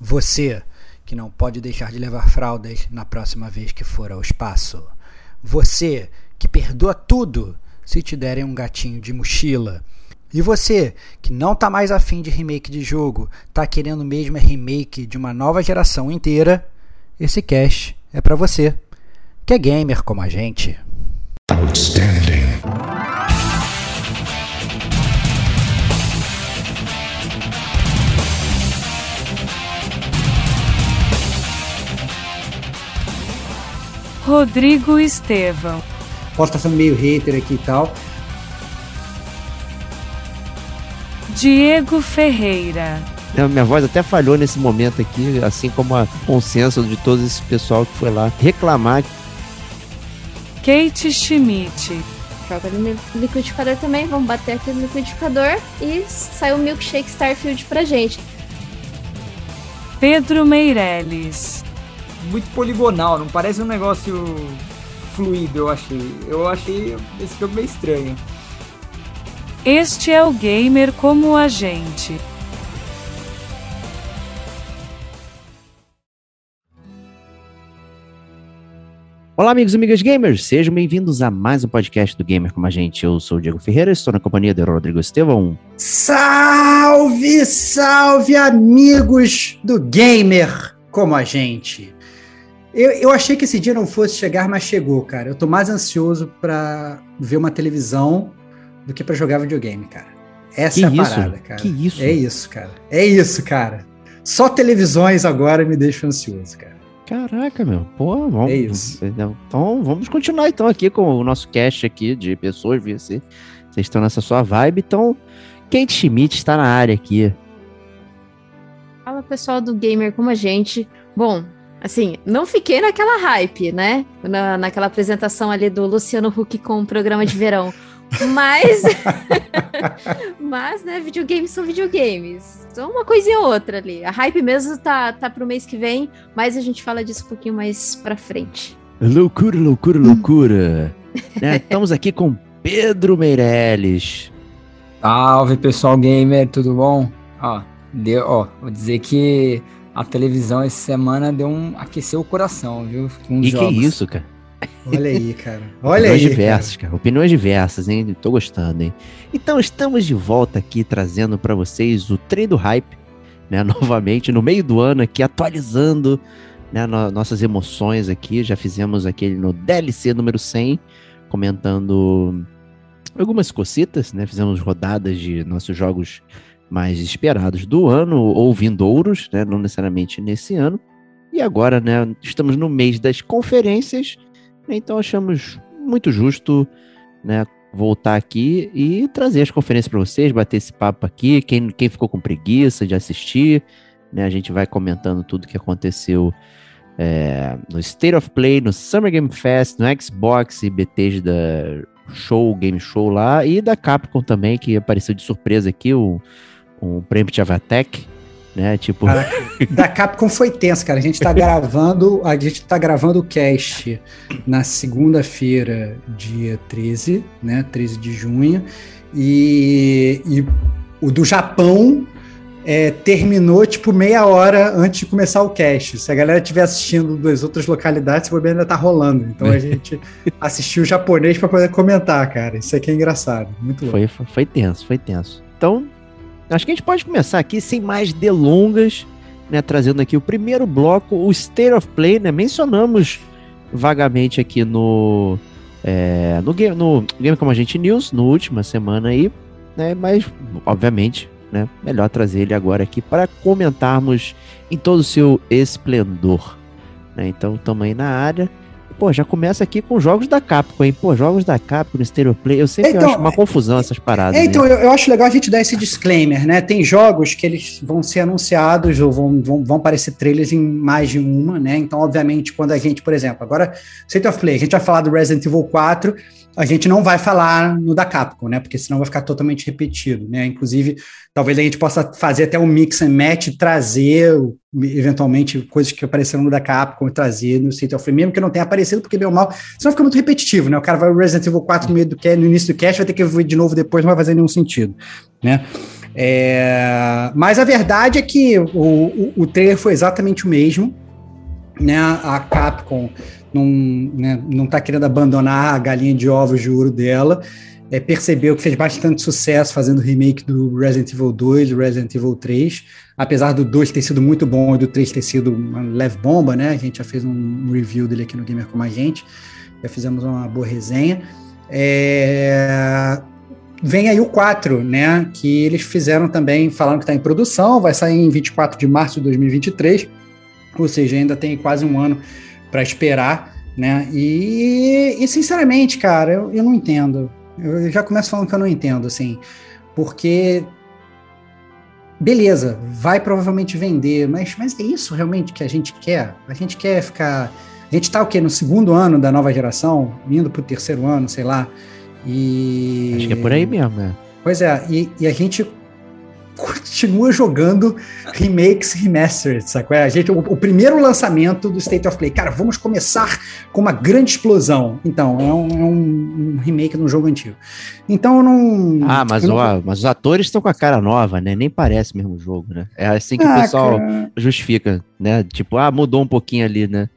Você que não pode deixar de levar fraldas na próxima vez que for ao espaço. Você que perdoa tudo se te derem um gatinho de mochila. E você que não tá mais afim de remake de jogo, tá querendo mesmo é remake de uma nova geração inteira, esse cash é para você, que é gamer como a gente. Outstanding. Rodrigo Estevão. Posso estar sendo meio hater aqui e tal. Diego Ferreira. Minha voz até falhou nesse momento aqui, assim como a consenso de todo esse pessoal que foi lá reclamar. Kate Schmidt. Joga no liquidificador também, vamos bater aqui no liquidificador e sai o milkshake Starfield pra gente. Pedro Meirelles muito poligonal, não parece um negócio fluido, eu achei. Eu achei esse jogo meio estranho. Este é o gamer como a gente. Olá, amigos e amigas gamers, sejam bem-vindos a mais um podcast do Gamer Como a Gente. Eu sou o Diego Ferreira, estou na companhia do Rodrigo Estevão. Salve, salve, amigos do Gamer Como a Gente. Eu, eu achei que esse dia não fosse chegar, mas chegou, cara. Eu tô mais ansioso para ver uma televisão do que para jogar videogame, cara. Essa que é a isso? parada, cara. Que isso? É isso, cara. É isso, cara. Só televisões agora me deixam ansioso, cara. Caraca, meu. Pô, vamos. É isso. Então, vamos continuar então aqui com o nosso cast aqui de pessoas, VC. Vocês estão nessa sua vibe, então Kate Schmidt está na área aqui. Fala pessoal do Gamer como a gente. Bom, Assim, não fiquei naquela hype, né? Na, naquela apresentação ali do Luciano Huck com o programa de verão. Mas. mas, né, videogames são videogames. São uma coisinha ou outra ali. A hype mesmo tá, tá pro mês que vem, mas a gente fala disso um pouquinho mais pra frente. Loucura, loucura, loucura. né? Estamos aqui com Pedro Meirelles. Salve, pessoal gamer, tudo bom? Ó, deu, ó, vou dizer que a televisão essa semana deu um aqueceu o coração, viu? Com e jogos. que isso, cara? Olha aí, cara. Olha Opiniões aí. diversas, cara. cara. Opiniões diversas, hein? Tô gostando, hein? Então, estamos de volta aqui trazendo para vocês o trem do hype, né? Novamente, no meio do ano aqui, atualizando né, no, nossas emoções aqui. Já fizemos aquele no DLC número 100, comentando algumas cocitas, né? Fizemos rodadas de nossos jogos mais esperados do ano ou vindouros, né? Não necessariamente nesse ano. E agora, né? Estamos no mês das conferências, né, então achamos muito justo, né? Voltar aqui e trazer as conferências para vocês, bater esse papo aqui. Quem, quem ficou com preguiça de assistir, né? A gente vai comentando tudo que aconteceu é, no State of Play, no Summer Game Fest, no Xbox e Bethesda Show, Game Show lá, e da Capcom também, que apareceu de surpresa aqui, o um Preemptive Attack, né? Tipo. da Capcom foi tenso, cara. A gente tá gravando, a gente tá gravando o cast na segunda-feira, dia 13, né? 13 de junho. E, e o do Japão é, terminou tipo meia hora antes de começar o cast. Se a galera estiver assistindo das outras localidades, o bobeira ainda tá rolando. Então a gente assistiu o japonês para poder comentar, cara. Isso aqui é engraçado. Muito Foi, foi tenso, foi tenso. Então, Acho que a gente pode começar aqui sem mais delongas, né, trazendo aqui o primeiro bloco, o State of Play, né? Mencionamos vagamente aqui no é, no game no game como gente news no última semana aí, né? Mas obviamente, né? Melhor trazer ele agora aqui para comentarmos em todo o seu esplendor. Né? Então estamos aí na área pô, já começa aqui com jogos da Capcom, hein? Pô, jogos da Capcom Stereo Play, eu sempre então, acho uma confusão essas paradas. É, então, eu, eu, acho legal a gente dar esse disclaimer, né? Tem jogos que eles vão ser anunciados ou vão, vão, vão aparecer trailers em mais de uma, né? Então, obviamente, quando a gente, por exemplo, agora, State of Play, a gente vai falar do Resident Evil 4, a gente não vai falar no da Capcom, né? Porque senão vai ficar totalmente repetido, né? Inclusive, talvez a gente possa fazer até um mix and match, trazer eventualmente coisas que apareceram no da Capcom e trazer no State of Play, mesmo que não tenha aparecido, porque bem mal, senão fica muito repetitivo, né? O cara vai Resident Evil 4 no meio do no início do cast, vai ter que ver de novo depois, não vai fazer nenhum sentido, né? É, mas a verdade é que o, o, o trailer foi exatamente o mesmo. Né? A Capcom não, né, não tá querendo abandonar a galinha de ovos de ouro dela. É, percebeu que fez bastante sucesso fazendo o remake do Resident Evil 2, do Resident Evil 3, apesar do 2 ter sido muito bom e do 3 ter sido uma leve bomba, né? A gente já fez um review dele aqui no Gamer com a gente, já fizemos uma boa resenha. É... Vem aí o 4, né? Que eles fizeram também, falando que está em produção, vai sair em 24 de março de 2023, ou seja, ainda tem quase um ano para esperar, né? E, e, sinceramente, cara, eu, eu não entendo. Eu já começo falando que eu não entendo, assim, porque beleza, vai provavelmente vender, mas, mas é isso realmente que a gente quer? A gente quer ficar. A gente está o quê? No segundo ano da nova geração, indo para o terceiro ano, sei lá. E. Acho que é por aí mesmo, né? Pois é, e, e a gente continua jogando remakes remastered, sacou? A gente, o, o, primeiro lançamento do State of Play, cara, vamos começar com uma grande explosão. Então, é um, é um, um remake de um jogo antigo. Então, eu não. Ah, mas, não... Ó, mas os atores estão com a cara nova, né? Nem parece mesmo jogo, né? É assim que ah, o pessoal cara... justifica, né? Tipo, ah, mudou um pouquinho ali, né?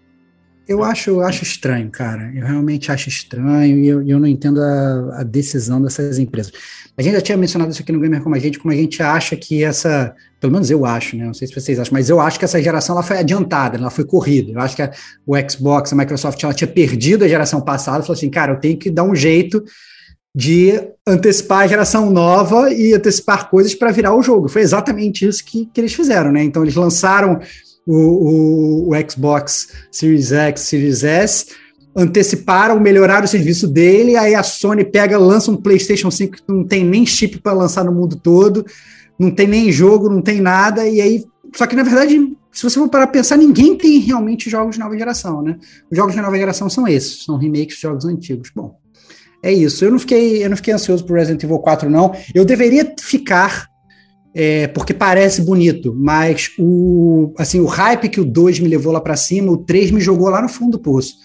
Eu acho, eu acho estranho, cara. Eu realmente acho estranho e eu, eu não entendo a, a, decisão dessas empresas. A gente já tinha mencionado isso aqui no Gamer Como a Gente, como a gente acha que essa, pelo menos eu acho, né? Não sei se vocês acham, mas eu acho que essa geração ela foi adiantada, ela foi corrida. Eu acho que a, o Xbox, a Microsoft, ela tinha perdido a geração passada, falou assim, cara, eu tenho que dar um jeito de antecipar a geração nova e antecipar coisas para virar o jogo. Foi exatamente isso que, que eles fizeram, né? Então eles lançaram o, o, o Xbox Series X, Series S, anteciparam, melhoraram o serviço dele, aí a Sony pega, lança um PlayStation 5 que não tem nem chip para lançar no mundo todo, não tem nem jogo, não tem nada, e aí. Só que na verdade, se você for parar para pensar, ninguém tem realmente jogos de nova geração, né? Os jogos de nova geração são esses, são remakes de jogos antigos. Bom, é isso. Eu não fiquei, eu não fiquei ansioso por Resident Evil 4, não. Eu deveria ficar é, porque parece bonito, mas o, assim, o hype que o 2 me levou lá para cima, o 3 me jogou lá no fundo do poço.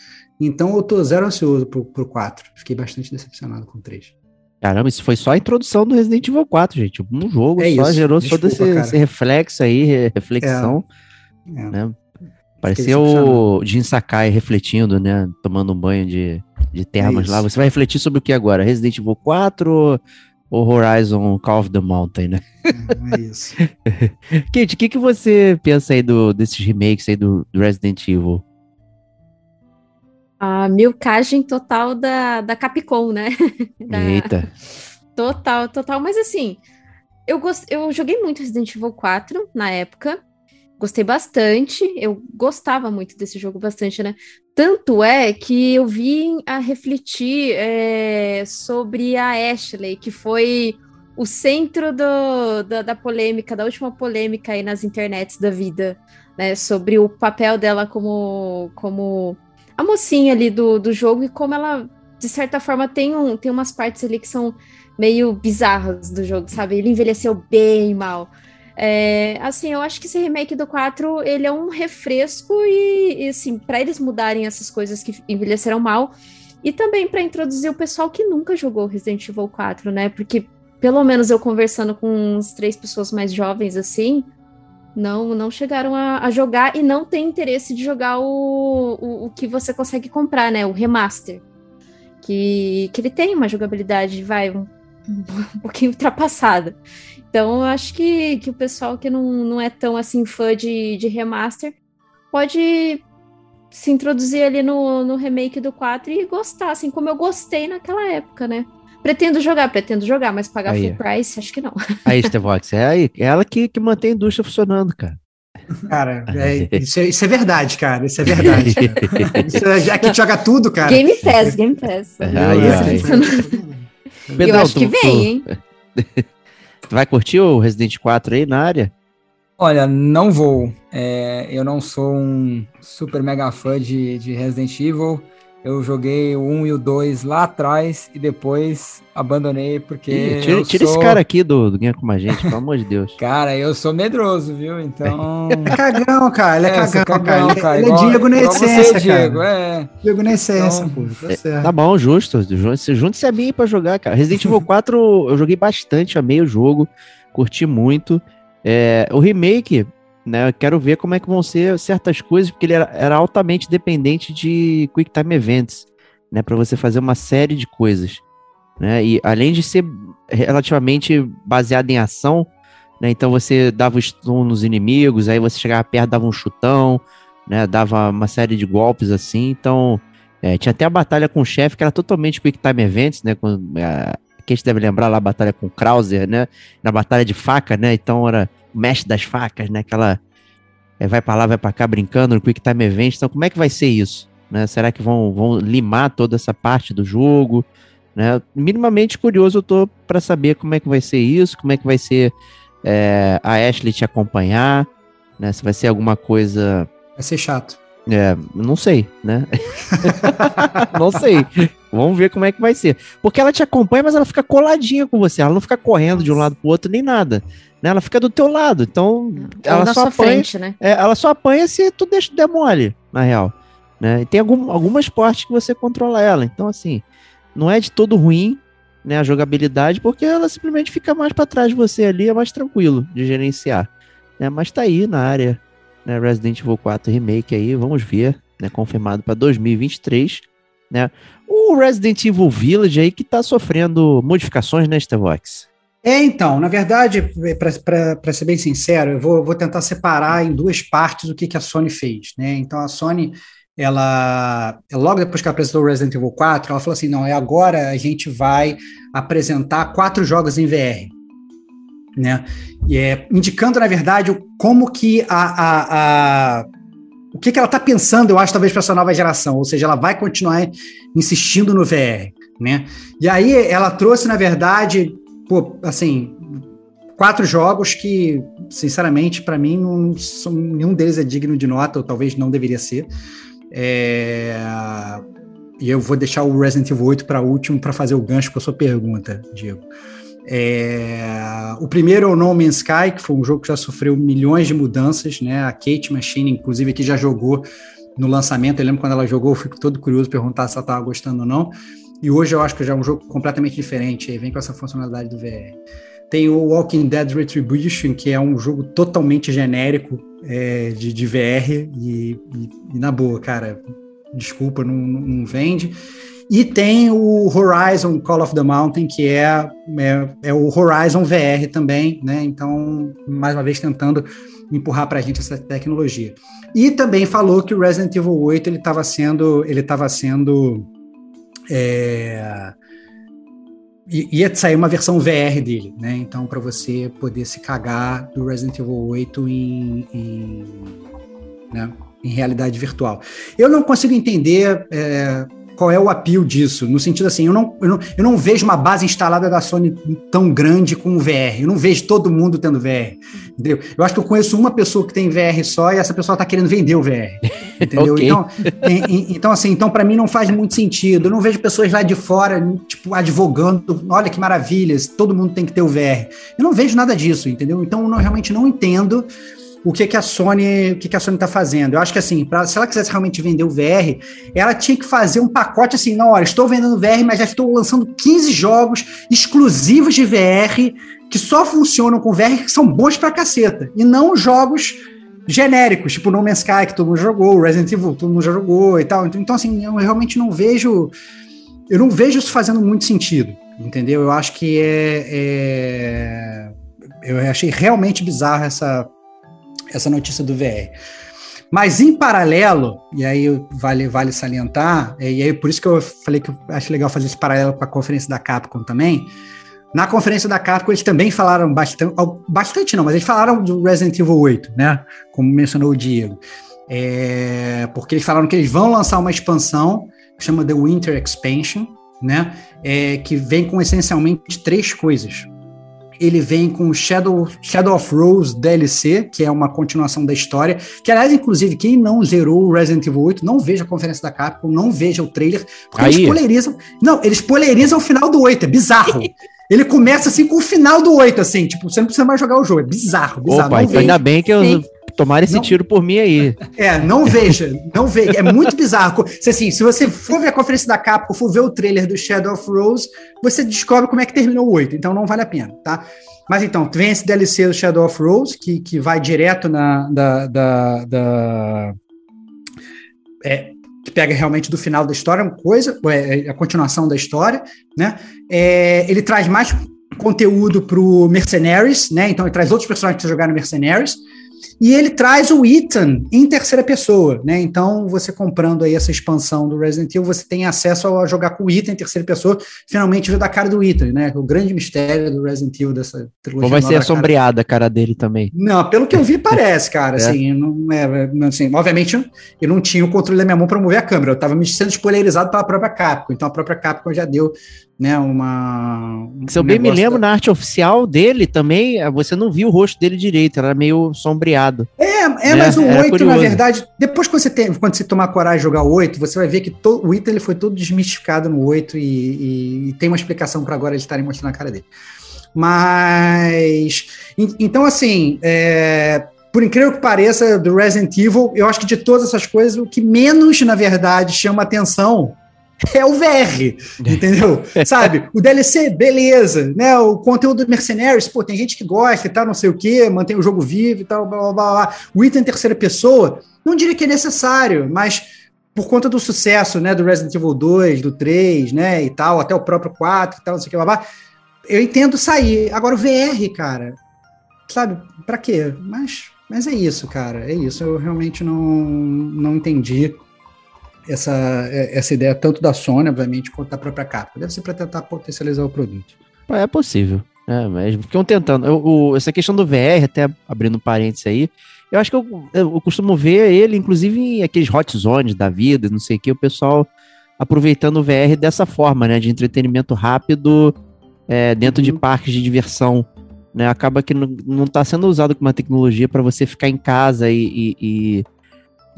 Então eu tô zero ansioso pro, pro 4. Fiquei bastante decepcionado com o 3. Caramba, isso foi só a introdução do Resident Evil 4, gente. Um jogo é só gerou Desculpa, todo esse, esse, reflexo aí, reflexão. É. É. Né? Parecia o Jin Sakai refletindo, né? Tomando um banho de, de termas é lá. Você vai refletir sobre o que agora? Resident Evil 4 o Horizon Call of the Mountain, né? É, é isso. Kate, o que, que você pensa aí do, desses remakes aí do, do Resident Evil? A milcagem total da, da Capcom, né? da... Eita. Total, total. Mas assim, eu, gost... eu joguei muito Resident Evil 4 na época. Gostei bastante. Eu gostava muito desse jogo bastante, né? Tanto é que eu vim a refletir é, sobre a Ashley, que foi o centro do, da, da, polêmica, da última polêmica aí nas internets da vida, né? Sobre o papel dela como, como a mocinha ali do, do jogo e como ela, de certa forma, tem, um, tem umas partes ali que são meio bizarras do jogo, sabe? Ele envelheceu bem mal. É, assim, eu acho que esse remake do 4, ele é um refresco e, e assim, para eles mudarem essas coisas que envelheceram mal, e também para introduzir o pessoal que nunca jogou Resident Evil 4, né? Porque pelo menos eu conversando com uns três pessoas mais jovens assim, não não chegaram a, a jogar e não tem interesse de jogar o, o, o, que você consegue comprar, né? O remaster. Que, que ele tem uma jogabilidade, vai, um, um pouquinho ultrapassada. Então, eu acho que, que o pessoal que não, não é tão assim fã de, de remaster pode se introduzir ali no, no remake do 4 e gostar, assim como eu gostei naquela época, né? Pretendo jogar, pretendo jogar, mas pagar aí, full price, acho que não. Aí, Stevox, é aí, é ela que, que mantém a indústria funcionando, cara. Cara, é, isso, é, isso, é, verdade, cara. Isso é verdade. Cara. Isso é, é que joga tudo, cara. Game Pass, Game Pass. Aí, aí. Eu acho que vem, hein? Vai curtir o Resident 4 aí na área? Olha, não vou. É, eu não sou um super mega fã de, de Resident Evil. Eu joguei o 1 e o 2 lá atrás e depois abandonei porque. Ih, tira, tira sou... esse cara aqui do, do Ganha com a gente, pelo amor de Deus. Cara, eu sou medroso, viu? Então. É cagão, cara. Ele é, é cagão, cagão, cara. cara. Ele, ele é Diego na essência, você, Diego, é. Diego na essência, então, pô. Tá, certo. tá bom, justo. Junte-se a mim pra jogar, cara. Resident Evil 4 eu joguei bastante, amei o jogo. curti muito. É, o remake, né, eu quero ver como é que vão ser certas coisas, porque ele era, era altamente dependente de Quick Time Events, né, para você fazer uma série de coisas. Né, e além de ser relativamente baseado em ação, né, então você dava o stun nos inimigos, aí você chegava perto, dava um chutão, né, dava uma série de golpes assim, então é, tinha até a batalha com o chefe que era totalmente Quick Time Events, né? Com, é, quem deve lembrar lá a batalha com o Krauser, né? Na batalha de faca, né? Então era mestre das facas, né? Aquela. É, vai pra lá, vai pra cá brincando no Quick Time Events. Então, como é que vai ser isso? Né? Será que vão, vão limar toda essa parte do jogo? Né? Minimamente curioso eu tô para saber como é que vai ser isso, como é que vai ser é, a Ashley te acompanhar, né? Se vai ser alguma coisa. Vai ser chato. É, não sei, né? não sei. Vamos ver como é que vai ser. Porque ela te acompanha, mas ela fica coladinha com você. Ela não fica correndo de um lado pro outro nem nada. Né? Ela fica do teu lado. Então, ela só apanha. Frente, né? é, ela só apanha se tu deixa der mole, na real. Né? E tem algum, algumas partes que você controla ela. Então, assim, não é de todo ruim né, a jogabilidade, porque ela simplesmente fica mais para trás de você ali, é mais tranquilo de gerenciar. Né? Mas tá aí na área né, Resident Evil 4 Remake aí, vamos ver, né, confirmado para 2023, né? O Resident Evil Village aí que está sofrendo modificações, né, Stevox? É, então, na verdade, para ser bem sincero, eu vou, vou, tentar separar em duas partes o que, que a Sony fez, né? Então, a Sony, ela, logo depois que apresentou Resident Evil 4, ela falou assim, não, é agora a gente vai apresentar quatro jogos em VR né? E é, indicando, na verdade, como que a, a, a o que, que ela está pensando, eu acho, talvez, para essa nova geração, ou seja, ela vai continuar insistindo no VR, né? E aí ela trouxe, na verdade, pô, assim, quatro jogos que, sinceramente, para mim, não são, nenhum deles é digno de nota, ou talvez não deveria ser. É... E eu vou deixar o Resident Evil 8 para último para fazer o gancho com a sua pergunta, Diego. É, o primeiro é o No Man's Sky, que foi um jogo que já sofreu milhões de mudanças, né? A Kate Machine, inclusive, aqui já jogou no lançamento. Eu lembro quando ela jogou, eu fico todo curioso perguntar se ela estava gostando ou não. E hoje eu acho que já é um jogo completamente diferente, aí vem com essa funcionalidade do VR. Tem o Walking Dead Retribution, que é um jogo totalmente genérico é, de, de, VR, e, e, e, na boa, cara, desculpa, não, não vende. E tem o Horizon Call of the Mountain, que é, é, é o Horizon VR também, né? Então, mais uma vez, tentando empurrar para a gente essa tecnologia. E também falou que o Resident Evil 8 ele estava sendo, ele estava sendo é, ia sair uma versão VR dele, né? Então para você poder se cagar do Resident Evil 8 em, em, né? em realidade virtual. Eu não consigo entender é, qual é o apelo disso? No sentido assim, eu não, eu, não, eu não vejo uma base instalada da Sony tão grande com o VR. Eu não vejo todo mundo tendo VR. Entendeu? Eu acho que eu conheço uma pessoa que tem VR só e essa pessoa está querendo vender o VR. Entendeu? okay. Então, então, assim, então para mim não faz muito sentido. Eu não vejo pessoas lá de fora, tipo, advogando, olha que maravilha, todo mundo tem que ter o VR. Eu não vejo nada disso, entendeu? Então eu não, realmente não entendo o que, que a Sony, o que, que a Sony está fazendo. Eu acho que assim, pra, se ela quisesse realmente vender o VR, ela tinha que fazer um pacote assim, não, olha, estou vendendo VR, mas já estou lançando 15 jogos exclusivos de VR que só funcionam com VR, que são bons pra caceta, e não jogos genéricos, tipo No Man's Sky, que todo mundo jogou, Resident Evil, todo mundo já jogou e tal. Então, assim, eu realmente não vejo, eu não vejo isso fazendo muito sentido, entendeu? Eu acho que é, é eu achei realmente bizarro essa essa notícia do VR. Mas em paralelo, e aí vale, vale salientar, e aí por isso que eu falei que eu acho legal fazer esse paralelo com a conferência da Capcom também. Na conferência da Capcom, eles também falaram bastante, bastante não, mas eles falaram do Resident Evil 8, né? Como mencionou o Diego. É, porque eles falaram que eles vão lançar uma expansão, que chama The Winter Expansion, né? É, que vem com essencialmente três coisas ele vem com Shadow, Shadow of Rose DLC, que é uma continuação da história, que aliás, inclusive, quem não zerou o Resident Evil 8, não veja a conferência da Capcom, não veja o trailer, porque Aí. eles spoilerizam, não, eles spoilerizam o final do 8, é bizarro. Ele começa assim com o final do 8, assim, tipo, você não precisa mais jogar o jogo, é bizarro, bizarro. Opa, então ainda bem que eu Sim. Tomara esse não, tiro por mim aí. É, não veja, não veja. É muito bizarro. Se, assim, se você for ver a conferência da Capcom, for ver o trailer do Shadow of Rose, você descobre como é que terminou o 8. Então não vale a pena, tá? Mas então, vem esse DLC do Shadow of Rose, que, que vai direto na. Da, da, da é, que pega realmente do final da história, uma coisa, é, é a continuação da história, né? É, ele traz mais conteúdo pro Mercenaries, né? Então ele traz outros personagens para jogar no Mercenaries. E ele traz o Ethan em terceira pessoa, né? Então, você comprando aí essa expansão do Resident Evil, você tem acesso a jogar com o Ethan em terceira pessoa, finalmente ver da cara do Ethan, né? O grande mistério do Resident Evil dessa trilogia. Ou vai ser assombreada a cara dele também. Não, pelo que eu vi, parece, cara. é. Assim, não é, assim, obviamente, eu não tinha o controle da minha mão para mover a câmera, eu estava me sendo spoilerizado pela própria Capcom, então a própria Capcom já deu né, uma. Um Se eu bem me lembro, da... na arte oficial dele também, você não viu o rosto dele direito, era meio sombreado. É, é né? mas o era 8, curioso. na verdade, depois que você tem, quando você tomar coragem de jogar o 8, você vai ver que to, o Ethan ele foi todo desmistificado no 8 e, e, e tem uma explicação para agora eles estarem mostrando a cara dele. Mas. Então, assim. É, por incrível que pareça, do Resident Evil, eu acho que de todas essas coisas, o que menos, na verdade, chama atenção é o VR, entendeu? Sabe? O DLC, beleza, né? O conteúdo do Mercenaries, pô, tem gente que gosta e tal, não sei o quê, mantém o jogo vivo e tal, blá, blá, blá. O item em terceira pessoa, não diria que é necessário, mas por conta do sucesso, né, do Resident Evil 2, do 3, né, e tal, até o próprio 4 e tal, não sei o que, blá, blá, eu entendo sair. Agora o VR, cara, sabe, para quê? Mas, mas é isso, cara, é isso. Eu realmente não, não entendi essa, é, essa ideia tanto da Sony, obviamente, quanto da própria Capcom. Deve ser para tentar potencializar o produto. É possível. É, mas ficam tentando. Eu, o, essa questão do VR, até abrindo parênteses aí, eu acho que eu, eu costumo ver ele, inclusive, em aqueles hot zones da vida, não sei o que, o pessoal aproveitando o VR dessa forma, né? De entretenimento rápido é, dentro uhum. de parques de diversão. Né, acaba que não está sendo usado como uma tecnologia para você ficar em casa e, e, e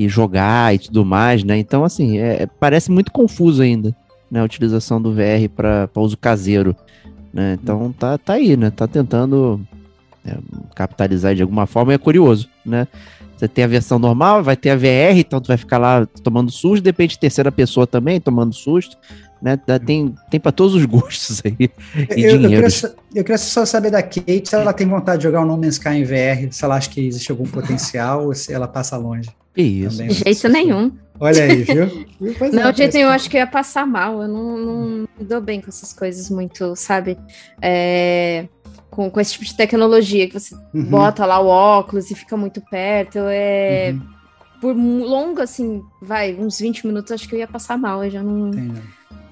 e jogar e tudo mais, né? Então, assim, é, parece muito confuso ainda, né? A utilização do VR para uso caseiro, né? Então, tá, tá aí, né? Tá tentando é, capitalizar de alguma forma e é curioso, né? Você tem a versão normal, vai ter a VR, então tu vai ficar lá tomando susto, depende de terceira pessoa também tomando susto, né? Tem, tem para todos os gostos aí. E eu, eu, queria, eu queria só saber da Kate se ela tem vontade de jogar o No Man's Sky em VR, se ela acha que existe algum potencial ou se ela passa longe. Que isso. De jeito nenhum. Olha aí, viu? Pois não, é, de jeito nenhum, eu acho que eu ia passar mal. Eu não, não me dou bem com essas coisas muito, sabe? É, com, com esse tipo de tecnologia que você uhum. bota lá o óculos e fica muito perto. É, uhum. Por longo, assim, vai, uns 20 minutos, acho que eu ia passar mal. Eu já não. Entendi.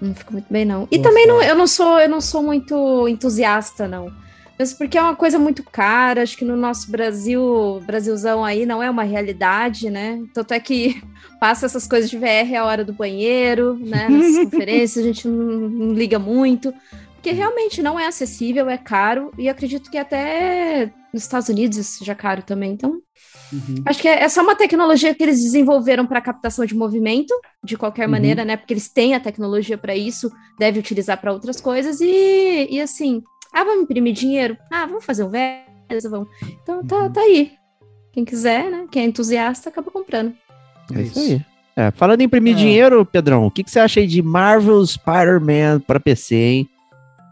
Não fico muito bem, não. E também não, eu não sou, eu não sou muito entusiasta, não. Mas porque é uma coisa muito cara, acho que no nosso Brasil, Brasilzão aí, não é uma realidade, né? Tanto é que passa essas coisas de VR a hora do banheiro, né? Nas conferências, a gente não, não, liga muito. Porque realmente não é acessível, é caro, e acredito que até nos Estados Unidos isso seja caro também. Então, uhum. acho que é, é, só uma tecnologia que eles desenvolveram para captação de movimento, de qualquer uhum. maneira, né? Porque eles têm a tecnologia para isso, deve utilizar para outras coisas, e, e assim ah, vamos imprimir dinheiro? Ah, vamos fazer um verso, vamos. Então tá, tá aí. Quem quiser, né? Quem é entusiasta, acaba comprando. É isso aí. É, falando em imprimir é. dinheiro, Pedrão, o que, que você acha aí de Marvel Spider-Man para PC, hein?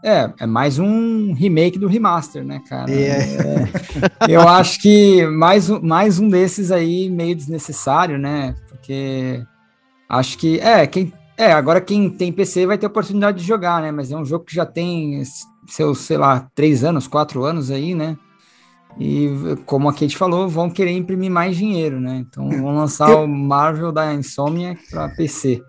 É, é mais um remake do remaster, né, cara? É. É, eu acho que mais, mais um desses aí meio desnecessário, né? Porque acho que, é, quem, é, agora quem tem PC vai ter oportunidade de jogar, né? Mas é um jogo que já tem seus, sei lá, três anos, quatro anos aí, né? E como a Kate falou, vão querer imprimir mais dinheiro, né? Então vão lançar eu... o Marvel da Insomnia para PC.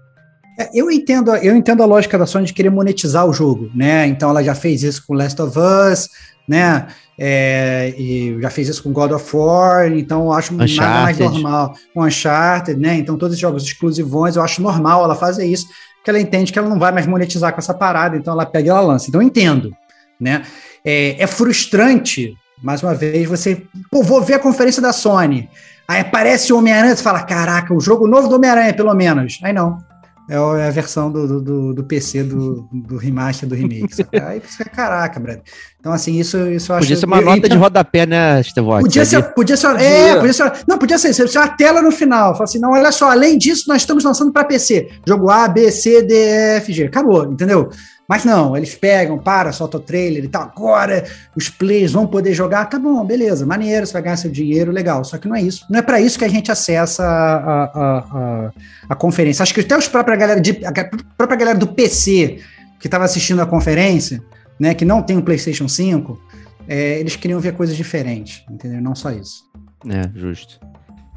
É, eu entendo, eu entendo a lógica da Sony de querer monetizar o jogo, né? Então ela já fez isso com Last of Us, né? É, e já fez isso com God of War, então eu acho Uncharted. nada mais normal. Com Uncharted, né? Então todos os jogos exclusivos, eu acho normal ela fazer isso, porque ela entende que ela não vai mais monetizar com essa parada, então ela pega e ela lança. Então eu entendo, né? É, é frustrante, mais uma vez, você, pô, vou ver a conferência da Sony. Aí aparece o Homem-Aranha e fala: Caraca, o jogo novo do Homem-Aranha, pelo menos. Aí não. É, é a versão do, do, do PC do, do remaster do remake. Aí você caraca, Brad. Então, assim, isso, isso eu acho. Podia ser uma nota então, de rodapé, né, Estevão? Podia ser, podia ser, é, podia ser. Não, podia ser, ser uma tela no final. Fala assim, não, olha só, além disso, nós estamos lançando para PC. Jogo A, B, C, D, F, G. Acabou, entendeu? Mas não, eles pegam, para, solta o trailer e tal. Agora os players vão poder jogar. Tá bom, beleza, maneiro, você vai ganhar seu dinheiro, legal. Só que não é isso. Não é para isso que a gente acessa a, a, a, a, conferência. Acho que até os própria galera, de, a própria galera do PC que estava assistindo a conferência, né, que não tem um PlayStation 5, é, eles queriam ver coisas diferentes, entendeu? Não só isso. É, justo.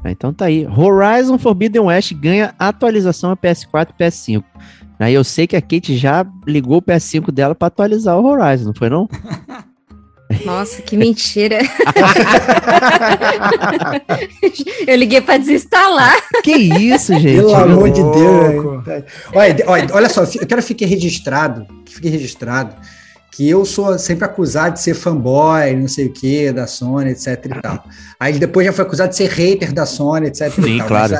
Então tá aí. Horizon Forbidden West ganha atualização a PS4 e PS5. Aí eu sei que a Kate já ligou o PS5 dela para atualizar o Horizon, não foi não? Nossa, que mentira. eu liguei para desinstalar. Que isso, gente? Pelo amor de Deus. Olha, olha, olha só, eu quero que fique registrado, que fique registrado que eu sou sempre acusado de ser fanboy, não sei o que, da Sony, etc e tal. Aí depois já foi acusado de ser hater da Sony, etc Sim, e tal. claro.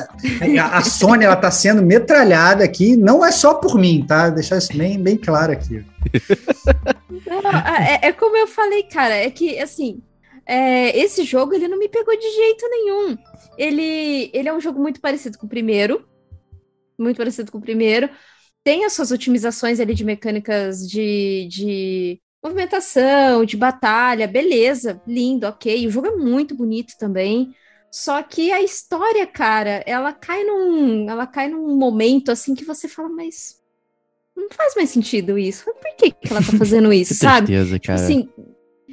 A, a, Sony, ela tá sendo metralhada aqui, não é só por mim, tá? Deixar isso bem, bem claro aqui. Não, é, é, como eu falei, cara, é que, assim, é, esse jogo, ele não me pegou de jeito nenhum. Ele, ele é um jogo muito parecido com o primeiro, muito parecido com o primeiro, tem as suas otimizações ali de mecânicas de, de movimentação, de batalha, beleza, lindo, ok. O jogo é muito bonito também. Só que a história, cara, ela cai num, ela cai num momento assim que você fala, mas não faz mais sentido isso. Por que, que ela tá fazendo isso, sabe? Certeza, cara. Assim,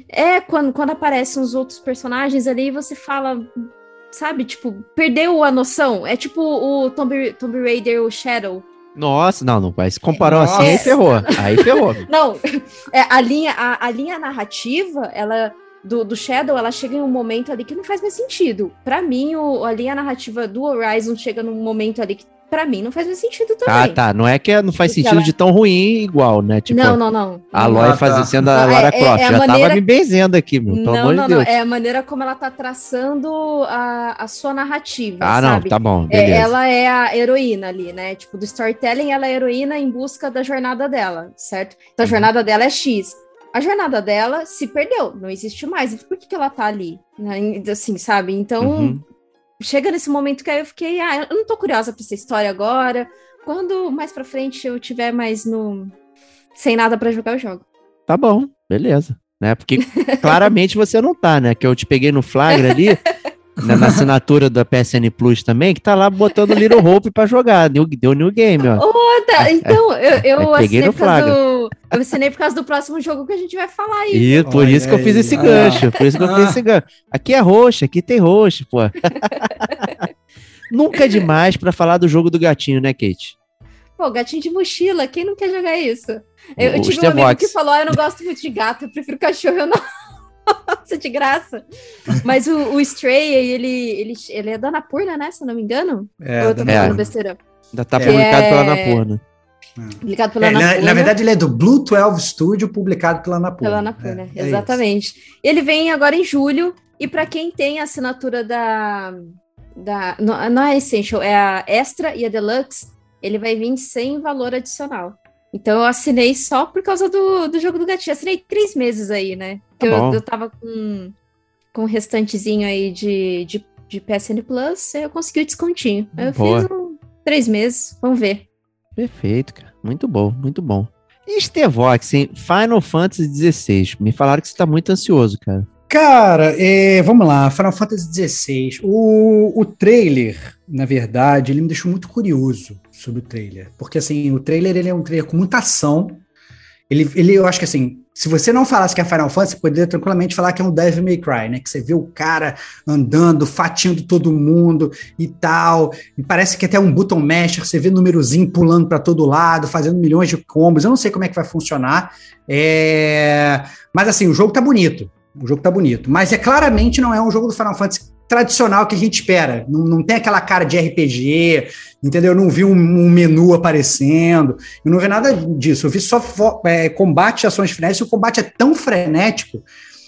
é quando, quando aparecem os outros personagens ali, você fala, sabe, tipo, perdeu a noção. É tipo o Tomb, Tomb Raider, o Shadow. Nossa, não, não. Se comparou Nossa. assim, aí ferrou. Aí ferrou. não, é, a, linha, a, a linha narrativa, ela do, do Shadow, ela chega em um momento ali que não faz mais sentido. Para mim, o, a linha narrativa do Horizon chega num momento ali que para mim não faz mais sentido também. Ah, tá. Não é que não faz sentido ela... de tão ruim igual, né? Tipo, não, não, não. A Aloy ah, tá. sendo a Lara é, Croft. É, é a Já maneira... tava me benzendo aqui, meu. Pelo não, amor não, de Deus. não. É a maneira como ela tá traçando a, a sua narrativa. Ah, sabe? não, tá bom. É, ela é a heroína ali, né? Tipo, do storytelling, ela é a heroína em busca da jornada dela, certo? Então a uhum. jornada dela é X. A jornada dela se perdeu, não existe mais. Então, por que, que ela tá ali? Né? Assim, sabe? Então, uhum chega nesse momento que aí eu fiquei, ah, eu não tô curiosa pra essa história agora. Quando mais pra frente eu tiver mais no. sem nada para jogar, eu jogo. Tá bom, beleza. Né? Porque claramente você não tá, né? Que eu te peguei no flagra ali. na, na, assinatura da PSN Plus também, que tá lá botando Little Hope pra jogar. Deu, deu New Game, ó. Oh, tá. Então, eu, eu assinei causa do. Eu assinei por causa do próximo jogo que a gente vai falar aí. E por isso que eu fiz esse gancho. Por isso que eu fiz esse gancho. Aqui é roxo, aqui tem roxo, pô. Nunca é demais para falar do jogo do gatinho, né, Kate? Pô, gatinho de mochila, quem não quer jogar isso? Eu, eu tive um amigo que falou: ah, eu não gosto muito de gato, eu prefiro cachorro, eu não. Nossa, de graça. Mas o, o Stray, ele, ele, ele é da Anapurna, né? Se eu não me engano. É, Ou eu tô falando é. besteira. Ainda tá publicado é... pela Anapurna. Publicado pela é, Anapurna. Na, verdade, ele é do Blue 12 Studio, publicado pela Anapurna. Pela Anapurna, é, é exatamente. ele vem agora em julho, e para quem tem a assinatura da, da. Não, não é Essential, é a Extra e a Deluxe, ele vai vir sem valor adicional. Então eu assinei só por causa do, do jogo do gatinho. Assinei três meses aí, né? Tá eu, eu tava com, com um restantezinho aí de, de, de PSN Plus, eu consegui o descontinho. Eu Boa. fiz um, três meses, vamos ver. Perfeito, cara. Muito bom, muito bom. E Stevox, hein? Final Fantasy XVI. Me falaram que você tá muito ansioso, cara. Cara, é, vamos lá, Final Fantasy XVI. O, o trailer, na verdade, ele me deixou muito curioso sobre o trailer. Porque, assim, o trailer ele é um trailer com muita ação. Ele, ele, eu acho que, assim, se você não falasse que é Final Fantasy, você poderia tranquilamente falar que é um Devil May Cry, né? Que você vê o cara andando, fatiando todo mundo e tal. E parece que até um button masher, você vê númerozinho pulando para todo lado, fazendo milhões de combos. Eu não sei como é que vai funcionar. É... Mas, assim, o jogo tá bonito. O jogo tá bonito. Mas é claramente não é um jogo do Final Fantasy tradicional que a gente espera. Não, não tem aquela cara de RPG, entendeu? Eu não vi um, um, menu aparecendo, eu não vi nada disso. Eu vi só é, combate, ações frenéticas, o combate é tão frenético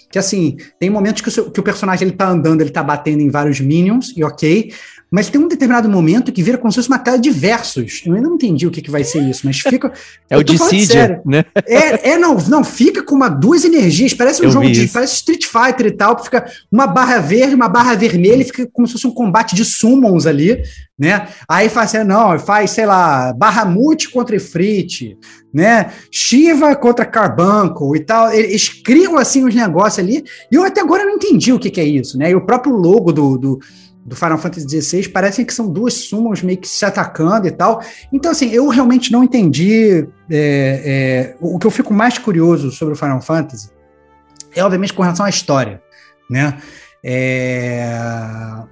que, assim, tem momentos que o, seu, que o personagem ele tá andando, ele tá batendo em vários minions, e ok, mas tem um determinado momento que vira como se fosse uma tela de versos. Eu ainda não entendi o que, que vai ser isso, mas fica. É o Dissidia, né? É, é, não, não, fica com uma, duas energias, parece um Eu jogo de. isso. Parece Street Fighter e tal, que fica uma barra verde, uma barra vermelha, e fica como se fosse um combate de summons ali, né? Aí faz assim, não, faz, sei lá, Bahamut contra Ifrit, né? Shiva contra Carbuncle e tal. Eles criam assim os negócios ali, e eu até agora não entendi o que, que é isso, né? E o próprio logo do, do, do Final Fantasy XVI parecem que são duas summons meio que se atacando e tal. Então, assim, eu realmente não entendi. é, é, o que eu fico mais curioso sobre o Final Fantasy é, obviamente, com relação à história, né? É,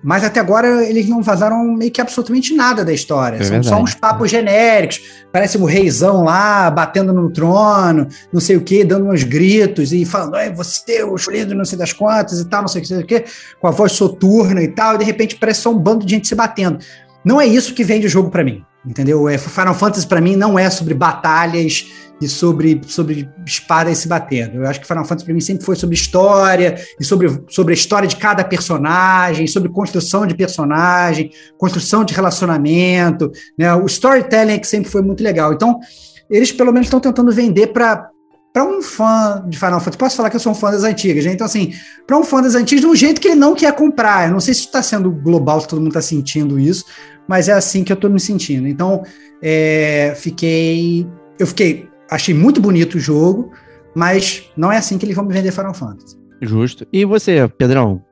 Mas até agora eles não vazaram meio que absolutamente nada da história. É São verdade. só uns papos genéricos. Parece o reizão lá batendo no trono, não sei o que, dando uns gritos e falando: é você, o escolhido, não sei das quantas e tal, não sei o que, sei o que, com a voz soturna e tal. E de repente parece só um bando de gente se batendo. Não é isso que vende o jogo pra mim, entendeu? É, Final Fantasy pra mim não é sobre batalhas e sobre, sobre espadas se batendo. Eu acho que Final Fantasy pra mim sempre foi sobre história e sobre, sobre a história de cada personagem, sobre construção de personagem, construção de relacionamento, né? O storytelling é que sempre foi muito legal. Então, eles pelo menos estão tentando vender para para um fã de Final Fantasy, posso falar que eu sou um fã das antigas, né? Então, assim, para um fã das antigas, de um jeito que ele não quer comprar. Eu não sei se está sendo global, se todo mundo está sentindo isso, mas é assim que eu estou me sentindo. Então, é, fiquei. Eu fiquei. Achei muito bonito o jogo, mas não é assim que eles vão me vender Final Fantasy. Justo. E você, Pedrão?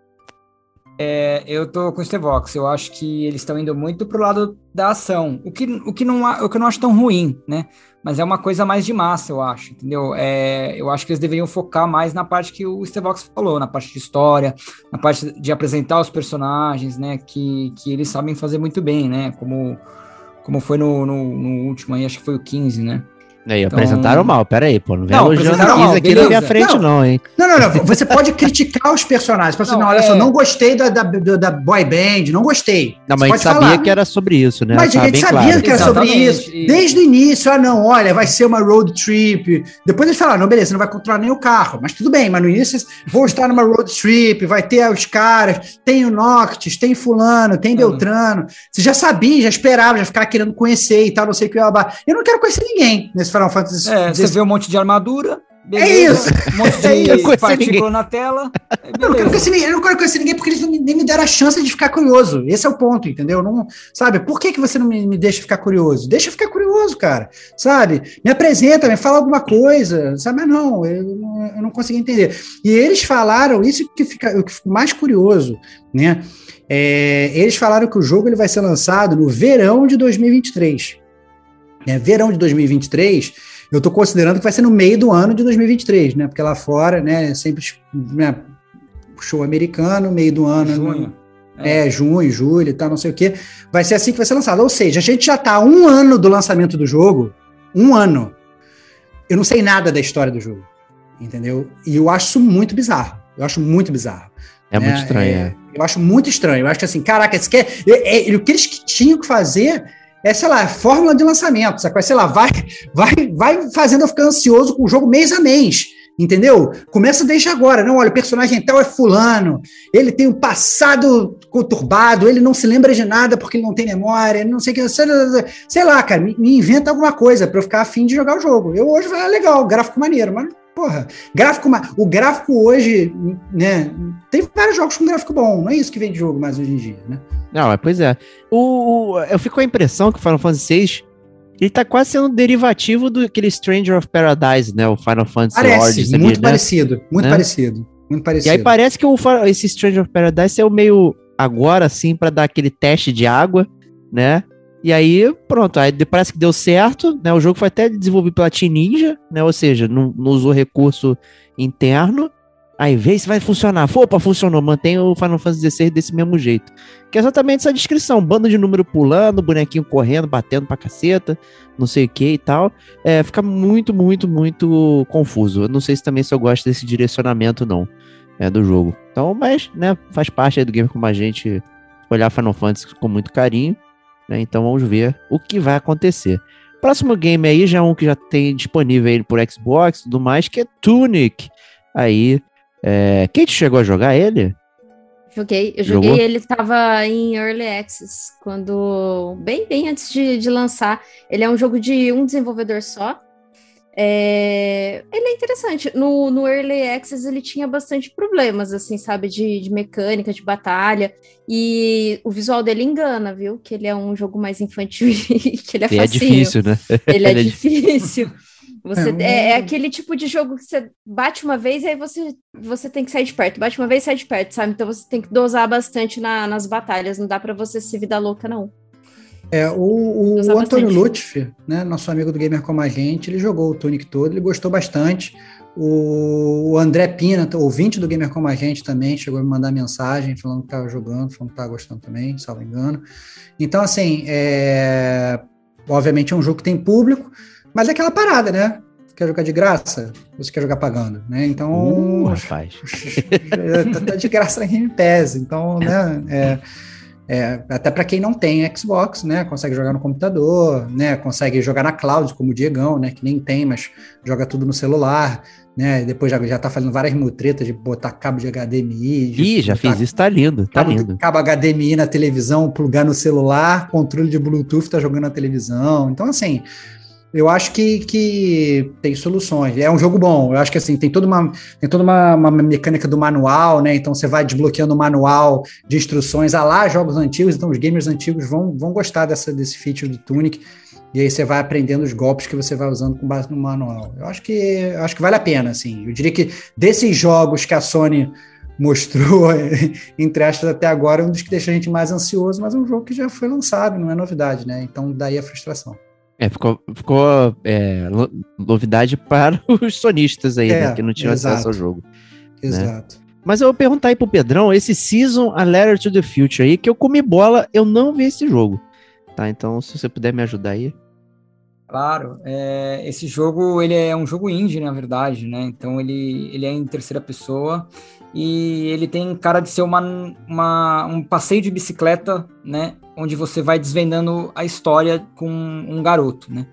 É, eu tô com o Stevox. Eu acho que eles estão indo muito pro lado da ação. O que, o, que não, o que eu não acho tão ruim, né? Mas é uma coisa mais de massa, eu acho, entendeu? É, eu acho que eles deveriam focar mais na parte que o Stevox falou, na parte de história, na parte de apresentar os personagens, né? Que, que eles sabem fazer muito bem, né? Como, como foi no, no, no último aí, acho que foi o 15, né? Aí, Então- apresentaram mal, pera aí, pô. Não vem Não, elogiando apresentaram 15 mal, aqui na minha frente, Não. não, hein? Não, não, não. Você pode criticar os personagens. Pode falar, Não, não, olha é- só, não gostei da, da, da, boy band, não gostei. Não, Você mas a gente sabia falar. que era sobre isso, né? Mas a gente sabia claro. que era sobre Exatamente. isso. E- Desde o início, ah, não, olha, vai ser uma road trip. Depois eles falaram, não, beleza, não vai controlar nem o carro. Mas tudo bem, mas no início, vou estar numa road trip, vai ter os caras, tem o Noctis, tem fulano, tem Beltrano. Você já sabia, já esperava, já ficava querendo conhecer e tal, não sei o que. Eu não quero conhecer ninguém nesse Final Fantasy. É, você vê um monte de armadura. isso. Um monte É de conheci partícula ninguém. na tela. é, Eu não, quero beleza. conhecer ninguém, eu não quero conhecer ninguém porque eles não me- nem me deram a chance de ficar curioso. Esse é o ponto, entendeu? Não, sabe? Por que, que você não me, me deixa ficar curioso? Deixa eu ficar curioso, cara. Sabe? Me apresenta, me fala alguma coisa. Sabe? Mas não, eu, não- eu não consegui entender. E eles falaram, isso que fica, eu que fico mais curioso, né? É, eles falaram que o jogo ele vai ser lançado no verão de 2023. É, verão de 2023, eu estou considerando que vai ser no meio do ano de 2023, né? Porque lá fora, né, sempre né, show americano, meio do ano, Junho. é, junho, julho e tal, não sei o quê. Vai ser assim que vai ser lançado. Ou seja, a gente já está um ano do lançamento do jogo, um ano. Eu não sei nada da história do jogo, entendeu? E eu acho isso muito bizarro. Eu acho muito bizarro. É muito né? estranho, é. Eu acho muito estranho. Eu acho que assim, caraca, esse quer, é, é, o que eles tinham que fazer é, sei lá, fórmula de lançamento, sabe? Sei lá, vai, vai, vai fazendo eu ficar ansioso com o jogo mês a mês. Entendeu? Começa desde agora. Não, olha, o personagem tal é fulano. Ele tem um passado conturbado, ele não se lembra de nada porque ele não tem memória, não sei o que. Sei, sei lá, cara, me, me inventa alguma coisa para eu ficar afim de jogar o jogo. Eu hoje vai legal, gráfico maneiro, mas porra, gráfico, o gráfico hoje, né? Tem vários jogos com gráfico bom, não é isso que vem de jogo mais hoje em dia, né? Não, mas pois é. O, o- eu fico com a impressão que o Final Fantasy VI ele tá quase sendo derivativo do aquele Stranger of Paradise, né? O Final Fantasy Parece, ali, muito né? parecido, muito Né? parecido, muito E parecido. aí parece que o, esse Stranger of Paradise é o meio agora, assim, pra dar aquele teste de água, né? E aí, pronto, aí parece que deu certo, né? O jogo foi até desenvolvido pela Team Ninja, né? Ou seja, não, não usou recurso interno. Aí vê se vai funcionar. Opa, funcionou. Mantém o Final Fantasy XVI desse mesmo jeito. Que é exatamente essa descrição. Bando de número pulando, bonequinho correndo, batendo pra caceta, não sei o que e tal. É, fica muito, muito, muito confuso. Eu não sei se também se eu gosto desse direcionamento, não, é, do jogo. Então, mas, né, faz parte aí do game como a gente olhar Final Fantasy com muito carinho. Né, então vamos ver o que vai acontecer. Próximo game aí já é um que já tem disponível aí por Xbox e tudo mais, que é Tunic. Aí, é, quem te chegou a jogar ele? Joguei, eu joguei, Jogou? ele tava em Early Access, quando. Bem, bem antes de, de lançar. Ele é um jogo de um desenvolvedor só. É, ele é interessante. No, no Early Access ele tinha bastante problemas, assim, sabe, de, de mecânica, de batalha. E o visual dele engana, viu? Que ele é um jogo mais infantil e que ele é E é difícil, né? Ele é Ele é difícil. Você, É um- é, é aquele tipo de jogo que você bate uma vez e aí você, você tem que sair de perto. Bate uma vez e sai de perto, sabe? Então você tem que dosar bastante na- nas batalhas. Não dá pra você ser vida louca, não. É, o, o, Antônio. Lutfi, né, nosso amigo do Gamer Como a Gente, ele jogou o Tunic todo, ele gostou bastante. O, o André Pina, ouvinte do Gamer Como a Gente também, chegou a me mandar mensagem falando que estava jogando, falando que estava gostando também, se não me engano. Então, assim, é, obviamente é um jogo que tem público, mas é aquela parada, né? Quer jogar de graça? Você quer jogar pagando? Né? Então, Uh, rapaz. tá- tá de graça na Game Pass, então, né, é, é, até para quem não tem Xbox, né, consegue jogar no computador, né, consegue jogar na cloud, como o Diegão, né, que nem tem, mas joga tudo no celular, né, depois já, já tá fazendo várias mutretas de botar cabo de HDMI. de Ih, já botar fiz isso, tá lindo, tá Cabo, lindo. cabo HDMI na televisão, plugar no celular, controle de Bluetooth, tá jogando na televisão. Então, assim, eu acho que, que tem soluções. É um jogo bom. Eu acho que assim, tem toda uma, tem toda uma, uma mecânica do manual, né? Então você vai desbloqueando o manual de instruções a lá jogos antigos, então os gamers antigos vão, vão gostar dessa, desse feature do Tunic. E aí você vai aprendendo os golpes que você vai usando com base no manual. Eu acho que eu acho que vale a pena, assim. Eu diria que desses jogos que a Sony mostrou, entre aspas, até agora, é um dos que deixa a gente mais ansioso, mas é um jogo que já foi lançado, não é novidade, né? Então daí a frustração. É, ficou, ficou é, novidade para os sonistas aí, É, né? Que não tinham exato. acesso ao jogo. Exato. Mas eu vou perguntar aí pro Pedrão, esse Season A Letter to the Future aí, que eu comi bola, eu não vi esse jogo. Tá, então se você puder me ajudar aí. Claro, é, esse jogo ele é um jogo indie, na verdade, né? Então ele, ele é em terceira pessoa e ele tem cara de ser uma, uma, um passeio de bicicleta, né? Onde você vai desvendando a história com um garoto, né?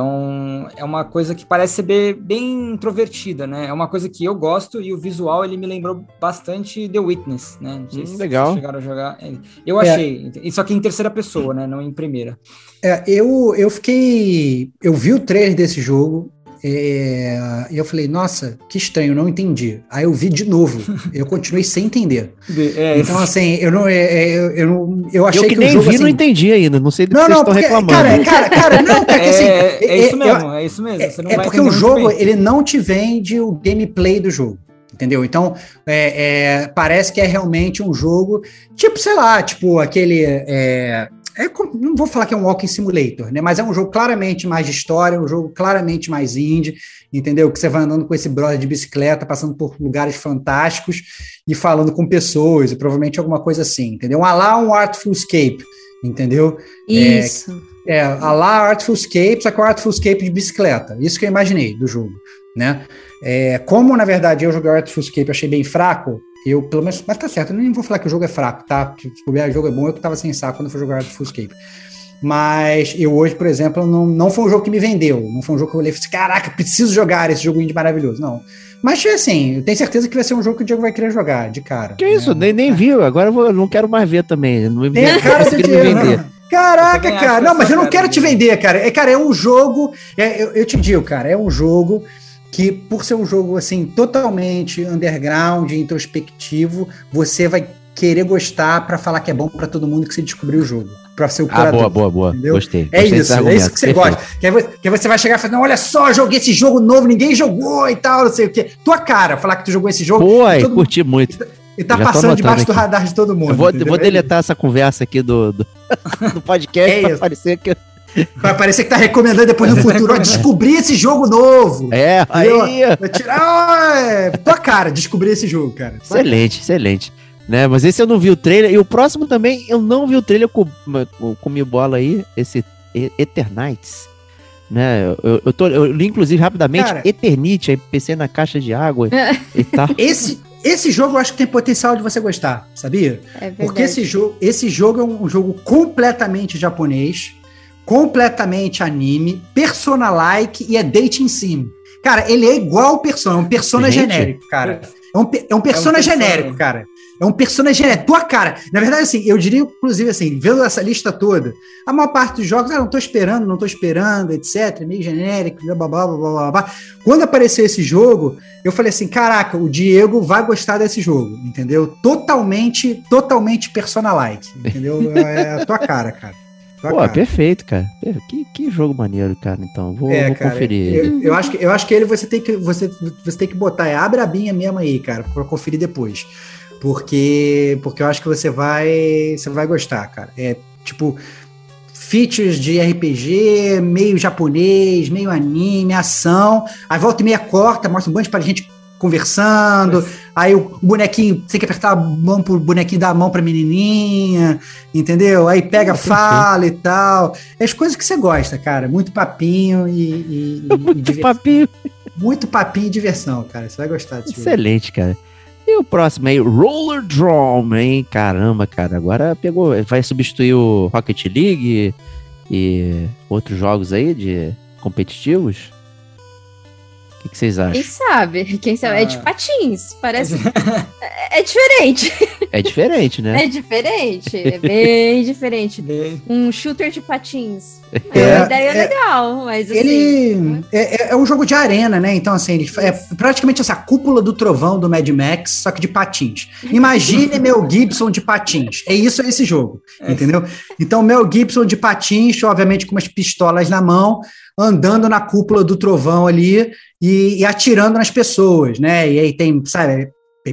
Então é uma coisa que parece ser bem, bem introvertida, né? É uma coisa que eu gosto e o visual ele me lembrou bastante The Witness, né? Hum, se legal. chegaram a jogar. Eu É. achei, isso aqui em terceira pessoa, né? Não em primeira. É, eu, eu fiquei. Eu vi o trailer desse jogo é, e eu falei, nossa, que estranho, não entendi. Aí eu vi de novo, eu continuei sem entender. É, Então, assim, eu não. é, é, eu, eu, não- eu achei eu que, que, nem o jogo. vi, assim, não entendi ainda. Não sei do que Não, vocês não, estão porque, reclamando. cara, cara, cara, não, cara, que assim, é, é isso eu- mesmo, é isso mesmo. Você não É vai porque o jogo, bem. ele não te vende o gameplay do jogo. Entendeu? Então, é, é, parece que é realmente um jogo, tipo, sei lá, tipo aquele. É, é não vou falar que é um walking simulator, né? Mas é um jogo claramente mais de história, um jogo claramente mais indie, entendeu? Que você vai andando com esse brother de bicicleta, passando por lugares fantásticos e falando com pessoas, e provavelmente alguma coisa assim, entendeu? Um lá um Artful Escape, entendeu? Isso. É, a lá Artful Escape, só que é o Artful Escape de bicicleta. Isso que eu imaginei do jogo, né? É, como, na verdade, eu joguei o Artful Escape achei bem fraco, eu, pelo menos, mas tá certo, eu nem vou falar que o jogo é fraco, tá? Porque se o jogo é bom, eu que tava sem saco quando eu fui jogar Artful Escape. Mas eu hoje, por exemplo, não, não foi um jogo que me vendeu. Não foi um jogo que eu olhei e falei assim, caraca, preciso jogar esse jogo indie maravilhoso. Não. Mas, assim, eu tenho certeza que vai ser um jogo que o Diego vai querer jogar, de cara. Que isso? né? Nem, nem vi. Agora eu vou- não quero mais ver também. Não me, Tem a cara conseguindo me vender. não. Caraca, cara. Não, mas eu não quero te vender, cara. É, cara, é um jogo. é, eu, eu te digo, cara, é um jogo que, por ser um jogo assim, totalmente underground, introspectivo, você vai querer gostar pra falar que é bom pra todo mundo que você descobriu o jogo. Pra ser o Ah, curador. boa, boa, boa. Entendeu? Gostei. É Gostei isso, é isso que você Perfeito. gosta. Que aí, que aí você vai chegar e falar, olha só, joguei esse jogo novo, ninguém jogou e tal, não sei o quê. Tua cara, falar que tu jogou esse jogo Pô, todo curti muito. e tá tô passando debaixo do aqui. radar de todo mundo. Eu vou, vou É deletar essa conversa aqui do, do, do podcast É pra isso. parecer que. Vai parecer que tá recomendando depois no futuro. Ó, descobri esse jogo novo. É, Entendeu? aí. Vai tirar. Ah, é, tua cara, descobrir esse jogo, cara. Excelente, excelente. Né, mas esse eu não vi o trailer. E o próximo também, eu não vi o trailer. Com- eu comi bola aí, esse E- Eternites. Né, eu, eu, tô, eu li, inclusive, rapidamente, Cara. Eternite, aí pensei na caixa de água e tal. Esse, esse jogo eu acho que tem potencial de você gostar, sabia? É verdade. Porque esse jogo, esse jogo é um jogo completamente japonês, completamente anime, persona-like e é dating sim. Cara, ele é igual Persona, é um persona Gente. genérico, cara. É um, é um persona É um persona. genérico, cara. É um personagem, é tua cara. Na verdade, assim, eu diria, inclusive, assim, vendo essa lista toda, a maior parte dos jogos, ah, não tô esperando, não tô esperando, etc, meio genérico, blá, blá, blá, blá, blá, blá. Quando apareceu esse jogo, eu falei assim, caraca, o Diego vai gostar desse jogo, entendeu? Totalmente, totalmente personalite, entendeu? É a tua cara, cara. Pô, cara. perfeito, cara. Que, que jogo maneiro, cara. Então, vou, É, vou cara, conferir. Eu, eu acho que, eu acho que ele você tem que, você, você tem que botar, é, abre a binha mesmo aí, cara, pra conferir depois. Porque, porque eu acho que você vai, você vai gostar, cara. É tipo features de RPG, meio japonês, meio anime, ação. Aí volta e meia corta, mostra um monte de gente conversando. Aí o bonequinho, você tem que apertar a mão pro bonequinho dar a mão pra menininha, entendeu? Aí pega, fala e tal. É as coisas que você gosta, cara. Muito papinho e, e- Muito papinho. muito papinho e diversão, cara. Você vai gostar disso. Excelente, cara. E o próximo aí, Roller Drum, hein? Caramba, cara. Agora pegou. Vai substituir o Rocket League e outros jogos aí de competitivos? O que, que vocês Quem acham? sabe? Quem sabe? É de Ah. patins. Parece. é, é diferente. É diferente, né? É diferente. É bem diferente. Bem, Um shooter de patins. É, É uma ideia é- legal, mas assim. Ele é, é- é um jogo de arena, né? Então, assim, ele é praticamente essa cúpula do trovão do Mad Max, só que de patins. Imagine Mel Gibson de patins. É isso, é esse jogo, É. entendeu? Então, Mel Gibson de patins, obviamente com umas pistolas na mão, andando na cúpula do trovão ali e, e atirando nas pessoas, né? E aí tem, sabe,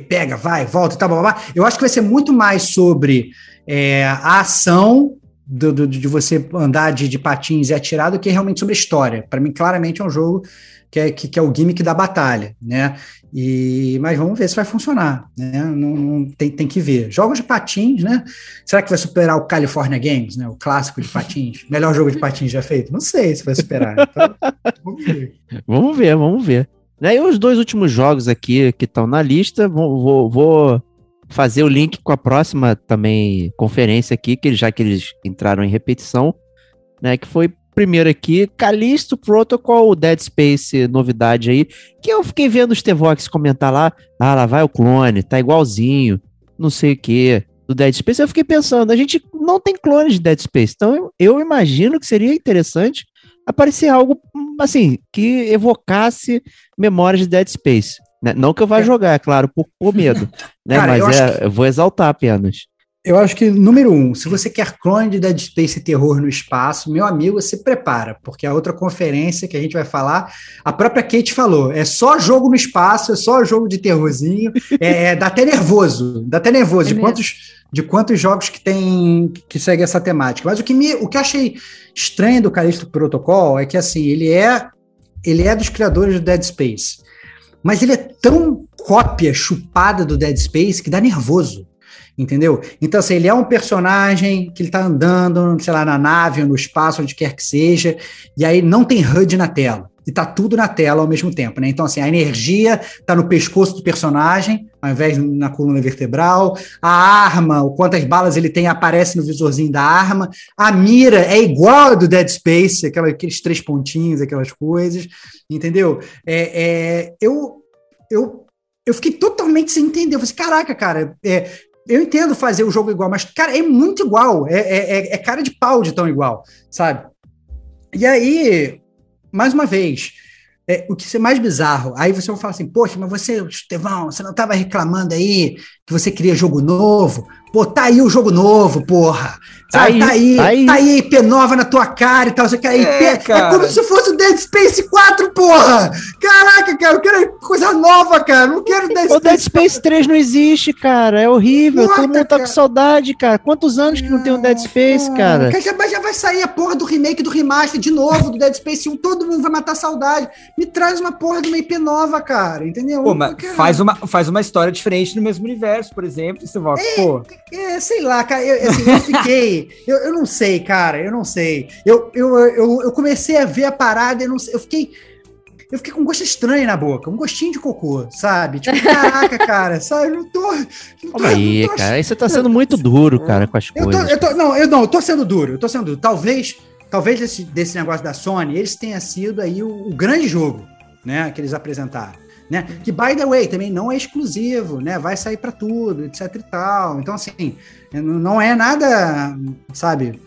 pega, vai, volta e tal, blá, blá, blá. Eu acho que vai ser muito mais sobre é, a ação do- do- de você andar de, de patins e atirar do que realmente sobre história. Para mim, claramente é um jogo que é, que, que é o gimmick da batalha, né? E, mas vamos ver se vai funcionar, né? Não, não- tem, tem que ver. Jogos de patins, né? Será que vai superar o California Games, né? O clássico de patins? Melhor jogo de patins já feito? Não sei se vai superar. Então, vamos ver. Vamos ver, vamos ver. Né, E os dois últimos jogos aqui que estão na lista, vou, vou- vou fazer o link com a próxima também conferência aqui, que já que eles entraram em repetição, né? Que foi primeiro aqui, Callisto Protocol, Dead Space, novidade aí, que eu fiquei vendo os T-Vox comentar lá, ah, lá vai o clone, tá igualzinho, não sei o que, do Dead Space. Eu fiquei pensando, a gente não tem clones de Dead Space, então eu, eu imagino que seria interessante aparecer algo, assim, que evocasse memórias de Dead Space. Né? Não que eu vá É. jogar, é claro, por, por medo, né? Cara, eu Mas acho é, eu vou exaltar apenas. Eu acho que, número um, se você quer clone de Dead Space e terror no espaço, meu amigo, se prepara, porque a outra conferência que a gente vai falar, a própria Kate falou, é só jogo no espaço, é só jogo de terrorzinho, é, é, dá até nervoso, dá até nervoso É de mesmo. quantos, de quantos jogos que tem, que segue essa temática. Mas o que, me, o que eu achei estranho do Callisto Protocol é que, assim, ele é, ele é dos criadores do Dead Space, mas ele é tão cópia chupada do Dead Space que dá nervoso entendeu? Então, assim, ele é um personagem que ele tá andando, sei lá, na nave ou no espaço, onde quer que seja, e aí não tem HUD na tela. E tá tudo na tela ao mesmo tempo, né? Então, assim, a energia tá no pescoço do personagem, ao invés na coluna vertebral. A arma, o quantas balas ele tem, aparece no visorzinho da arma. A mira é igual a do Dead Space, aquela, aqueles três pontinhos, aquelas coisas, entendeu? É, é, eu, eu, eu fiquei totalmente sem entender. Eu falei assim, caraca, cara, é, eu entendo fazer o jogo igual, mas, cara, é muito igual. É, é, é- é cara de pau de tão igual, sabe? E aí, mais uma vez, é, o que é mais bizarro, aí você vai falar assim, poxa, mas você, Estevão, você não estava reclamando aí que você queria jogo novo? Pô, tá aí o jogo novo, porra. Sabe? Tá Tá aí, aí, tá aí. tá aí, IP nova na tua cara e tal. Você quer IP? É, É, como se fosse o Dead Space 4, porra! Caraca, cara, eu quero coisa nova, cara. Não quero Dead O Dead Space. Space 3 não existe, cara. É horrível. Porra, Todo mundo tá cara. com saudade, cara. Quantos anos que não tem um Dead Space, cara? Cara, já, vai- já vai sair a porra do remake do remaster de novo do Dead Space 1. Todo mundo vai matar saudade. Me traz uma porra de uma IP nova, cara. Entendeu? Pô, mas faz uma, faz uma história diferente no mesmo universo, por exemplo, você volta, pô. É, sei lá, cara, eu, assim, eu fiquei. eu, eu não sei, cara, eu não sei. Eu, eu, eu, eu comecei a ver a parada, eu, não sei, eu fiquei. Eu fiquei com um gosto estranho na boca, um gostinho de cocô, sabe? Tipo, caraca, cara, sabe? Eu não tô. Não tô aí, não tô cara. Aí você tá sendo muito duro, cara, com as Eu tô, coisas. eu tô, não, eu não, eu tô sendo duro, eu tô sendo duro. Talvez, talvez desse, desse negócio da Sony, eles tenha sido aí o, o grande jogo, né, que eles apresentaram. Né? Que, by the way, também não é exclusivo, né? Vai sair para tudo, etc e tal. Então, assim, não é nada, sabe,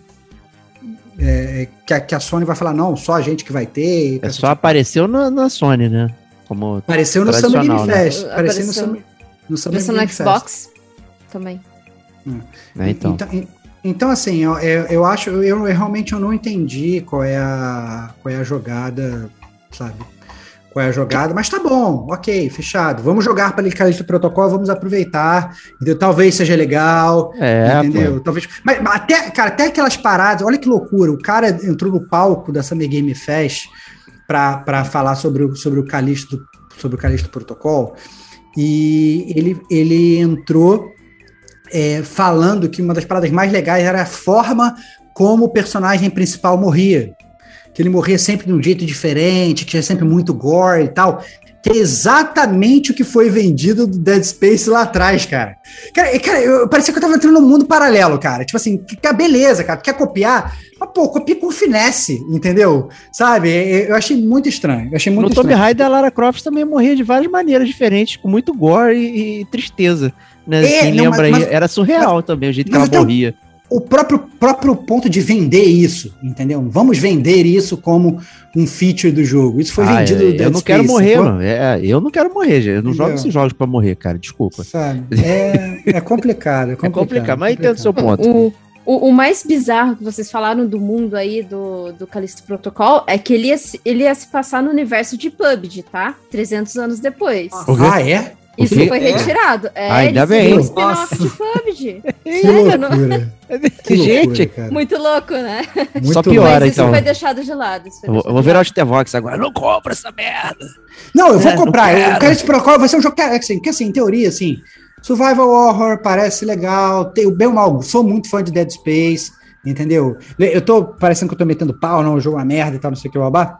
é, que, a, que, a, Sony vai falar, não, só a gente que vai ter. É só tipo... apareceu na, na, Sony, né? Como apareceu no Summer Game né? Fest. Apareceu, apareceu no, Summer, no, Summer Game no Xbox Fest. também. É, então. então. Então, assim, eu, eu, eu acho, eu, eu, realmente eu não entendi qual é a, qual é a jogada, sabe? Qual é a jogada, mas tá bom, ok, fechado. Vamos jogar para ele do protocolo, vamos aproveitar, entendeu? Talvez seja legal, é, entendeu? Pô. Talvez. Mas, mas, até, cara, até aquelas paradas, olha que loucura. O cara entrou no palco da Summer Game Fest para falar sobre o, sobre o Calixto, sobre o Calixto Protocol, e ele, ele entrou é, falando que uma das paradas mais legais era a forma como o personagem principal morria que ele morria sempre de um jeito diferente, que tinha sempre muito gore e tal. Que é exatamente o que foi vendido do Dead Space lá atrás, cara. Cara, cara eu, parecia que eu tava entrando num mundo paralelo, cara. Tipo assim, que, que beleza, cara. Quer copiar? Mas, pô, copia com finesse, entendeu? Sabe? Eu achei muito estranho. Eu achei muito no estranho. Tomb Raider, a Lara Croft também morria de várias maneiras diferentes, com muito gore e, e tristeza. Né? É, Quem não, lembra mas, aí, mas, era surreal mas, também o jeito que ela morria o próprio, próprio ponto de vender isso, entendeu? Vamos vender isso como um feature do jogo. Isso foi ah, vendido é, Eu não quero morrer, mano. É, eu não quero morrer, Eu não entendeu? jogo esses jogos para morrer, cara. Desculpa. Sabe? É, é complicado. É complicado, é complicado mas entendo o seu ponto. O, o, o, mais bizarro que vocês falaram do mundo aí do, do Callisto Protocol é que ele ia, ele ia se passar no universo de PUBG, tá? 300 anos depois. Ah, é? Isso foi retirado. É, é Ainda bem. Um spin-off de PUBG. que loucura. Que gente. Cara. Muito louco, né? Muito Só piora, Mas então. Isso foi deixado de lado. Eu vou, eu vou virar o Tevox agora. Não compra essa merda. Não, eu vou é, comprar. Eu quero esse protocolo. Vai ser um jogo que, assim, que, assim, em teoria, assim, Survival Horror parece legal. Tenho bem mal. Sou muito fã de Dead Space. Entendeu? Eu tô parecendo que eu tô metendo pau, não, o jogo é uma merda e tal, não sei o que, babá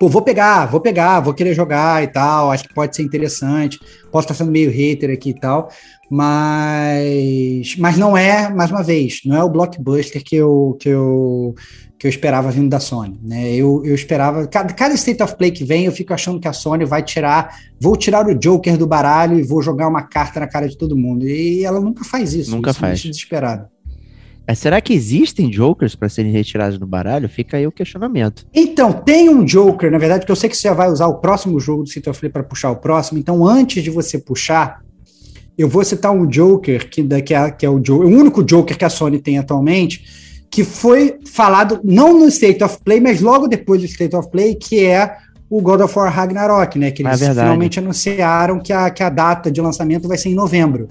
pô, vou pegar, vou pegar, vou querer jogar e tal, acho que pode ser interessante. Posso estar sendo meio hater aqui e tal, mas, mas não é, mais uma vez, não é o blockbuster que eu, que eu, que eu esperava vindo da Sony, né? Eu, eu esperava, cada, cada State of Play que vem, eu fico achando que a Sony vai tirar, vou tirar o Joker do baralho e vou jogar uma carta na cara de todo mundo. E ela nunca faz isso. Nunca isso faz. desesperado. É, será que existem Jokers para serem retirados do baralho? Fica aí o questionamento. Então, tem um Joker, na verdade, que eu sei que você já vai usar o próximo jogo do City of Play para puxar o próximo. Então, antes de você puxar, eu vou citar um Joker, que, que, é, que é o, o único Joker que a Sony tem atualmente, que foi falado não no State of Play, mas logo depois do State of Play, que é o God of War Ragnarok, né? Que eles é finalmente anunciaram que a, que a data de lançamento vai ser em novembro,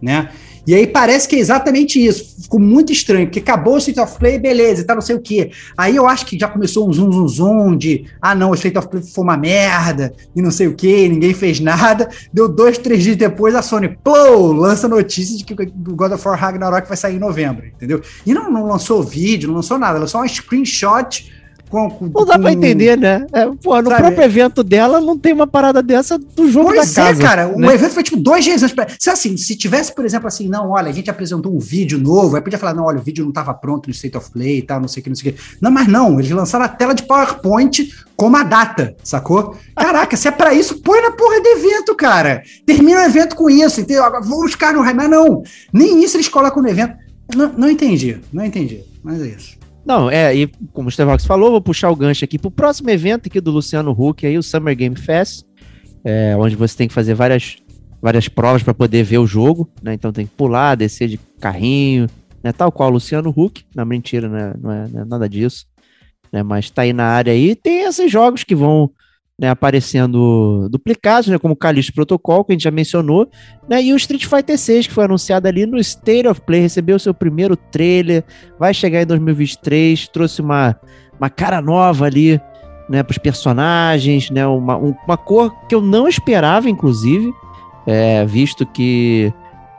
né? E aí parece que é exatamente isso. Ficou muito estranho, porque acabou o State of Play, beleza, tá não sei o quê. Aí eu acho que já começou um zoom, zoom, zoom de ah, não, o State of Play foi uma merda, e não sei o quê, ninguém fez nada. Deu dois, três dias depois, a Sony, pô, lança notícia de que o God of War Ragnarok vai sair em novembro, entendeu? E não, não lançou vídeo, não lançou nada, lançou um screenshot com, com, não dá com... pra entender, né? É, pô, no Sabe? próprio evento dela não tem uma parada dessa do jogo pois da é, casa. cara. Né? O evento foi tipo dois dias antes. Se assim, se tivesse, por exemplo, assim, não, olha, a gente apresentou um vídeo novo, aí podia falar, não, olha, o vídeo não tava pronto no State of Play e tal, não sei o que, não sei o que. Não, mas não, eles lançaram a tela de PowerPoint com a data, sacou? Caraca, se é pra isso, põe na porra do evento, cara. Termina o evento com isso, entendeu? Agora vou buscar no raio, mas não. Nem isso eles colocam no evento. Não, não entendi, não entendi, mas é isso. Não, é, e como o Stevox falou, vou puxar o gancho aqui pro próximo evento aqui do Luciano Huck, aí o Summer Game Fest, é, onde você tem que fazer várias, várias provas para poder ver o jogo, né? Então tem que pular, descer de carrinho, né? Tal qual o Luciano Huck, não mentira, né? Não é, não é nada disso, né? Mas tá aí na área aí, tem esses jogos que vão né, aparecendo duplicados, né, como o Calixto Protocol, que a gente já mencionou, né, e o Street Fighter 6, que foi anunciado ali no State of Play, recebeu seu primeiro trailer, vai chegar em 2023, trouxe uma, uma cara nova ali, né, para os personagens, né, uma, uma cor que eu não esperava, inclusive, é, visto que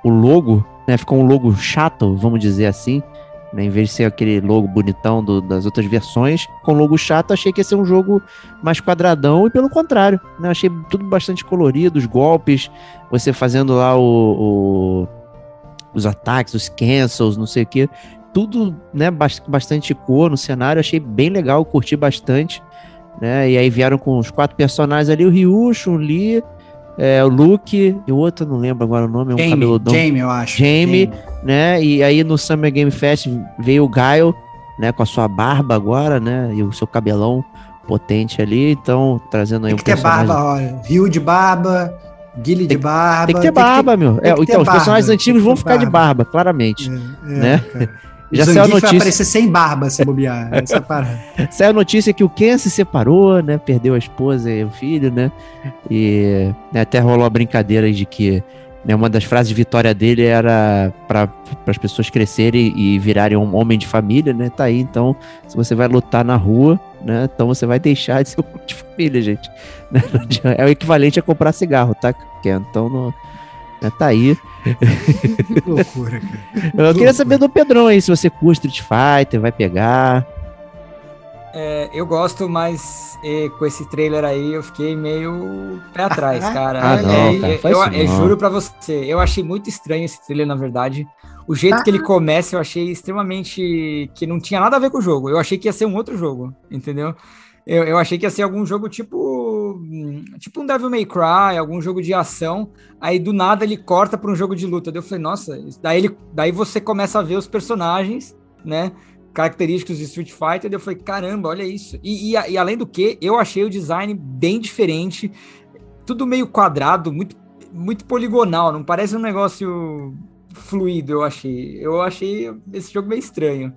o logo, né, ficou um logo chato, vamos dizer assim, né? Em vez de ser aquele logo bonitão do, das outras versões, com logo chato, achei que ia ser um jogo mais quadradão, e pelo contrário, né? Achei tudo bastante colorido, os golpes, você fazendo lá o, o os ataques, os cancels, não sei o que, tudo né, bastante cor no cenário, achei bem legal, curti bastante. né? E aí vieram com os quatro personagens ali, o Ryu, Chun-Li, é, o Luke, e o outro, não lembro agora o nome, é um Jamie, cabeludão. Jamie, eu acho. Jamie, né? E aí no Summer Game Fest veio o Gaio, né? Com a sua barba agora, né? E o seu cabelão potente ali, então trazendo aí Tem um que ter personagem. barba, olha. Rio de barba, Guile de barba. Tem que ter barba, meu. É, então, os barba, personagens antigos vão ficar de barba. barba, claramente. É, né? cara. Já o saiu a Zangief vai notícia. aparecer sem barba se bobear. Essa é parada. Saiu a notícia que o Ken se separou, né? Perdeu a esposa e o filho, né? E né, até rolou a brincadeira de que né, uma das frases de vitória dele era para as pessoas crescerem e virarem um homem de família, né? Tá aí, então, se você vai lutar na rua, né? Então você vai deixar de ser um homem de família, gente. É o equivalente a comprar cigarro, tá? Ken? Então, não, né, tá aí. Que loucura, cara. Eu queria saber do Pedrão aí, se você curte Street Fighter, vai pegar. É, eu gosto, mas eh, com esse trailer aí eu fiquei meio pé atrás, cara. Ah, não, É, cara, é, eu, eu não. juro pra você, eu achei muito estranho esse trailer, na verdade. O jeito que ele começa, eu achei extremamente. que não tinha nada a ver com o jogo. Eu achei que ia ser um outro jogo, entendeu? Eu, eu achei que ia ser algum jogo tipo. hum, Tipo um Devil May Cry, algum jogo de ação. Aí do nada ele corta pra um jogo de luta. Daí eu falei, nossa, daí, ele, daí você começa a ver os personagens, né? Característicos de Street Fighter. Eu falei, caramba, olha isso. E, e, e além do que, eu achei o design bem diferente. Tudo meio quadrado, muito, muito poligonal. Não parece um negócio fluido, eu achei. Eu achei esse jogo meio estranho.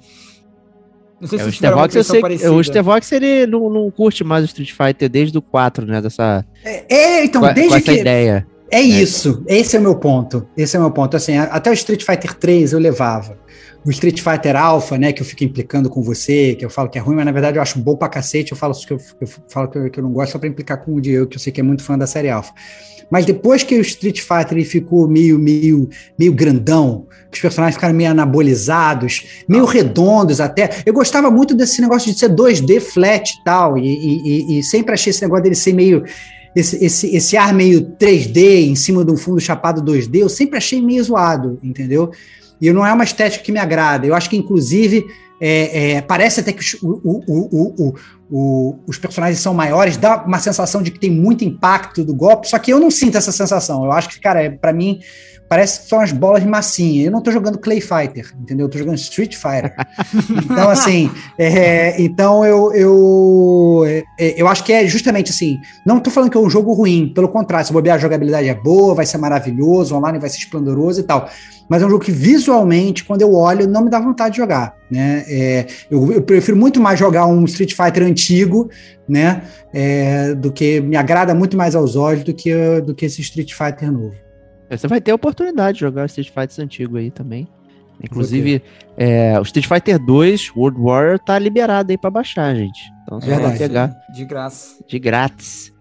Não sei É, se o Stevox, eu sei, parecida. o Stevox ele não, não curte mais o Street Fighter desde o 4, né? Dessa, É, é, então, com, com desde essa que. ideia. É isso, esse é o meu ponto. Esse é o meu ponto. Assim, a- até o Street Fighter 3 eu levava. O Street Fighter Alpha, né, que eu fico implicando com você, que eu falo que é ruim, mas na verdade eu acho bom pra cacete. Eu falo que eu, eu falo que eu, que eu não gosto só pra implicar com o Diego, que eu sei que é muito fã da série Alpha. Mas depois que o Street Fighter ele ficou meio, meio, meio grandão, que os personagens ficaram meio anabolizados, meio redondos até. Eu gostava muito desse negócio de ser 2D flat e tal, e, e- e- sempre achei esse negócio dele ser meio esse, esse, esse ar meio 3D em cima de um fundo chapado 2D, eu sempre achei meio zoado, entendeu? E não é uma estética que me agrada. Eu acho que, inclusive, é, é, parece até que os, o- o- o- os personagens são maiores, dá uma sensação de que tem muito impacto do golpe, só que eu não sinto essa sensação. Eu acho que, cara, é, para mim, parece que são as bolas massinha. Eu não tô jogando Clay Fighter, entendeu? Eu tô jogando Street Fighter. Então, assim, é, então eu, eu, é, eu acho que é justamente assim. Não tô falando que é um jogo ruim, pelo contrário, se bobear a jogabilidade é boa, vai ser maravilhoso, online vai ser esplendoroso e tal. Mas é um jogo que visualmente, quando eu olho, não me dá vontade de jogar. Né? É, eu, eu prefiro muito mais jogar um Street Fighter antigo, né? é, do que me agrada muito mais aos olhos do que, do que esse Street Fighter novo. Você vai ter a oportunidade de jogar o Street Fighter antigo aí também. Inclusive, é, o Street Fighter 2 World Warrior tá liberado aí pra baixar, gente. Então você Verdade. vai pegar De graça. de grátis.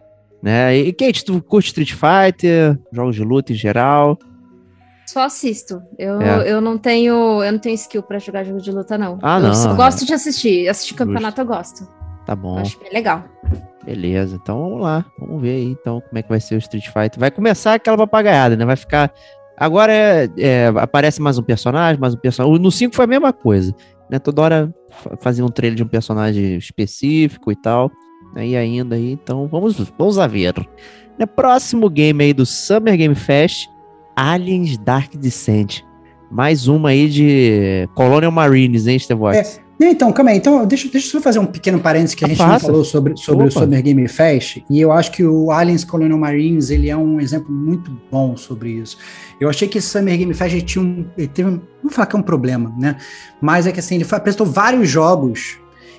Né? E Kate, tu curte Street Fighter, jogos de luta em geral? Só assisto. Eu, É. eu não tenho, eu não tenho skill pra jogar jogo de luta não. Ah, eu não, só é. gosto de assistir, assistir campeonato eu gosto. Tá bom. Eu acho bem legal. Beleza, então vamos lá. Vamos ver aí então como é que vai ser o Street Fighter. Vai começar aquela papagaiada, né? Vai ficar. Agora é, é, aparece mais um personagem, mais um personagem. No 5 foi a mesma coisa. Né? Toda hora fa- fazia um trailer de um personagem específico e tal. Aí ainda aí, então vamos, vamos a ver. Né, próximo game aí do Summer Game Fest, Aliens Dark Descent. Mais uma aí de Colonial Marines, hein, Stevox? Não, Então, calma aí. Então, deixa, deixa eu só fazer um pequeno parênteses que a Ah, gente não falou sobre, sobre o. Summer Game Fest. E eu acho que o Aliens Colonial Marines ele é um exemplo muito bom sobre isso. Eu achei que esse Summer Game Fest ele tinha um. Ele teve, um- não falar que é um problema, né? Mas é que assim, ele apresentou vários jogos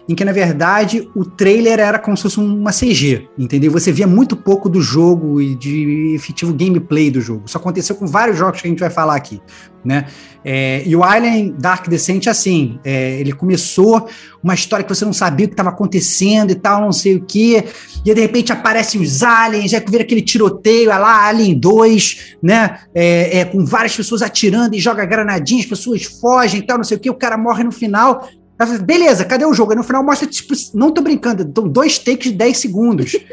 em que, na verdade, o trailer era como se fosse uma CG, entendeu? Você via muito pouco do jogo e de efetivo gameplay do jogo. Isso aconteceu com vários jogos que a gente vai falar aqui, né? É, e o Alien Dark Descent, assim, é, ele começou uma história que você não sabia o que estava acontecendo e tal, não sei o quê, e aí, de repente aparecem os aliens, aí vira aquele tiroteio, é lá, Alien 2, né? É, é, com várias pessoas atirando e joga granadinha, as pessoas fogem e tal, não sei o quê, o cara morre no final. Aí você, Beleza, cadê o jogo? Aí no final mostra, tipo, não tô brincando, então dois takes de 10 segundos.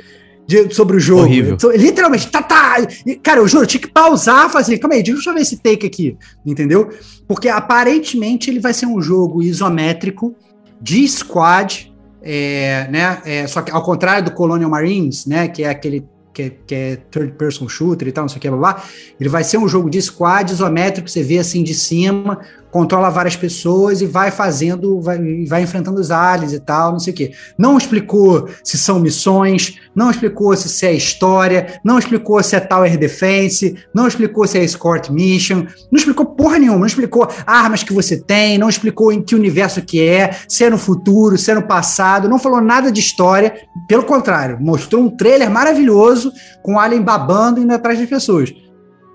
de- sobre o jogo. Horrível. Literalmente, tá, tá. Cara, eu juro, eu tinha que pausar e fazer. Calma aí, deixa eu ver esse take aqui. Entendeu? Porque aparentemente ele vai ser um jogo isométrico de squad, é, né? É, só que ao contrário do Colonial Marines, né? Que é aquele que, é, que é third person shooter e tal, não sei o que, blá, blá, ele vai ser um jogo de squad isométrico, você vê assim de cima, controla várias pessoas e vai fazendo, vai, vai enfrentando os aliens e tal, não sei o que. Não explicou se são missões, não explicou se é história, não explicou se é Tower Defense, não explicou se é Escort Mission, não explicou porra nenhuma, não explicou armas que você tem, não explicou em que universo que é, se é no futuro, se é no passado, não falou nada de história, pelo contrário, mostrou um trailer maravilhoso com o Alien babando indo atrás das pessoas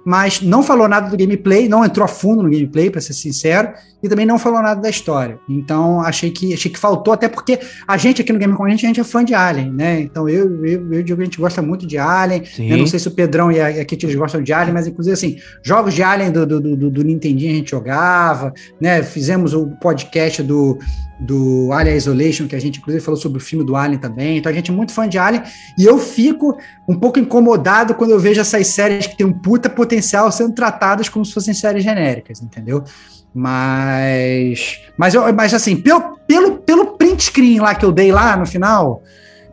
mas não falou nada do gameplay, não entrou a fundo no gameplay, para ser sincero, e também não falou nada da história. Então, achei que achei que faltou, até porque a gente aqui no Game Com a gente, a gente é fã de Alien, né? Então, eu, eu, eu digo a gente gosta muito de Alien. Eu não sei se o Pedrão e a, a Kitty gostam de Alien, mas inclusive, assim, jogos de Alien do, do, do, do Nintendinho a gente jogava, né? Fizemos o podcast do, do Alien Isolation, que a gente inclusive falou sobre o filme do Alien também. Então a gente é muito fã de Alien e eu fico um pouco incomodado quando eu vejo essas séries que têm um puta potencial sendo tratadas como se fossem séries genéricas, entendeu? Mas, mas, eu, mas assim, pelo, pelo, pelo print screen lá que eu dei lá no final,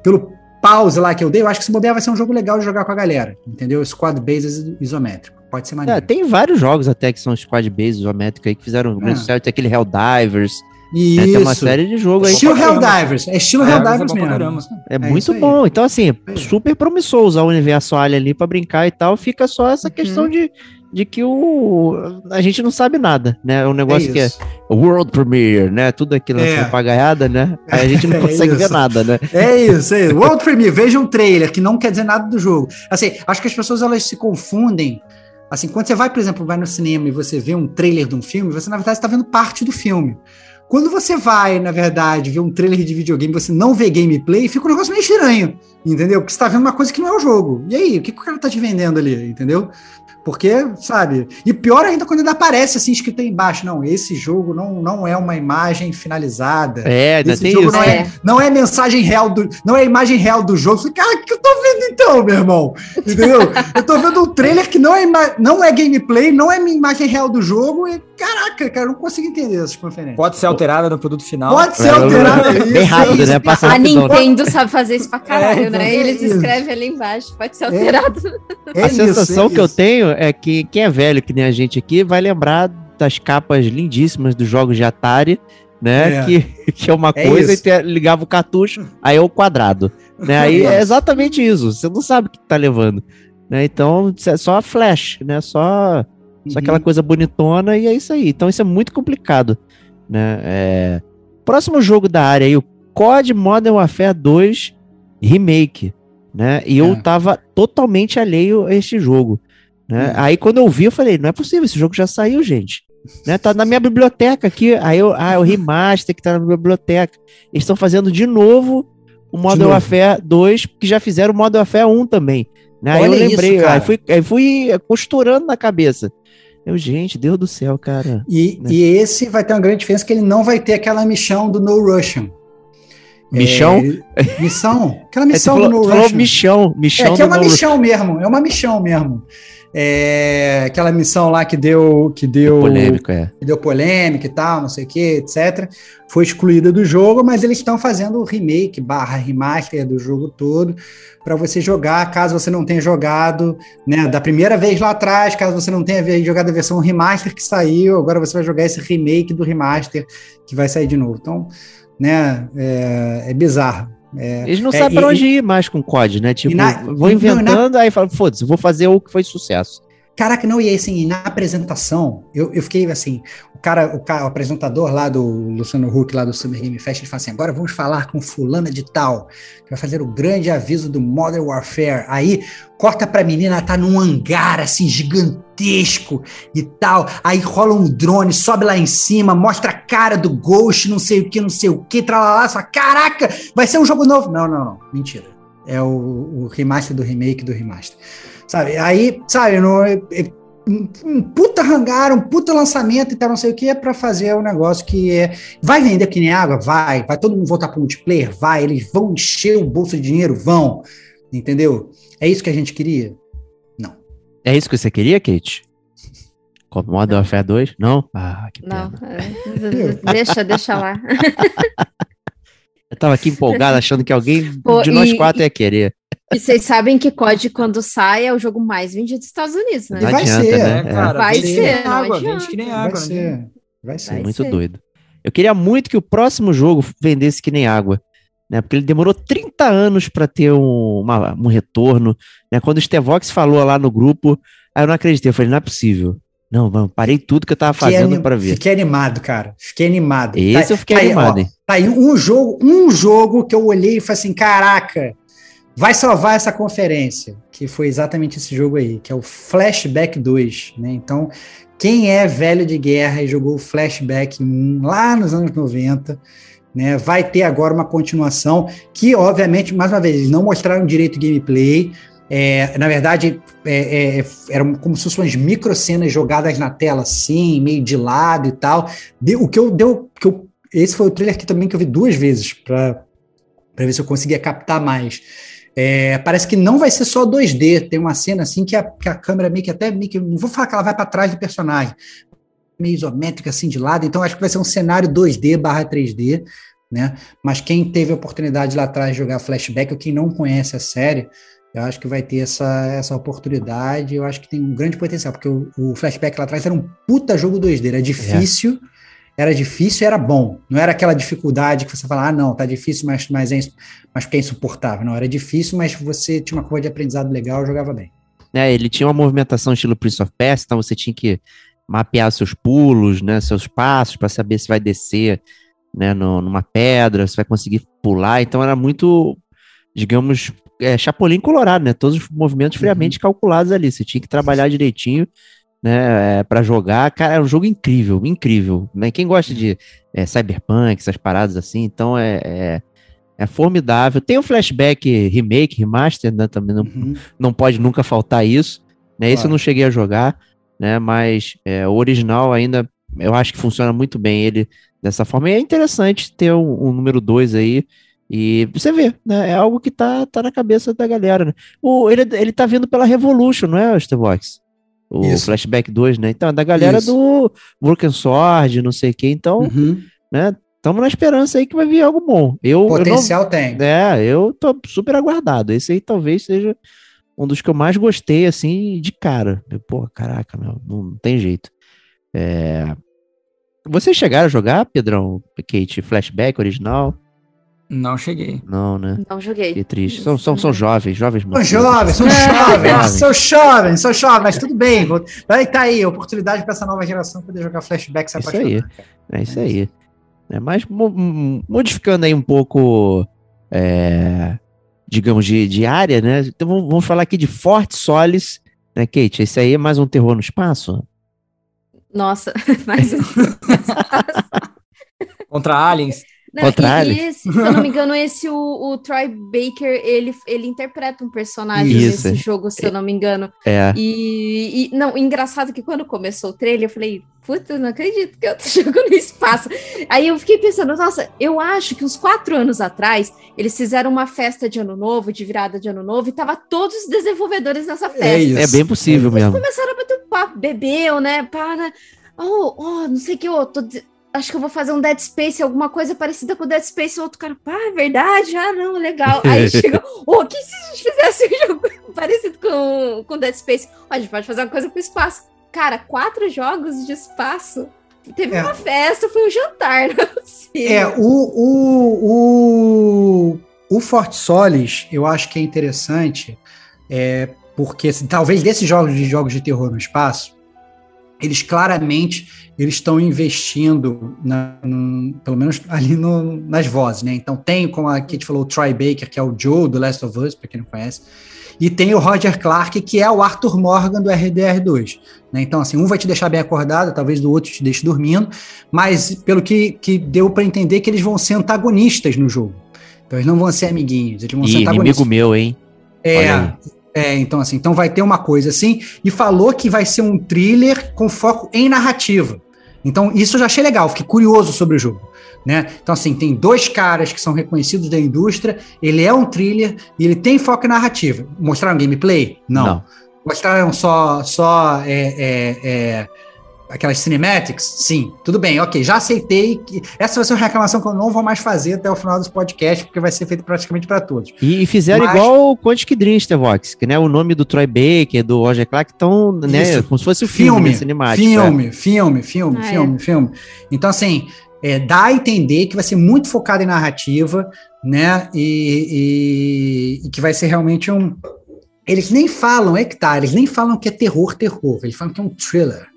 pelo pause lá que eu dei, eu acho que esse modelo vai ser um jogo legal de jogar com a galera, entendeu? Squad Bases isométrico. Pode ser maneiro. É, tem vários jogos até que são squad bases isométricos aí que fizeram muito é. certo. Tem aquele Helldivers. Isso. É, tem uma série de jogos aí. Estilo Helldivers. É estilo é, Helldivers é mesmo. É, é muito bom. Então, assim, super promissor usar o universo Alien ali pra brincar e tal. Fica só essa uhum. questão de de que o a gente não sabe nada, né? É um negócio é que é World Premiere, né? Tudo aquilo é. assim, papagaiada, né? Aí a gente não é consegue ver nada, né? É isso, é isso. World Premiere, veja um trailer que não quer dizer nada do jogo. Assim, acho que as pessoas elas se confundem. Assim, quando você vai, por exemplo, vai no cinema e você vê um trailer de um filme, você na verdade está vendo parte do filme. Quando você vai, na verdade, ver um trailer de videogame, você não vê gameplay, fica um negócio meio estranho, entendeu? Porque você tá vendo uma coisa que não é o jogo. E aí, o que, que o cara tá te vendendo ali, entendeu? Porque, sabe? E pior ainda quando ainda aparece assim escrito aí embaixo: não, esse jogo não, não é uma imagem finalizada. É, ainda esse tem jogo isso. Não é, é, não é mensagem real do. Não é a imagem real do jogo. Falei, cara, o que eu tô vendo então, meu irmão? Entendeu? eu tô vendo um trailer que não é, não é gameplay, não é imagem real do jogo. E, caraca, cara, eu não consigo entender essas conferências. Pode ser alterada no produto final. Pode ser é, alterada. É, bem rápido, né? Passa a Nintendo sabe fazer isso pra caralho, é, né? Eles escrevem ali embaixo. Pode ser alterado. a sensação que eu tenho é que quem é velho, que nem a gente aqui, vai lembrar das capas lindíssimas dos jogos de Atari, né? É. Que, que é uma é coisa isso. e ligava o cartucho, aí é o quadrado. Né? Aí é exatamente isso. Você não sabe o que tá levando. Né? Então, é só a flash, né? Só, uhum. só aquela coisa bonitona e é isso aí. Então, isso é muito complicado. Né? É... Próximo jogo da área aí, o COD Modern Warfare 2 Remake. Né? E eu é. tava totalmente alheio a este jogo. Né? Hum. Aí quando eu vi, eu falei, não é possível, esse jogo já saiu, gente. Né? Tá na minha biblioteca aqui. Aí eu, ah, é o remaster que tá na minha biblioteca. Eles estão fazendo de novo o Modern Warfare 2, que já fizeram o Modern Warfare 1 também. Né? Aí eu lembrei, isso, aí, fui, aí fui costurando na cabeça. Eu, gente, Deus do céu, cara. E, né? e esse vai ter uma grande diferença que ele não vai ter aquela missão do No Russian. Michão? É, missão? Aquela missão é, do No Russian. Falou michão, michão. É, que é uma missão mesmo, é uma missão mesmo. É, aquela missão lá que deu que deu polêmica, é. que deu polêmica e tal, não sei o que, etc. Foi excluída do jogo, mas eles estão fazendo o remake barra remaster do jogo todo para você jogar, caso você não tenha jogado, né, da primeira vez lá atrás, caso você não tenha jogado a versão remaster que saiu, agora você vai jogar esse remake do remaster que vai sair de novo. Então, né, é, é bizarro. É, Eles não é, sabem pra onde ir mais com COD, né? Tipo, na, vou inventando, na... aí fala, foda-se, vou fazer o que foi sucesso. Caraca, não, e assim, na apresentação, eu, eu fiquei assim, cara, o cara, o apresentador lá do Luciano Huck, lá do Summer Game Fest, ele fala assim, agora vamos falar com fulana de tal, que vai fazer o grande aviso do Modern Warfare. Aí, corta pra menina, ela tá num hangar, assim, gigantesco e tal, aí rola um drone, sobe lá em cima, mostra a cara do Ghost, não sei o que, não sei o que, tralalá, só, caraca, vai ser um jogo novo. Não, não, não, mentira. É o, o remaster do remake do remaster. Sabe? Aí, sabe, no, é, é, um puta hangar, um puta lançamento e tal, não sei o que, é para fazer um negócio que é. Vai vender que nem água? Vai. Vai todo mundo voltar para multiplayer? Vai. Eles vão encher o bolso de dinheiro? Vão. Entendeu? É isso que a gente queria? Não. É isso que você queria, Kate? Como Modern Warfare 2? Não? Ah, que pena. Não. É, deixa, deixa lá. Eu tava aqui empolgado, achando que alguém Pô, de nós e- quatro ia querer. E vocês sabem que COD, quando sai, é o jogo mais vendido dos Estados Unidos, né? Não vai adianta, ser, né? É, cara, Vai vende que ser, água, vende que nem Vai água. né? ser. Vai ser. Vai muito ser. doido. Eu queria muito que o próximo jogo vendesse que nem água, né? Porque ele demorou 30 anos para ter um, uma- um retorno, né? Quando o Stevox falou lá no grupo, aí eu não acreditei, eu falei, não é possível. Não, mano, parei tudo que eu tava Fiquei fazendo anim- para ver. Fiquei animado, cara. Fiquei animado. Esse Tá- eu fiquei tá aí, animado, ó, hein? Tá aí um jogo, um jogo que eu olhei e falei assim: caraca, vai salvar essa conferência. Que foi exatamente esse jogo aí, que é o Flashback 2. Né? Então, quem é velho de guerra e jogou o Flashback 1 lá nos anos 90, né, vai ter agora uma continuação que, obviamente, mais uma vez, eles não mostraram direito o gameplay. É, na verdade, é, é, eram como se fossem micro cenas jogadas na tela, assim, meio de lado e tal. O que eu deu. Que eu, esse foi o trailer que também que eu vi duas vezes para ver se eu conseguia captar mais. É, parece que não vai ser só 2D, tem uma cena assim que a, que a câmera meio que até meio que. Não vou falar que ela vai para trás do personagem, meio isométrica assim de lado, então acho que vai ser um cenário 2D barra 3D, né? Mas quem teve a oportunidade lá atrás de jogar flashback, ou quem não conhece a série, eu acho que vai ter essa, essa oportunidade, eu acho que tem um grande potencial, porque o, o flashback lá atrás era um puta jogo 2D, era difícil. Era difícil e era bom. Não era aquela dificuldade que você fala, ah, não, tá difícil, mas, mas, é, mas porque é insuportável. Não, era difícil, mas você tinha uma curva de aprendizado legal, jogava bem. né, ele tinha uma movimentação estilo Prince of Persia, então você tinha que mapear seus pulos, né, seus passos para saber se vai descer, né, no- numa pedra, se vai conseguir pular. Então era muito, digamos, é, chapolim colorado, né? Todos os movimentos friamente calculados ali. Você tinha que trabalhar direitinho, né, para jogar. Cara, é um jogo incrível, incrível. Né? Quem gosta de é, cyberpunk, essas paradas assim, então é, é, é formidável. Tem o flashback remake, remaster, né? Também não Uhum. não pode nunca faltar isso. Né? Esse eu Claro. não cheguei a jogar, né? Mas é, o original ainda, eu acho que funciona muito bem ele dessa forma. E é interessante ter um, um número 2 aí. E você vê, né? É algo que tá, tá na cabeça da galera, né? O, ele, ele tá vindo pela Revolution, não é, Starbox? O Isso. Flashback 2, né? Então, é da galera Isso. do Broken Sword, não sei o quê. Então, Uhum. né? Estamos na esperança aí que vai vir algo bom. Eu, eu não, Potencial tem. é, eu tô super aguardado. Esse aí talvez seja um dos que eu mais gostei, assim, de cara. Pô, caraca, meu, não, não tem jeito. É... Vocês chegaram a jogar, Pedrão? Kate, flashback original? Não cheguei. Não, né? Não joguei. Que triste. São, são, são jovens, jovens São jovens, são É. jovens, são jovens, são jovens, mas tudo bem. vou- Aí tá aí, oportunidade para essa nova geração poder jogar flashback se Isso aí. É isso aí. É, mas mo- mo- modificando aí um pouco, é, digamos, de, de área, né? Então vamos, vamos falar aqui de Forte Solis, né, Kate? Esse aí é mais um terror no espaço? Nossa, mas. Contra aliens. Não, Contrário. e, e esse, se eu não me engano, esse, o, o Troy Baker, ele, ele interpreta um personagem Isso. nesse jogo, se eu não me engano. É. E, e- não, engraçado que quando começou o trailer, eu falei, puta, eu não acredito que eu tô jogando no espaço. Aí eu fiquei pensando, nossa, eu acho que uns quatro anos atrás, eles fizeram uma festa de ano novo, de virada de ano novo, e tava todos os desenvolvedores nessa festa. É isso. É bem possível mesmo. Começaram a bater um papo, bebeu, né? Para. Oh, oh, não sei o que, eu tô. Acho que eu vou fazer um Dead Space, alguma coisa parecida com Dead Space. O outro cara, pá, é verdade, ah, não, legal. Aí chegou, oh, que se a gente fizesse um jogo parecido com, com Dead Space? Ó, a gente pode fazer uma coisa com espaço. Cara, quatro jogos de espaço. Teve É. uma festa, foi um jantar, não é. É, o, o, o, o Fort Solis, eu acho que é interessante, é, porque assim, talvez desses jogos de jogos de terror no espaço, eles claramente eles estão investindo, na, num- pelo menos ali no- nas vozes, né? Então tem, como a Kate falou, o Troy Baker, que é o Joe do Last of Us, para quem não conhece, e tem o Roger Clark, que é o Arthur Morgan do RDR2. Né? Então, assim, um vai te deixar bem acordado, talvez do outro te deixe dormindo, mas pelo que, que deu para entender que eles vão ser antagonistas no jogo. Então eles não vão ser amiguinhos, eles vão ser antagonistas. inimigo meu, hein? É, é, então assim, então vai ter uma coisa assim, e falou que vai ser um thriller com foco em narrativa. Então isso eu já achei legal, fiquei curioso sobre o jogo, né? Então assim, tem dois caras que são reconhecidos da indústria, ele é um thriller e ele tem foco em narrativa. Mostraram gameplay? Não. Não. Mostraram só, só é, é, é, aquelas cinematics, sim, tudo bem, ok, já aceitei. Que, essa vai ser uma reclamação que eu não vou mais fazer até o final desse podcast, porque vai ser feito praticamente para todos. E, e fizeram Mas... igual o Quantic Dream, Vox, que né, o nome do Troy Baker, do Roger Clark, estão, né, como se fosse o filme, filme cinemático. Filme, é. filme, filme, ah, filme, é. filme. Então, assim, é, dá a entender que vai ser muito focado em narrativa, né, e, e, e que vai ser realmente um... Eles nem falam, é que tá, eles nem falam que é terror, terror, eles falam que é um thriller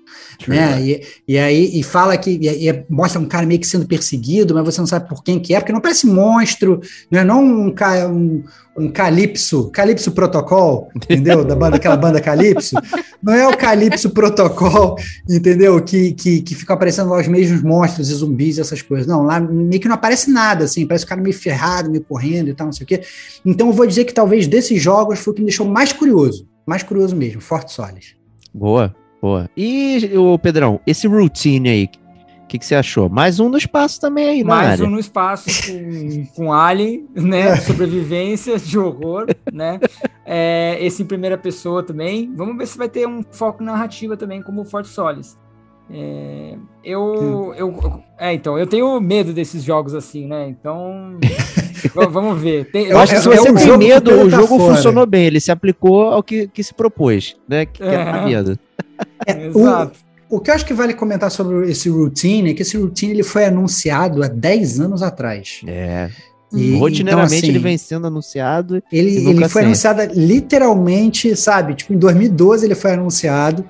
né? E, e aí e fala que e, e, mostra um cara meio que sendo perseguido, mas você não sabe por quem que é, porque não parece monstro, não é não um, um, um Calypso, Calypso Protocol, entendeu? Da banda, aquela banda Calypso. Não é o Calypso Protocol, entendeu? Que, que, que fica aparecendo lá os mesmos monstros e zumbis e essas coisas. Não, lá meio que não aparece nada, assim, parece o cara meio ferrado, meio correndo e tal, não sei o quê. Então eu vou dizer que talvez desses jogos foi o que me deixou mais curioso, mais curioso mesmo, Forte Solis. Boa. Boa. E, o Pedrão, esse routine aí, o que, que, você achou? Mais um no espaço também aí, Mais um no espaço com, com Alien, né? Sobrevivência de horror, né? É, esse em primeira pessoa também. Vamos ver se vai ter um foco narrativa também, como o Forte Solis. É, eu, eu, é, então, eu tenho medo desses jogos assim, né? Então, vamos ver. Tem, eu acho que se você é tem medo, o jogo fora. funcionou bem. Ele se aplicou ao que, que se propôs, né? Que, que é. medo. É, Exato. O, o que eu acho que vale comentar sobre esse routine é que esse routine ele foi anunciado há 10 anos atrás. É. E, Rotineiramente então, assim, ele vem sendo anunciado. Ele, ele foi anunciado literalmente, sabe? Tipo, em 2012 ele foi anunciado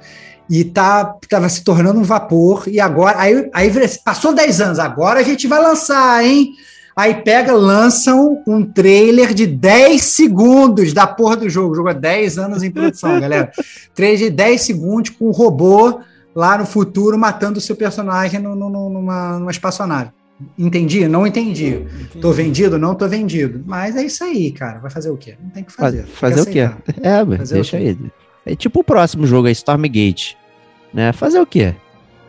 e tá, tava se tornando um vapor. E agora, aí, aí passou 10 anos, agora a gente vai lançar, hein? Aí pega, lançam um trailer de 10 segundos da porra do jogo. O jogo é 10 anos em produção, galera. Trailer de 10 segundos com um robô lá no futuro matando o seu personagem no, no, numa, numa espaçonave. Entendi? Não entendi. entendi. Tô vendido? Não tô vendido. Mas é isso aí, cara. Vai fazer o quê? Não tem que fazer. Fazer o quê? É, fazer deixa aí. É tipo o próximo jogo, é Stormgate. Né? Fazer o quê?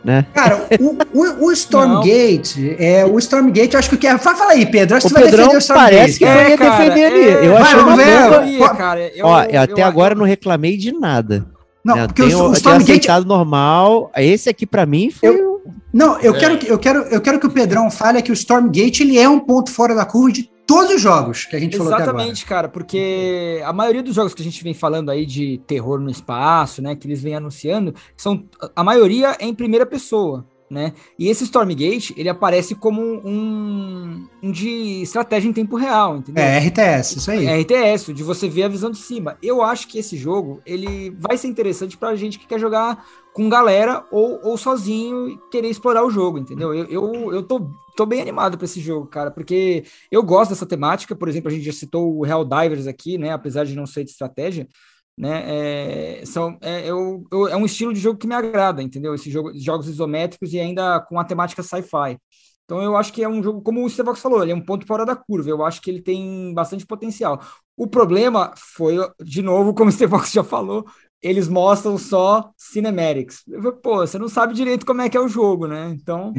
Né? Cara, o, o, o Stormgate, é, o Stormgate, acho que o que é. Fala aí, Pedro, acho que você vai defender o Stormgate. Parece que é, cara, defender ali. É, eu achei uma boa. Cara, eu, Ó, eu, até eu, agora eu não reclamei de nada. Não, né? porque tenho, o, o Stormgate normal. Esse aqui para mim foi eu, Não, eu é. quero eu quero eu quero que o Pedrão fale que o Stormgate ele é um ponto fora da curva de todos os jogos que a gente falou Exatamente, cara, porque a maioria dos jogos que a gente vem falando aí de terror no espaço, né, que eles vêm anunciando, são a maioria é em primeira pessoa né? E esse Stormgate, ele aparece como um, um de estratégia em tempo real, entendeu? É RTS, isso aí. É RTS, de você ver a visão de cima. Eu acho que esse jogo, ele vai ser interessante pra gente que quer jogar com galera ou, ou sozinho e querer explorar o jogo, entendeu? Eu, eu, eu tô, tô bem animado para esse jogo, cara, porque eu gosto dessa temática, por exemplo, a gente já citou o Helldivers aqui, né, apesar de não ser de estratégia, né? É, são, é, eu, eu, é um estilo de jogo que me agrada, entendeu? Esses jogo, jogos isométricos e ainda com a temática sci-fi. Então eu acho que é um jogo, como o Stevox falou, ele é um ponto fora da curva. Eu acho que ele tem bastante potencial. O problema foi, de novo, como o Stevox já falou, eles mostram só cinematics. Pô, você não sabe direito como é que é o jogo, né? Então.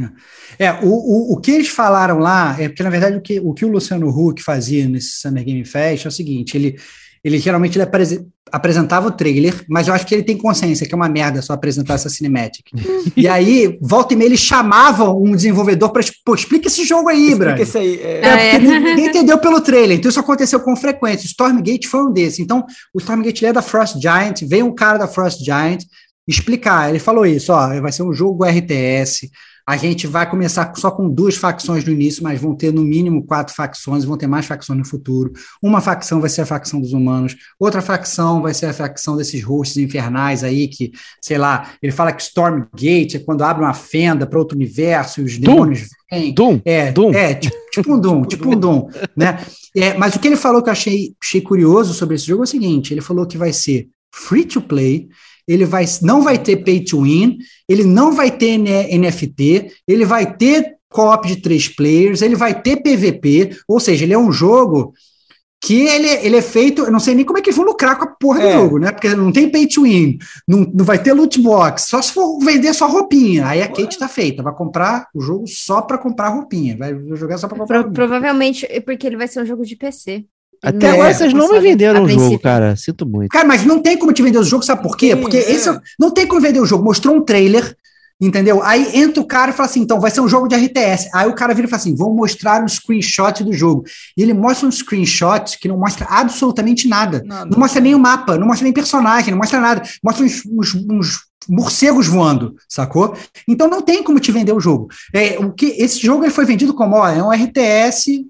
É, é o, o, o que eles falaram lá é porque, na verdade, o que o, que o Luciano Huck fazia nesse Summer Game Fest é o seguinte: ele ele geralmente ele apresentava o trailer, mas eu acho que ele tem consciência que é uma merda só apresentar essa cinematic. e aí, volta e meia, eles chamavam um desenvolvedor para pô, explica esse jogo aí, Explica isso aí. É. É, é. Ninguém entendeu pelo trailer, então isso aconteceu com frequência. O Stormgate foi um desses. Então, o Stormgate é da Frost Giant, veio um cara da Frost Giant explicar. Ele falou isso, ó, vai ser um jogo RTS, a gente vai começar só com duas facções no início, mas vão ter no mínimo quatro facções, vão ter mais facções no futuro. Uma facção vai ser a facção dos humanos, outra facção vai ser a facção desses hosts infernais aí, que, sei lá, ele fala que Stormgate é quando abre uma fenda para outro universo e os Doom. demônios vêm. Doom. É, Doom. é tipo, tipo um Doom, tipo um Doom, né? É, mas o que ele falou que eu achei, achei curioso sobre esse jogo é o seguinte: ele falou que vai ser free to play ele vai, não vai ter pay to win, ele não vai ter NFT, ele vai ter co-op de três players, ele vai ter PVP, ou seja, ele é um jogo que ele, ele é feito, eu não sei nem como é que eles vão lucrar com a porra é. do jogo, né? Porque não tem pay to win, não, não vai ter loot box, só se for vender só roupinha. Aí a Kate tá feita, vai comprar o jogo só para comprar roupinha, vai jogar só para comprar Pro, Provavelmente porque ele vai ser um jogo de PC. Até é, agora vocês não me venderam o jogo, cara. Sinto muito. Cara, mas não tem como te vender o jogo, sabe por quê? Porque é. esse não tem como vender o jogo. Mostrou um trailer, Entendeu? Aí entra o cara e fala assim: então vai ser um jogo de RTS. Aí o cara vira e fala assim: vamos mostrar um screenshot do jogo. E ele mostra um screenshot que não mostra absolutamente nada. Nada. Não mostra nem o mapa, não mostra nem personagem, não mostra nada. Mostra uns, uns- uns morcegos voando, sacou? Então não tem como te vender o jogo. É, o que, esse jogo ele foi vendido como: ó, é um RTS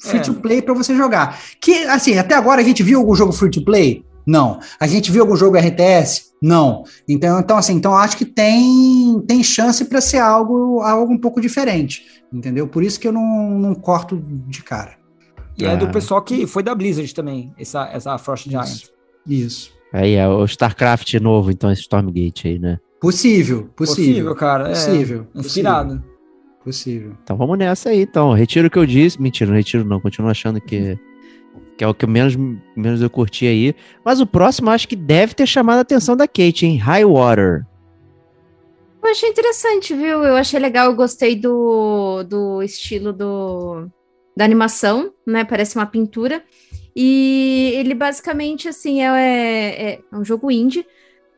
free É. to play para você jogar. Que, assim, até agora a gente viu algum jogo free to play? Não. A gente viu algum jogo RTS? Não. Então, então assim, então acho que tem, tem chance para ser algo, algo um pouco diferente, entendeu? Por isso que eu não, não corto de cara. E é Ah. do pessoal que foi da Blizzard também, essa, essa Frost Giant. Isso. Aí é o StarCraft novo, então, esse Stormgate aí, né? Possível, Possível, possível. cara. É, Possível. inspirado. Possível. Então vamos nessa aí, então. Retiro o que eu disse. Mentira, não retiro não. Continuo achando que, que é o que menos, menos eu curti aí. Mas o próximo acho que deve ter chamado a atenção da Kate, hein? High Water. Eu achei interessante, viu? Eu achei legal, eu gostei do, do estilo do, da animação, né? Parece uma pintura. E ele basicamente, assim, é, é, é um jogo indie.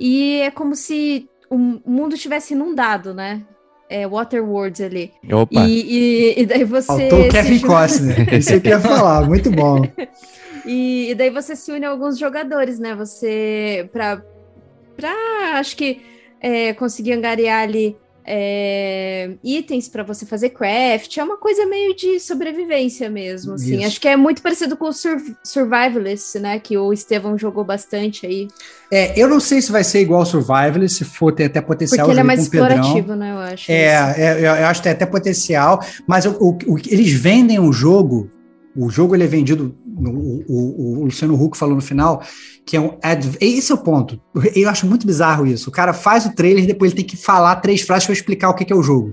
E é como se o mundo tivesse inundado, né? É Waterworlds ali. Opa, E, e, e daí você. Faltou o Kevin junta- Costner. Isso eu ia falar. Muito bom. E, e daí você se une a alguns jogadores, né? Você. Pra, pra acho que é, conseguir angariar ali é, itens para você fazer craft. É uma coisa meio de sobrevivência mesmo. Assim. Isso. Acho que é muito parecido com o Sur Survivalist, né? Que o Estevão jogou bastante aí. É, eu não sei se vai ser igual ao Survival, se for ter até potencial. Porque ele é mais joguei com o Pedrão. explorativo, né? Eu acho. É, é, eu acho que tem até potencial, mas o, o- o- eles vendem um jogo, o jogo ele é vendido, o, o- o Luciano Huck falou no final, que é um. adv- Esse é o ponto. Eu acho muito bizarro isso. O cara faz o trailer e depois ele tem que falar três frases para explicar o que, que é o jogo.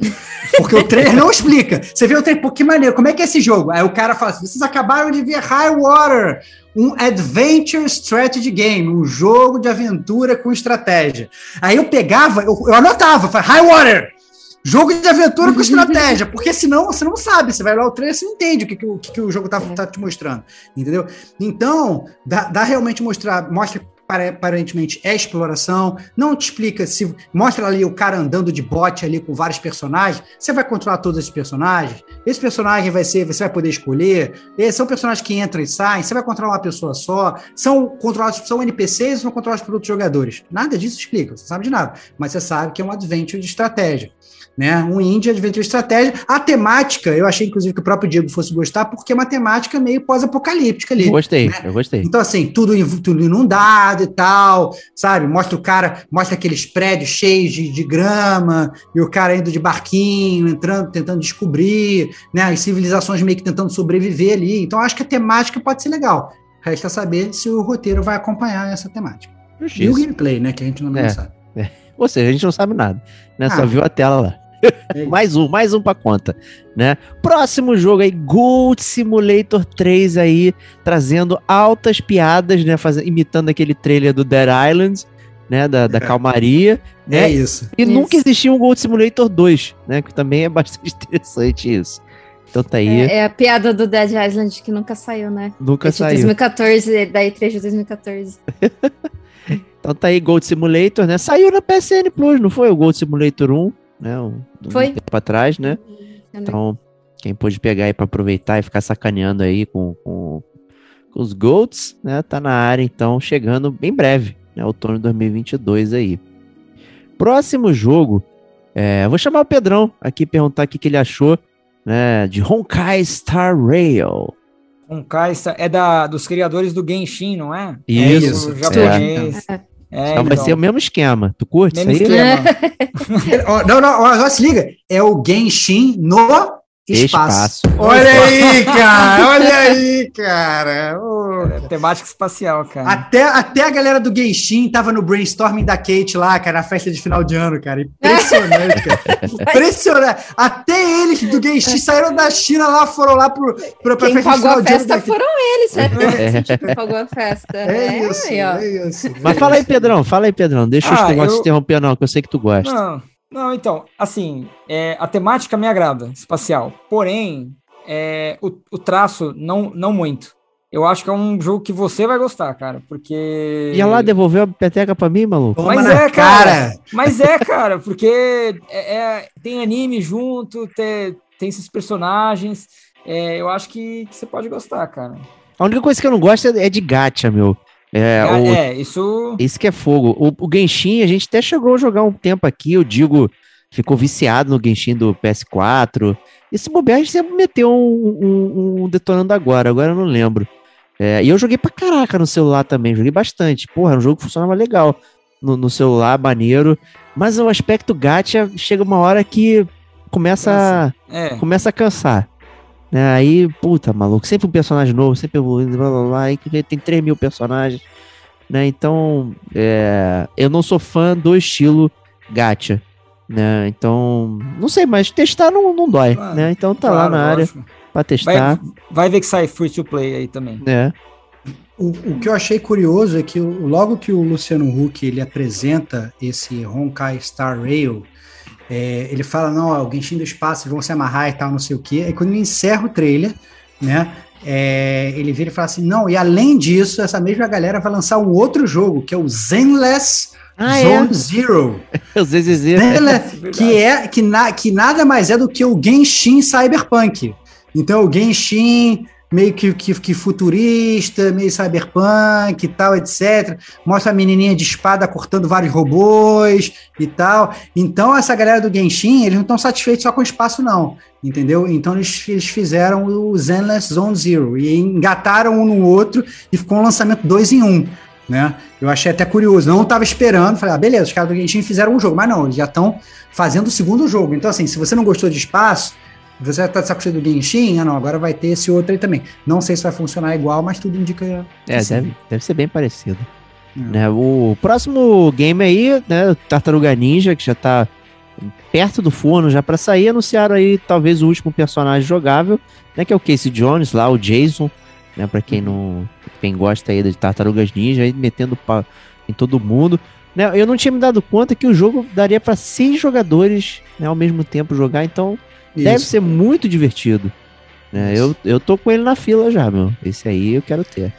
Porque o trailer não explica. Você vê o trailer, pô, que maneiro, como é que é esse jogo? Aí o cara fala assim: vocês acabaram de ver High Water, um Adventure Strategy Game, um jogo de aventura com estratégia. Aí eu pegava, eu, eu anotava, falava, High Water! Jogo de aventura com estratégia, porque senão você não sabe, você vai lá o trailer, você não entende o que, que, o, que, que o jogo tá, tá te mostrando, entendeu? Então, dá, dá realmente mostrar, mostra pare- aparentemente é exploração, não te explica se mostra ali o cara andando de bote ali com vários personagens, você vai controlar todos esses personagens, esse personagem vai ser, você vai poder escolher, são personagens que entram e saem, você vai controlar uma pessoa só, são controlados, são NPCs ou são controlados por outros jogadores? Nada disso explica, você sabe de nada, mas você sabe que é um adventure de estratégia né? Um indie adventure estratégia. A temática, eu achei inclusive que o próprio Diego fosse gostar, porque é uma temática meio pós-apocalíptica ali. eu gostei, eu gostei. Então, assim, tudo, tudo inundado e tal, sabe? Mostra o cara, mostra aqueles prédios cheios de, de grama, e o cara indo de barquinho, entrando, tentando descobrir, né? As civilizações meio que tentando sobreviver ali. Então, acho que a temática pode ser legal. Resta saber se o roteiro vai acompanhar essa temática. E o Justiça. gameplay, né? Que a gente não, É. sabe. Ou seja, a gente não sabe nada, né? Só Ah. viu a tela lá. É mais um, mais um pra conta, né? Próximo jogo aí, Gold Simulator 3 aí, trazendo altas piadas, né? Fazendo, imitando aquele trailer do Dead Island, né? Da, da calmaria, né? É isso. E Isso. nunca existiu um Gold Simulator 2, né? Que também é bastante interessante isso. Então tá aí, É, é a piada do Dead Island que nunca saiu, né? nunca É de saiu. 2014, da E3 de 2014. Então tá aí Gold Simulator, né? Saiu na PSN Plus, não foi o Gold Simulator 1, né? Um, um Foi. tempo atrás, né? Não- Então, quem pôde pegar aí pra aproveitar e ficar sacaneando aí com, com, com os Golds, né? Tá na área, então, chegando bem breve, né? Outono de 2022 aí. Próximo jogo, é, vou chamar o Pedrão aqui perguntar o que, que ele achou, né? De Honkai Star Rail. Um Kaista é da, dos criadores do Genshin, não é? isso, O japonês. É. É, então vai então. ser o mesmo esquema. Tu curte Mesmo isso aí? esquema. Não, não, ó, se liga. É o Genshin no espaço. Espaço. Olha aí, cara. Olha aí, cara. Ô. É temática espacial, cara. Até, até a galera do Genshin tava no brainstorming da Kate lá, cara, na festa de final de ano, cara. Impressionante, cara. Impressionante. Até eles do Genshin saíram da China lá, foram lá pro, pro, pra Quem festa de final a de ano. festa da- foram eles, certo? É. Quem pagou a festa. É isso, aí, ó. é isso. Mas fala aí, Pedrão. Fala aí, Pedrão. Deixa os Ah, negócios eu- interromper, não, que eu sei que tu gosta. Não, não, então, assim, é, a temática me agrada, espacial. Porém, é, o, o traço, não, não muito. eu acho que é um jogo que você vai gostar, cara, porque. Ia lá, devolveu a peteca pra mim, maluco? Toma Mas na é, cara. cara. Mas é, cara, porque é, é- tem anime junto, tem, tem esses personagens. é, eu acho que, que você pode gostar, cara. A única coisa que eu não gosto é é de gacha, meu. É, o, é, isso. Isso que é fogo. O, o Genshin, a gente até chegou a jogar um tempo aqui, eu digo, ficou viciado no Genshin do PS4. Esse bobear a gente sempre meteu um, um- um detonando agora, agora eu não lembro. É, e eu joguei pra caraca no celular também, joguei bastante. Porra, um jogo que funcionava legal no, no celular, maneiro. Mas o aspecto gacha chega uma hora que começa, É. começa a cansar. Né? Aí, puta, maluco, sempre um personagem novo, sempre evoluindo, blá blá blá, aí tem 3 mil personagens, né? Então, é, eu não sou fã do estilo gacha, né? Então, não sei, mas testar não, não dói, Claro, né? Então tá lá Claro, na área lógico. pra testar, Vai, vai ver que sai free to play aí também. né? O, o que eu achei curioso é que logo que o Luciano Huck ele apresenta esse Honkai Star Rail, é, ele fala, não, ó, o Genshin do espaço vão se amarrar e tal, não sei o quê. Aí quando ele encerra o trailer, né, é, ele vira e fala assim, não, e além disso, essa mesma galera vai lançar um outro jogo, que é o Zenless Ah, é? Zone Zero. Os ZZZ. Zenless, que é que, na, que nada mais é do que o Genshin Cyberpunk. Então, o Genshin meio que, que, que futurista, meio cyberpunk e tal, etc. Mostra a menininha de espada cortando vários robôs e tal. Então, essa galera do Genshin, eles não estão satisfeitos só com o espaço, não. Entendeu? Então, eles, eles fizeram o Zenless Zone Zero e engataram um no outro e ficou um lançamento dois em um. Né? Eu achei até curioso, não estava esperando, falei, ah, beleza, os caras do Genshin fizeram um jogo, mas não, eles já estão fazendo o segundo jogo. Então, assim, se você não gostou de espaço, você tá de saco cheio do Genshin, ah não, agora vai ter esse outro aí também. Não sei se vai funcionar igual, mas tudo indica É, sim. deve, deve ser bem parecido. É. Né, o próximo game aí, né, Tartaruga Ninja, que já tá perto do forno já pra sair, anunciaram aí talvez o último personagem jogável, né, que é o Casey Jones, lá o Jason, né, para quem não, quem gosta aí de Tartarugas Ninja, aí metendo pau em todo mundo. Né, eu não tinha me dado conta que o jogo daria pra seis jogadores né, ao mesmo tempo jogar, então deve Isso. ser muito divertido. Né, eu, eu tô com ele na fila já, meu. Esse aí eu quero ter.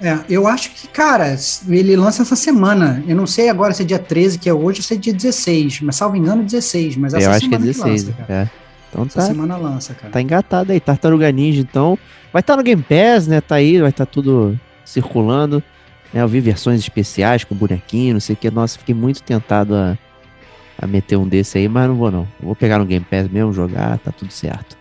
É, eu acho que, cara, ele lança essa semana. Eu não sei agora se é dia 13, que é hoje, ou se é dia 16, mas salvo engano, 16. Mas essa eu acho que é semana 16. lança, cara. é. Então Essa tá, semana lança, cara. tá engatado aí. Tartaruga Ninja, então. Vai estar no Game Pass, né? Tá aí, vai estar tudo circulando. Né? Eu vi versões especiais com bonequinho, não sei o que. Nossa, fiquei muito tentado a, a meter um desse aí, mas não vou não. Vou pegar no Game Pass mesmo, jogar, tá tudo certo.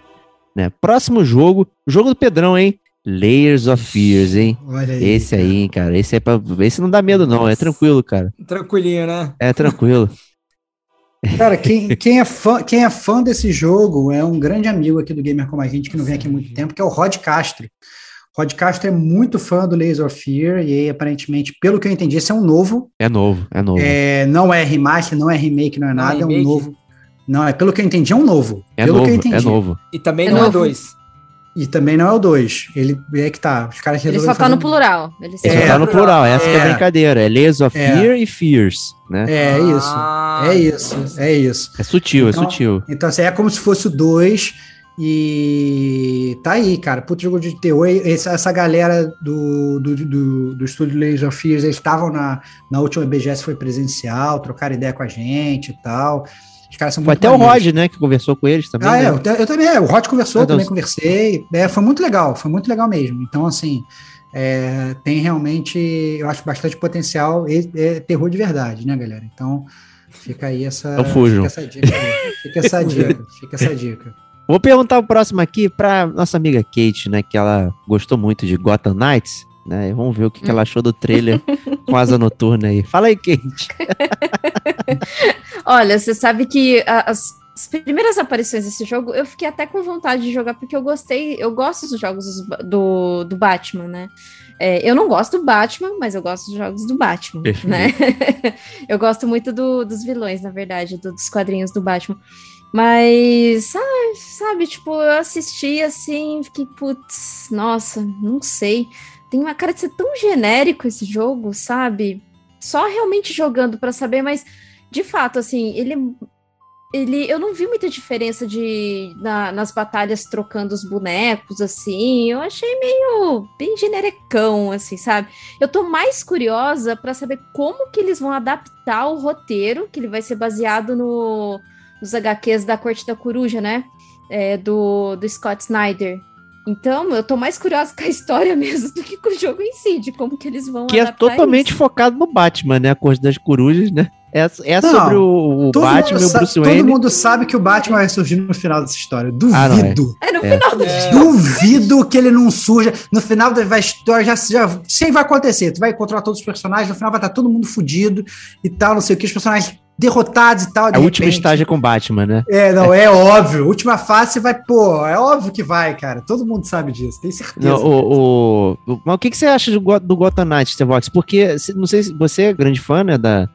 Né? Próximo jogo, jogo do Pedrão, hein? Layers of Fears, hein? Olha aí. Esse aí, hein, cara. Esse é pra... Esse não dá medo, não. É tranquilo, cara. Tranquilinho, né? É tranquilo. Cara, quem, quem, é fã, quem é fã desse jogo é um grande amigo aqui do Gamer Como a Gente, que não vem aqui há muito tempo, que é o Rod Castro. Rod Castro é muito fã do Laser of Fear, e aí, aparentemente, pelo que eu entendi, esse é um novo. É novo, é novo. É, não é remaster, não é remake, não é Não é nada, é um novo. Não, é pelo que eu entendi, é um novo. É pelo que eu novo, entendi. é novo. E também É não é novo. dois. E também não é o 2. Ele é que tá. Os caras Ele só tá no plural. Ele só É, só tá no plural, essa que é a é. brincadeira. É Layers of É. Fear e Fears, né? É isso. Ah, É isso. É isso. É sutil, Então- é sutil. Então, assim, é como se fosse o 2. E tá aí, cara. Puto jogo de terror. Essa, galera do, do, do, do estúdio Laser of Fears, eles estavam na, na última BGS, foi presencial, trocaram ideia com a gente e tal. Os caras são Foi muito até o maneiros. Rod, né, que conversou com eles também. Ah, é, né? eu, te- eu também, é, o Rod conversou, Meu também Deus. conversei. É, foi muito legal, foi muito legal mesmo. Então, assim, é, tem realmente, eu acho, bastante potencial. E, é terror de verdade, né, galera? Então, fica aí essa, Então fujam. fica essa dica. aí. Fica essa dica, fica essa dica. Vou perguntar o próximo aqui pra nossa amiga Kate, né, que ela gostou muito de Gotham Knights, né? Vamos ver o que, que ela achou do trailer com asa noturna aí. Fala aí, Kate. Olha, você sabe que as, as primeiras aparições desse jogo, eu fiquei até com vontade de jogar, porque eu gostei, eu gosto dos jogos do, do Batman, né? É, eu não gosto do Batman, mas eu gosto dos jogos do Batman, Perfeito. né? eu gosto muito do- dos vilões, na verdade, do- dos quadrinhos do Batman. Mas, sabe, tipo, eu assisti assim, fiquei, putz, nossa, não sei. Tem uma cara de ser tão genérico esse jogo, sabe? Só realmente jogando pra saber, mas de fato, assim, ele ele, eu não vi muita diferença de na- nas batalhas trocando os bonecos, assim. Eu achei meio bem genericão, assim, sabe? Eu tô mais curiosa pra saber como que eles vão adaptar o roteiro, que ele vai ser baseado no, nos HQs da Corte da Coruja, né? É, do, do Scott Snyder. Então, eu tô mais curiosa com a história mesmo do que com o jogo em si, de como que eles vão Que é totalmente isso. focado no Batman, né? A Corte das Corujas, né? É, é Não, sobre o, o Todo, Batman e o Bruce todo Wayne. mundo sabe que o Batman vai surgir no final dessa história. Ah, não é. Duvido. É no É. final do É. Duvido que ele não surja. No final da história, já, já sei vai acontecer. Tu vai encontrar todos os personagens, no final vai estar todo mundo fudido e tal, não sei o que, os personagens derrotados e tal. A última repente- estágio é com Batman, né? É, não, é óbvio. Última fase vai, pô, é óbvio que vai, cara. Todo mundo sabe disso, tem certeza. Não, o, o- o- mas o que, que você acha do, do Gotham Knights, Stevox? Porque, não sei se você é grande fã, né, da,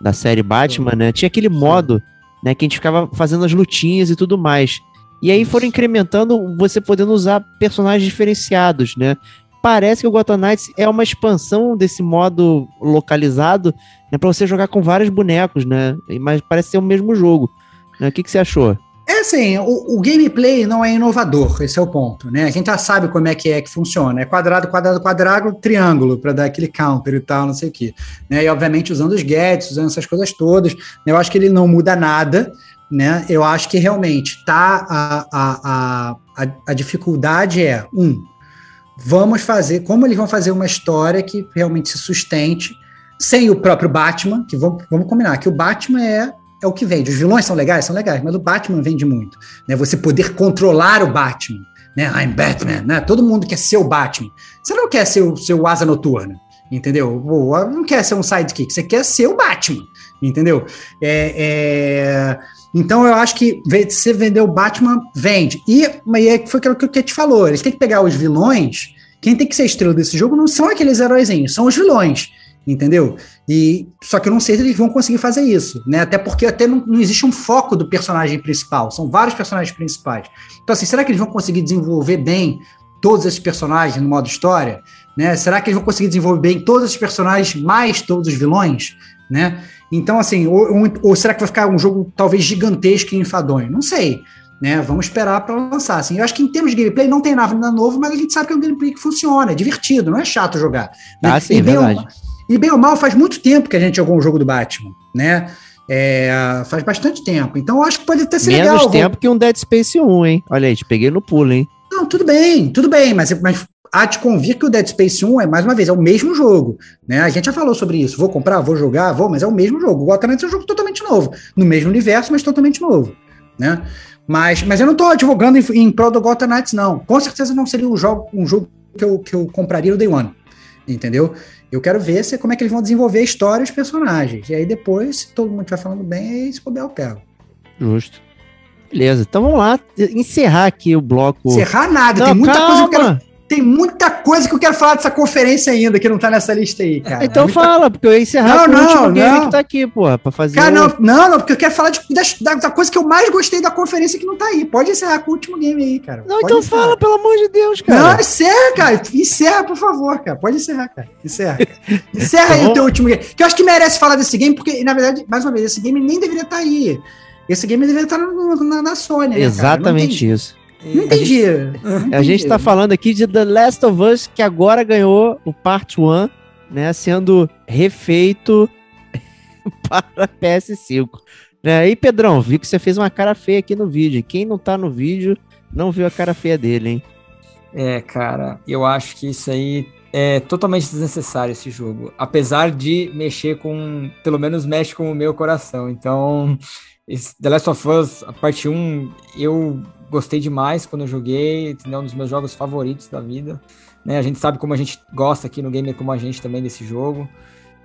da série Batman, né? Tinha aquele modo, né, que a gente ficava fazendo as lutinhas e tudo mais. E aí foram incrementando você podendo usar personagens diferenciados, né? Parece que o Gotham Knights é uma expansão desse modo localizado, né, para você jogar com vários bonecos, né? Mas parece ser o mesmo jogo. Né? O que, que você achou? É assim, o, o gameplay não é inovador, esse é o ponto, né? A gente já sabe como é que é que funciona. É quadrado, quadrado, quadrado, triângulo, para dar aquele counter e tal, não sei o quê. Né? E obviamente usando os gadgets, usando essas coisas todas. Eu acho que ele não muda nada, né? Eu acho que realmente tá a, a, a, a dificuldade é, um, vamos fazer, como eles vão fazer uma história que realmente se sustente sem o próprio Batman, que vamos, vamos combinar, que o Batman é é o que vende. Os vilões são legais, são legais, mas o Batman vende muito. Né? Você poder controlar o Batman, né? I'm Batman, né? Todo mundo quer ser o Batman. Você não quer ser o seu asa noturna, entendeu? Ou Não quer ser um sidekick, você quer ser o Batman, entendeu? É, é... Então eu acho que você vender o Batman vende. E é- foi aquilo que o Kate falou. Eles têm que pegar os vilões. Quem tem que ser estrela desse jogo não são aqueles heróizinhos, são os vilões entendeu? E só que eu não sei se eles vão conseguir fazer isso, né? Até porque até não, não existe um foco do personagem principal, são vários personagens principais. Então assim, será que eles vão conseguir desenvolver bem todos esses personagens no modo história, né? Será que eles vão conseguir desenvolver bem todos esses personagens mais todos os vilões, né? Então assim, ou, ou- ou será que vai ficar um jogo talvez gigantesco e enfadonho? Não sei. Né, vamos esperar para lançar. Assim, eu acho que em termos de gameplay não tem nada novo, mas a gente sabe que é um gameplay que funciona, é divertido, não é chato jogar. né? Ah, sim, E bem ou- verdade. e bem ou mal, faz muito tempo que a gente jogou um jogo do Batman, né? É, faz bastante tempo. Então, eu acho que pode até ser Menos legal. tempo que um Dead Space 1, hein? Olha aí, te peguei no pulo, hein? Não, tudo bem, tudo bem, mas, mas há de convir que o Dead Space 1 é, mais uma vez, é o mesmo jogo. Né? A gente já falou sobre isso. Vou comprar, vou jogar, vou, mas é o mesmo jogo. O Gotham Knights é um jogo totalmente novo. No mesmo universo, mas totalmente novo. Né? Mas, mas eu não estou advogando em, em prol do Gotham Knights, não. Com certeza não seria um jogo, um jogo que, eu, que eu compraria no Day One. Entendeu? Eu quero ver se, como é que eles vão desenvolver a história e os personagens. E aí depois, se todo mundo estiver falando bem, aí se puder eu pego. Justo. Beleza, então vamos lá encerrar aqui o bloco. Encerrar nada, Não, tem muita coisa que eu quero calma. Tem muita coisa que eu quero falar dessa conferência ainda, que não tá nessa lista aí, cara. Então Muita- fala, porque eu ia encerrar Não, com o não, último game não. que tá aqui, porra, pra fazer. Cara, o- não, não, não, porque eu quero falar de- da, da coisa que eu mais gostei da conferência que não tá aí. Pode encerrar com o último game aí, cara. Não, Pode então encerrar. fala, pelo amor de Deus, Não, cara. encerra, cara. Encerra, por favor, cara. Pode encerrar, cara. Encerra. cara. Encerra aí Tá o teu último game. Que eu acho que merece falar desse game, porque, na verdade, mais uma vez, esse game nem deveria estar aí. Esse game deveria estar no- na, na Sony, né? Exatamente isso. Não entendi. Não A entendi. gente tá falando aqui de The Last of Us, que agora ganhou o Part 1, né? Sendo refeito para PS5. Né? E Pedrão, vi que você fez uma cara feia aqui no vídeo. Quem não tá no vídeo não viu a cara feia dele, hein? É, cara, eu acho que isso aí é totalmente desnecessário esse jogo. Apesar de mexer com. Pelo menos mexe com o meu coração. Então, esse The Last of Us, a parte 1, eu gostei demais quando eu joguei. É um dos meus jogos favoritos da vida. Né? A gente sabe como a gente gosta aqui no Gamer como a gente também desse jogo.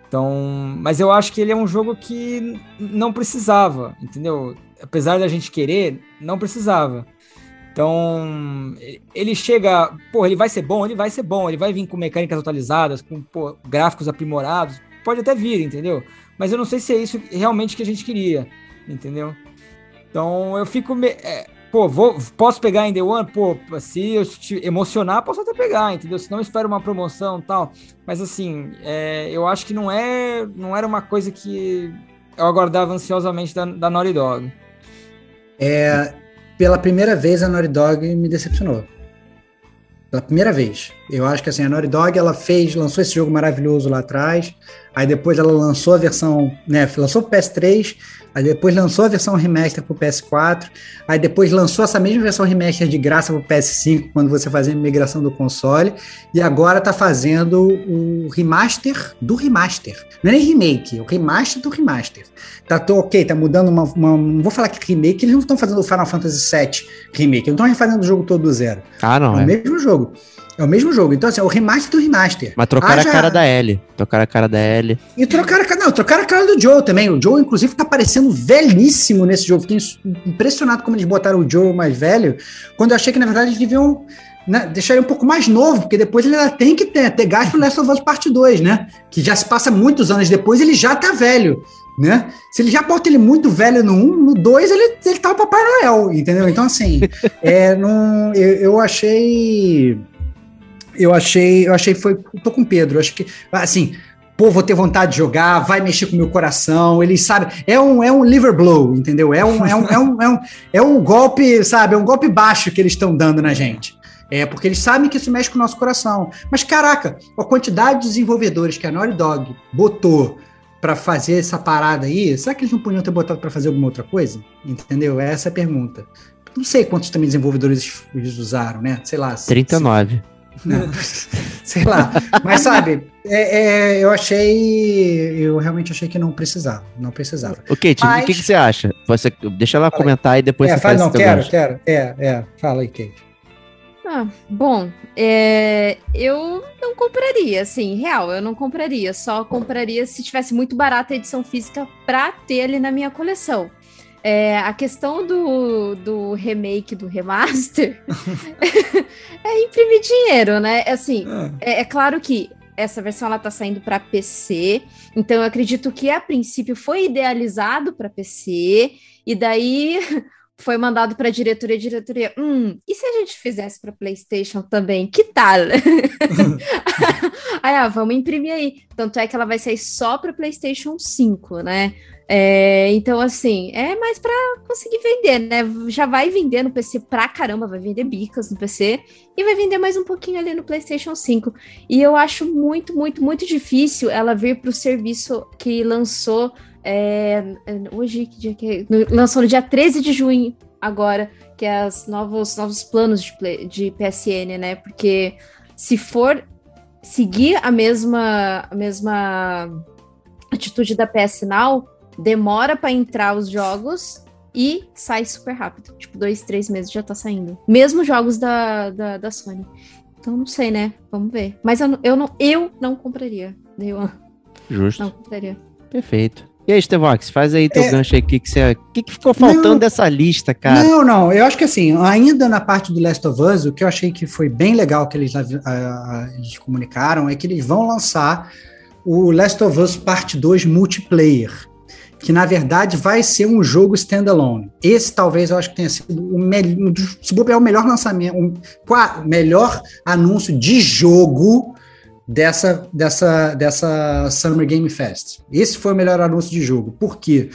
Então, mas eu acho que ele é um jogo que não precisava, entendeu? Apesar da gente querer, não precisava. Então, ele chega, pô, ele vai ser bom, ele vai ser bom, ele vai vir com mecânicas atualizadas, com pô, gráficos aprimorados, pode até vir, entendeu? Mas eu não sei se é isso realmente que a gente queria, entendeu? Então, eu fico, me- é, pô, vou, posso pegar em Day One? Pô, se eu te emocionar, posso até pegar, entendeu? Se não, espero uma promoção tal. Mas assim, é, eu acho que não é, não era uma coisa que eu aguardava ansiosamente da, da Naughty Dog. É, pela primeira vez a Naughty Dog me decepcionou. Pela primeira vez. Eu acho que assim, a Naughty Dog ela fez, lançou esse jogo maravilhoso lá atrás, aí depois ela lançou a versão, né, lançou o PS3, aí depois lançou a versão remaster pro PS4, aí depois lançou essa mesma versão remaster de graça pro PS5 quando você fazia a migração do console, e agora tá fazendo o remaster do remaster. Não é nem remake, é o remaster do remaster. Tá tô, ok, tá mudando uma, uma, Não vou falar que remake, eles não estão fazendo o Final Fantasy VII remake, eles não estão refazendo o jogo todo do zero. Ah, não, é, é. o mesmo jogo. É o mesmo jogo. Então, assim, é o remaster do remaster. Mas trocaram Haja- a cara da Ellie. Trocaram a cara da Ellie. E trocaram a cara. Não, trocaram a cara do Joe também. O Joe, inclusive, tá parecendo velhíssimo nesse jogo. Fiquei impressionado como eles botaram o Joe mais velho. Quando eu achei que, na verdade, eles deviam né, deixar ele um pouco mais novo, porque depois ele ainda tem que ter, ter gás pro Last of Us Parte 2, né? Que já se passa muitos anos depois, ele já tá velho. Né? Se ele já bota ele muito velho no 1, no 2 ele, ele tá o Papai Noel, entendeu? Então, assim, é, não, eu, eu achei. Eu achei. Eu achei foi. Tô com o Pedro. Acho que. Assim, pô, vou ter vontade de jogar, vai mexer com o meu coração. Ele sabe. É um, é um liver blow, entendeu? É um, é um, é um, é um, é um golpe, sabe? É um golpe baixo que eles estão dando na gente. É, porque eles sabem que isso mexe com o nosso coração. Mas, caraca, a quantidade de desenvolvedores que a Naughty Dog botou para fazer essa parada aí, será que eles não podiam ter botado para fazer alguma outra coisa? Entendeu? Essa é a pergunta. Não sei quantos também desenvolvedores eles usaram, né? Sei lá. 39. Não, sei lá. Mas sabe, é, é, eu achei. Eu realmente achei que não precisava. Não precisava. Ô, Kate, Mas- o que, que você acha? Você, deixa ela Fala aí. comentar e depois é, você fala, faz não, quero, gancho. quero. É, é. Fala aí, Kate. Ah, bom, é, eu não compraria, assim, real, eu não compraria. Só compraria se tivesse muito barata a edição física pra ter ali na minha coleção. É, a questão do, do remake, do remaster, é imprimir dinheiro, né? Assim, é, é claro que essa versão ela tá saindo para PC, então eu acredito que a princípio foi idealizado para PC e daí foi mandado para a diretoria, diretoria, hum, e se a gente fizesse para PlayStation também? Que tal? aí, ah, vamos imprimir aí. Tanto é que ela vai sair só para PlayStation 5, né? É, então, assim, é mais para conseguir vender, né? Já vai vender no PC pra caramba, vai vender bicas no PC e vai vender mais um pouquinho ali no PlayStation 5. E eu acho muito, muito, muito difícil ela vir para o serviço que lançou é, hoje, que dia que é? Lançou no dia 13 de junho, agora, que é os novos, novos planos de, play- de PSN, né? Porque se for seguir a mesma, a mesma atitude da PS Now, demora para entrar os jogos e sai super rápido. Tipo, dois, três meses já tá saindo. Mesmo jogos da, da, da Sony. Então, não sei, né? Vamos ver. Mas eu, não- eu, não, eu não compraria. Day One. Justo. Não compraria. Perfeito. E aí, Stevox, faz aí teu É. gancho aí. O que, que, você- que, que ficou faltando Não. dessa lista, cara? Não, não, eu acho que assim, ainda na parte do Last of Us, o que eu achei que foi bem legal que eles, ah, eles comunicaram é que eles vão lançar o Last of Us Parte 2 multiplayer, que na verdade vai ser um jogo standalone. Esse talvez eu acho que tenha sido o melhor, se bobear, o melhor lançamento, qua- melhor anúncio de jogo dessa, dessa, dessa Summer Game Fest. Esse foi o melhor anúncio de jogo. Por quê?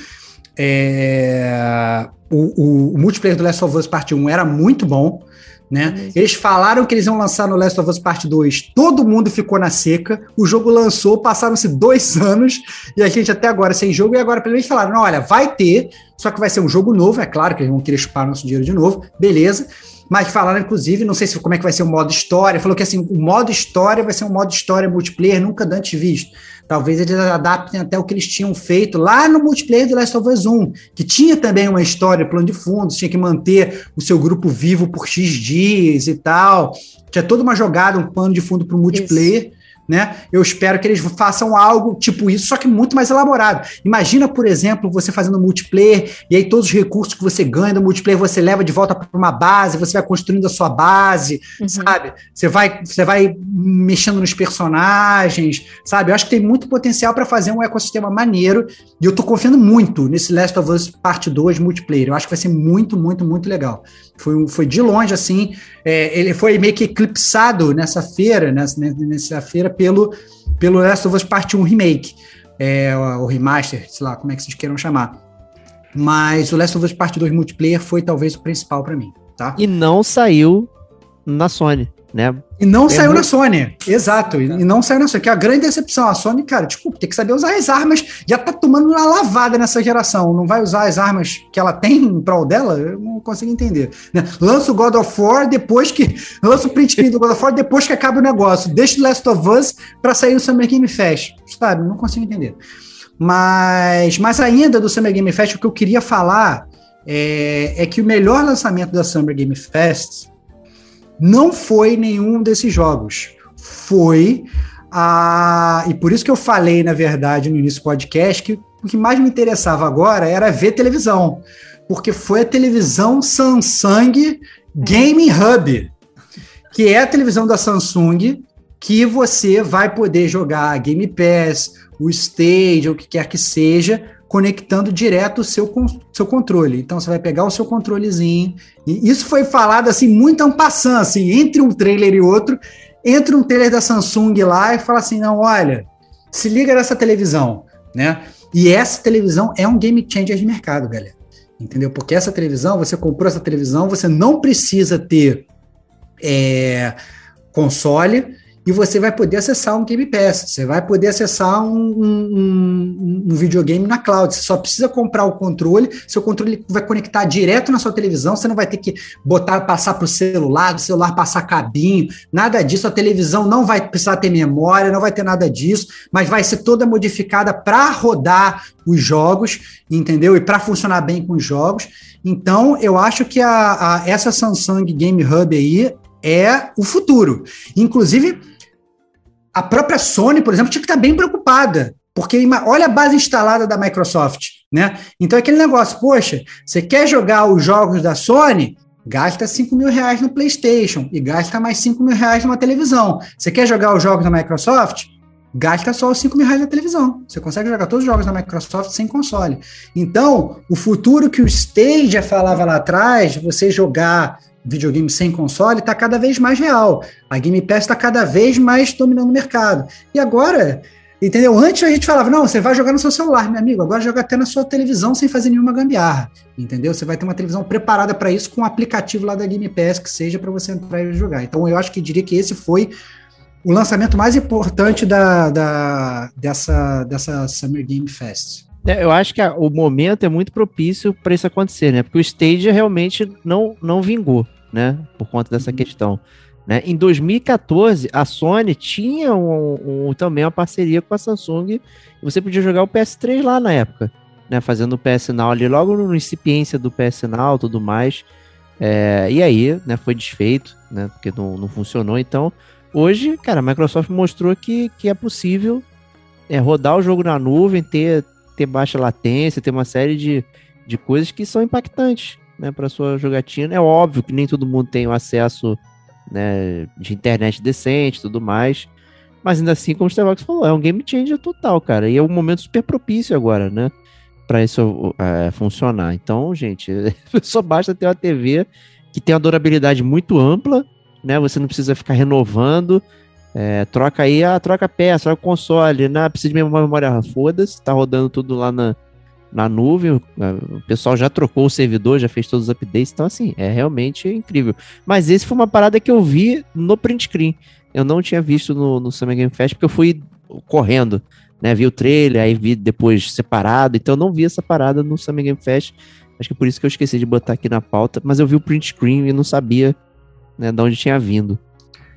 É, o, o- o multiplayer do Last of Us Parte 1 era muito bom, né? Eles falaram que eles iam lançar no Last of Us Parte 2, todo mundo ficou na seca, o jogo lançou, passaram-se dois anos, e a gente até agora sem jogo, e agora pelo menos falaram, não, olha, vai ter, só que vai ser um jogo novo, é claro que eles vão querer chupar nosso dinheiro de novo, beleza, mas falaram, inclusive, não sei se como é que vai ser o modo história, falou que assim, o modo história vai ser um modo história multiplayer nunca antes visto. Talvez eles adaptem até o que eles tinham feito lá no multiplayer do Last of Us 1, que tinha também uma história, plano de fundos, tinha que manter o seu grupo vivo por X dias e tal. Tinha toda uma jogada, um pano de fundo para o multiplayer. Né? Eu espero que eles façam algo tipo isso, só que muito mais elaborado. Imagina, por exemplo, você fazendo multiplayer e aí todos os recursos que você ganha do multiplayer você leva de volta para uma base, você vai construindo a sua base, Uhum. sabe? Você vai, você vai mexendo nos personagens, sabe? Eu acho que tem muito potencial para fazer um ecossistema maneiro e eu tô confiando muito nesse Last of Us Parte 2 multiplayer. Eu acho que vai ser muito, muito, muito legal. Foi, foi de longe, assim, é, ele foi meio que eclipsado nessa feira, nessa, nessa feira pelo, pelo Last of Us Parte 1 Remake, é, o remaster, sei lá, como é que vocês queiram chamar. Mas o Last of Us Part 2 multiplayer foi talvez o principal para mim, tá? E não saiu na Sony, né? E não É saiu muito- na Sony, exato. E e não saiu na Sony, que é a grande decepção. A Sony, cara, desculpa, tem que saber usar as armas. Já tá tomando uma lavada nessa geração. Não vai usar as armas que ela tem em prol dela? Eu não consigo entender. né? Lança o God of War depois que. Lança o print screen do God of War depois que acaba o negócio. Deixa o Last of Us pra sair o Summer Game Fest. Sabe? Não consigo entender. Mas, mas ainda do Summer Game Fest, o que eu queria falar é, é que o melhor lançamento da Summer Game Fest não foi nenhum desses jogos. Foi a. E por isso que eu falei, na verdade, no início do podcast, que o que mais me interessava agora era ver televisão. Porque foi a televisão Samsung Gaming Hub, que é a televisão da Samsung que você vai poder jogar Game Pass, o Stage, ou o que quer que seja, conectando direto o seu, seu controle. Então você vai pegar o seu controlezinho. E isso foi falado assim, muito ampassando, assim, entre um trailer e outro, entra um trailer da Samsung lá e fala assim: não, olha, se liga nessa televisão, né? E essa televisão é um game changer de mercado, galera. Entendeu? Porque essa televisão, você comprou essa televisão, você não precisa ter é, console e você vai poder acessar um Game Pass, você vai poder acessar um, um- um- videogame na cloud. Você só precisa comprar o controle, seu controle vai conectar direto na sua televisão, você não vai ter que botar, passar para o celular, do celular passar cabinho, nada disso. A televisão não vai precisar ter memória, não vai ter nada disso, mas vai ser toda modificada para rodar os jogos, entendeu? E para funcionar bem com os jogos. Então, eu acho que a, a- essa Samsung Game Hub aí é o futuro. Inclusive, a própria Sony, por exemplo, tinha que estar bem preocupada. Porque olha a base instalada da Microsoft, né? Então é aquele negócio, poxa, você quer jogar os jogos da Sony? Gasta 5 mil reais no PlayStation e gasta mais 5 mil reais numa televisão. Você quer jogar os jogos da Microsoft? Gasta só os 5 mil reais na televisão. Você consegue jogar todos os jogos da Microsoft sem console. Então, o futuro que o Stadia falava lá atrás, você jogar videogame sem console, está cada vez mais real. A Game Pass está cada vez mais dominando o mercado. E agora, entendeu? Antes a gente falava, não, você vai jogar no seu celular, meu amigo. Agora joga até na sua televisão sem fazer nenhuma gambiarra. Entendeu? Você vai ter uma televisão preparada para isso com um aplicativo lá da Game Pass que seja para você entrar e jogar. Então eu acho que diria que esse foi o lançamento mais importante da, da- dessa, dessa Summer Game Fest. É, eu acho que o momento é muito propício para isso acontecer, né? Porque o Stadia realmente não, não vingou, né? Por conta dessa questão. Né? Em 2014, a Sony tinha um, um- também uma parceria com a Samsung você podia jogar o PS3 lá na época, né? Fazendo o PS Now ali, logo no incipiência do PS Now e tudo mais. É, e aí, né, foi desfeito, né? Porque não, não funcionou. Então, hoje, cara, a Microsoft mostrou que, que é possível é, rodar o jogo na nuvem, ter, ter baixa latência, ter uma série de, de coisas que são impactantes né, para sua jogatina. É óbvio que nem todo mundo tem o acesso né, de internet decente tudo mais. Mas ainda assim, como o Starbucks falou, é um game changer total, cara. E é um momento super propício agora, né? Para isso é, funcionar. Então, gente, só basta ter uma TV que tem uma durabilidade muito ampla, né? Você não precisa ficar renovando. É, troca aí, ah, troca peça, troca console, né? Precisa de memória, foda-se, tá rodando tudo lá na, na nuvem. O, pessoal já trocou o servidor, já fez todos os updates, então assim, é realmente incrível. Mas esse foi uma parada que eu vi no print screen. Eu não tinha visto no, no Summer Game Fest, porque eu fui correndo, né? Vi o trailer, aí vi depois separado, então eu não vi essa parada no Summer Game Fest. Acho que é por isso que eu esqueci de botar aqui na pauta, mas eu vi o print screen e não sabia né, de onde tinha vindo.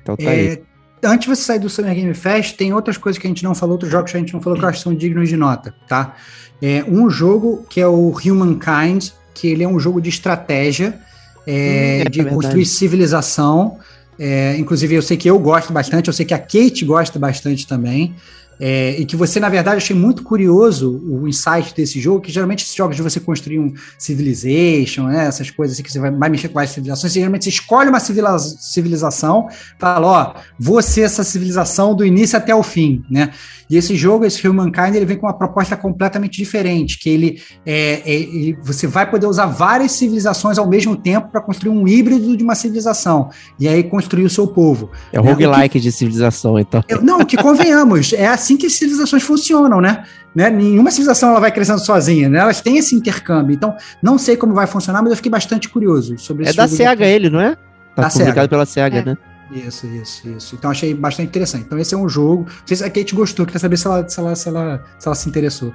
Então tá aí. Antes de você sair do Summer Game Fest, tem outras coisas que a gente não falou, outros jogos que a gente não falou que eu acho que são dignos de nota, tá? É, um jogo que é o Humankind, que ele é um jogo de estratégia, é, Hum, é de construir civilização. É, inclusive, eu sei que eu gosto bastante, eu sei que a Kate gosta bastante também. É, e que você, na verdade, achei muito curioso o insight desse jogo, que geralmente esses jogos de você construir um civilization, né, essas coisas assim que você vai, vai mexer com várias civilizações, geralmente você escolhe uma civilização, fala, ó, vou ser essa civilização do início até o fim, né? E esse jogo, esse Humankind, ele vem com uma proposta completamente diferente, que ele, é, é, ele- você vai poder usar várias civilizações ao mesmo tempo para construir um híbrido de uma civilização, e aí construir o seu povo. É o né, o roguelike de civilização, então. eu- não, que convenhamos, é a assim que as civilizações funcionam, né? né? Nenhuma civilização ela vai crescendo sozinha, né? Elas têm esse intercâmbio. Então, não sei como vai funcionar, mas eu fiquei bastante curioso sobre É da SEGA ele, não é? Tá Da publicado SEGA. pela SEGA, É. né? Isso, isso, isso. Então achei bastante interessante. Então esse é um jogo. Não sei se a Kate gostou, queria saber se ela, se ela, se ela, se ela se interessou.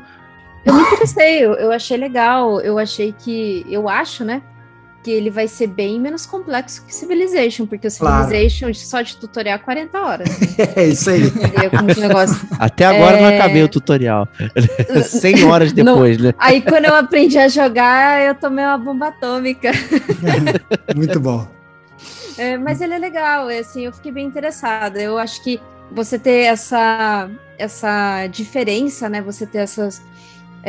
Eu me interessei, eu, eu achei legal. Eu achei que. Eu acho, né? Que ele vai ser bem menos complexo que Civilization, porque o Claro. Civilization só de tutorial é 40 horas. É isso aí. Até agora não É. acabei o tutorial. 100 horas Não. depois, né? Aí quando eu aprendi a jogar, eu tomei uma bomba atômica. Muito bom. É, mas ele é legal, é, assim, eu fiquei bem interessada. Eu acho que você ter essa, essa diferença, né? Você ter essas,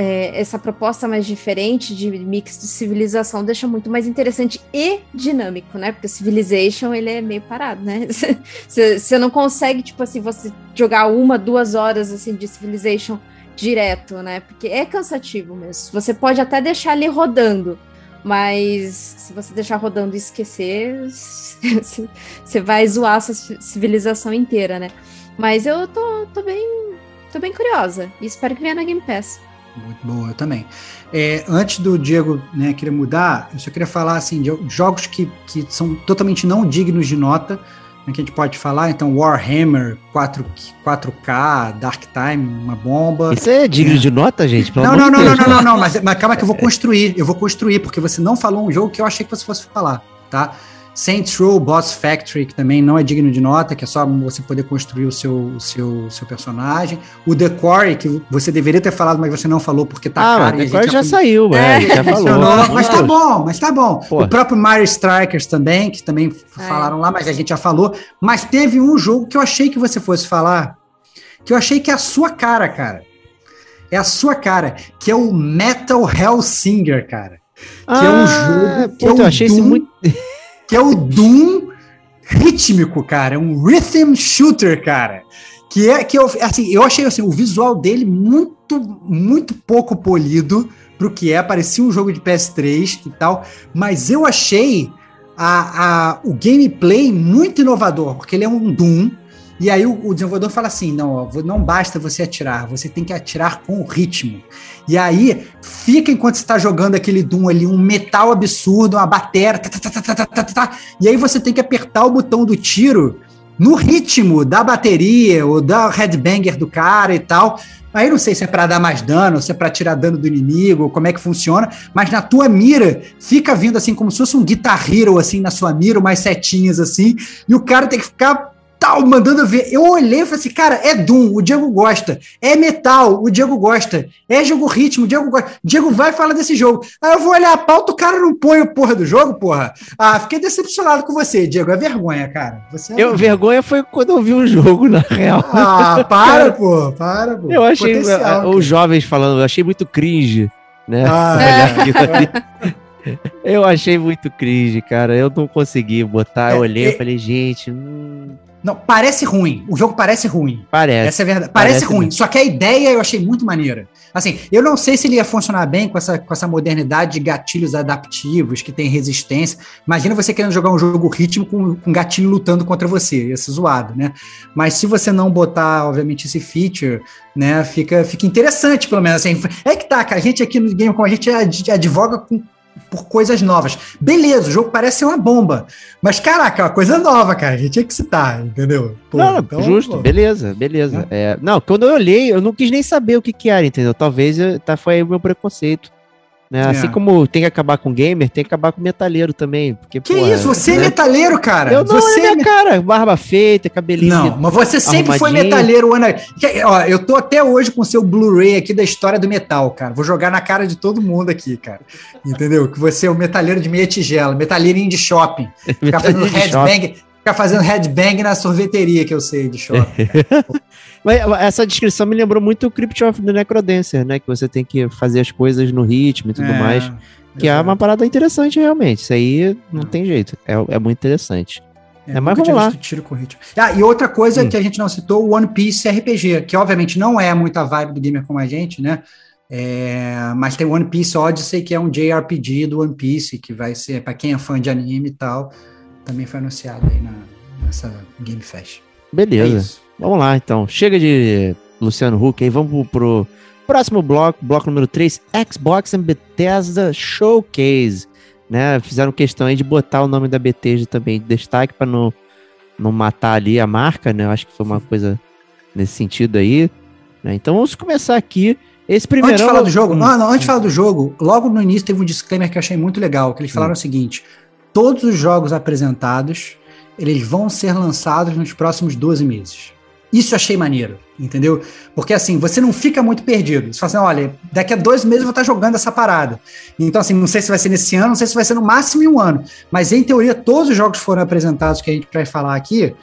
é, essa proposta mais diferente de mix de civilização deixa muito mais interessante e dinâmico, né? Porque o Civilization, ele é meio parado, né? Você não consegue, tipo assim, você jogar uma, duas horas, assim, de Civilization direto, né? Porque é cansativo mesmo. Você pode até deixar ali rodando, mas se você deixar rodando e esquecer, você vai zoar a sua ci- civilização inteira, né? Mas eu tô, tô bem. tô bem curiosa. E espero que venha na Game Pass. Muito boa, eu também. É, antes do Diego né, querer mudar, eu só queria falar assim, de jogos que, que são totalmente não dignos de nota, né, que a gente pode falar, então Warhammer 4, 4K, Dark Time, uma bomba. Isso é digno de nota, gente? Não, não, não, não, Deus, não, cara. não, não, mas, mas calma que eu vou construir, eu vou construir, porque você não falou um jogo que eu achei que você fosse falar, tá? Saints Row Boss Factory, que também não é digno de nota, que é só você poder construir o seu, o seu, o seu personagem. O The Quarry, que você deveria ter falado, mas você não falou porque tá Ah, caro. e a mas gente agora já foi- saiu, é, gente já falou. Amor mas tá bom, mas tá bom. Pô. O próprio Mario Strikers também, que também É. falaram lá, mas a gente já falou. Mas teve um jogo que eu achei que você fosse falar, que eu achei que é a sua cara, cara. É a sua cara, que é o Metal Hellsinger, cara. Que é um jogo que é puta, o eu achei isso Doom. muito. Que é o Doom rítmico, cara. É um rhythm shooter, cara. Que é que eu, assim, eu achei assim, o visual dele muito, muito pouco polido pro que é. Parecia um jogo de PS3 e tal. Mas eu achei a, a, o gameplay muito inovador, porque ele é um Doom. E aí o, o desenvolvedor fala assim: não, ó, não basta você atirar, você tem que atirar com o ritmo. E aí fica enquanto você está jogando aquele Doom ali, um metal absurdo, uma batera, tá tá tá, tá, tá, tá, e aí você tem que apertar o botão do tiro no ritmo da bateria ou da headbanger do cara e tal. Aí não sei se é para dar mais dano, se é para tirar dano do inimigo, como é que funciona, mas na tua mira fica vindo assim como se fosse um guitar hero assim na sua mira, umas setinhas assim, e o cara tem que ficar tal, mandando ver. Eu olhei e falei assim, cara, é Doom, o Diego gosta. É metal, o Diego gosta. É jogo ritmo, o Diego gosta. Diego vai falar desse jogo. Aí eu vou olhar a pauta, o cara não põe o porra do jogo, porra. Ah, fiquei decepcionado com você, Diego. É vergonha, cara. Você é Eu, vergonha foi quando eu vi o jogo, na real. Ah, para, pô, para, pô. Eu achei Potencial, ah, os jovens falando, eu achei muito cringe, né? Ah, ali. Eu achei muito cringe, cara. Eu não consegui botar. É, eu olhei é- e falei, gente, hum, Não, parece ruim. O jogo parece ruim. parece. Essa é verdade. Parece, Parece ruim. mesmo. Só que a ideia eu achei muito maneira. Assim, eu não sei se ele ia funcionar bem com essa, com essa modernidade de gatilhos adaptivos que tem resistência. Imagina você querendo jogar um jogo ritmo com, com gatilho lutando contra você. Ia ser zoado, né? Mas se você não botar, obviamente, esse feature, né, fica, fica interessante, pelo menos. Assim, é que tá, cara. A gente aqui no Game como a gente ad- advoga com por coisas novas. Beleza, o jogo parece ser uma bomba. Mas, caraca, é uma coisa nova, cara. A gente tinha que citar, entendeu? Pô, não, então, justo, pô. beleza, beleza. É, não, quando eu olhei, eu não quis nem saber o que que era, entendeu? Talvez eu- tá, foi aí o meu preconceito. Né? É. Assim como tem que acabar com gamer, tem que acabar com metalheiro também. Porque, Que porra, isso? Você é né? metaleiro, cara. Eu não, você é minha cara, barba feita, cabelinho. Não, mas você sempre foi metaleiro, Ana. Ó, eu tô até hoje com o seu Blu-ray aqui da história do metal, cara. Vou jogar na cara de todo mundo aqui, cara. Entendeu? Que você é o metaleiro de meia tigela, metaleirinho de shopping. Ficar fazendo Metalheiro headbang, ficar fazendo headbang na sorveteria que eu sei de shopping. Mas essa descrição me lembrou muito o Crypt of the Necrodancer, né? Que você tem que fazer as coisas no ritmo e tudo mais. Que é uma parada interessante, realmente. Isso aí não tem jeito. É, é muito interessante. É, mas nunca tinha vamos lá. tiro com ritmo. Ah, e outra coisa Hum. que a gente não citou, o One Piece RPG, que obviamente não é muito a vibe do gamer como a gente, né? É, mas tem One Piece Odyssey, que é um JRPG do One Piece, que vai ser, para quem é fã de anime e tal, também foi anunciado aí na, nessa Game Fest. É Beleza. isso. Vamos lá, então. Chega de Luciano Huck. Aí vamos pro, próximo bloco, bloco número 3, Xbox and Bethesda Showcase. Né? Fizeram questão aí de botar o nome da Bethesda também de destaque para não, não matar ali a marca, né? Eu acho que foi uma coisa nesse sentido aí. né? Então vamos começar aqui. Esse primeiro. Antes de falar do jogo, não, antes de falar do jogo, logo no início teve um disclaimer que eu achei muito legal, que eles falaram o seguinte: todos os jogos apresentados, eles vão ser lançados nos próximos 12 meses. Isso eu achei maneiro, entendeu? Porque assim, você não fica muito perdido. Você fala assim, olha, daqui a dois meses eu vou estar jogando essa parada. Então, assim, não sei se vai ser nesse ano, não sei se vai ser no máximo em um ano. Mas, em teoria, todos os jogos que foram apresentados que a gente vai falar aqui,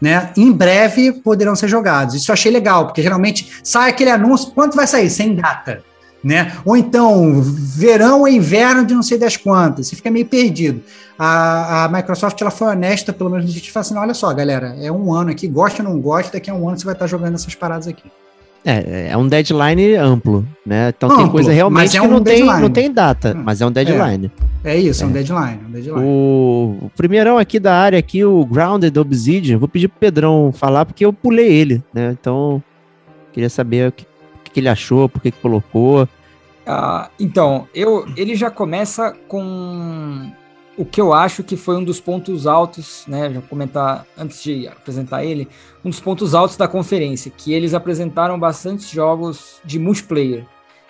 né, em breve poderão ser jogados. Isso eu achei legal, porque geralmente sai aquele anúncio, quanto vai sair? Sem data. Né? Ou então, verão ou inverno de não sei das quantas, você fica meio perdido. A, a Microsoft ela foi honesta, pelo menos a gente fala assim: olha só, galera, é um ano aqui, gosta ou não gosta, daqui a um ano você vai estar jogando essas paradas aqui. É, é um deadline amplo, né? Então tem Amplo, coisa mas realmente é que um não tem, deadline. não tem data, mas é um deadline. É isso, é, um deadline. Um deadline. O, o primeirão aqui da área, aqui, o Grounded Obsidian, vou pedir pro Pedrão falar, porque eu pulei ele, né? Então, queria saber o que, que ele achou, por que que colocou. Ah, então, eu, ele já começa com o que eu acho que foi um dos pontos altos, né? Já comentar antes de apresentar ele, um dos pontos altos da conferência, que eles apresentaram bastantes jogos de multiplayer.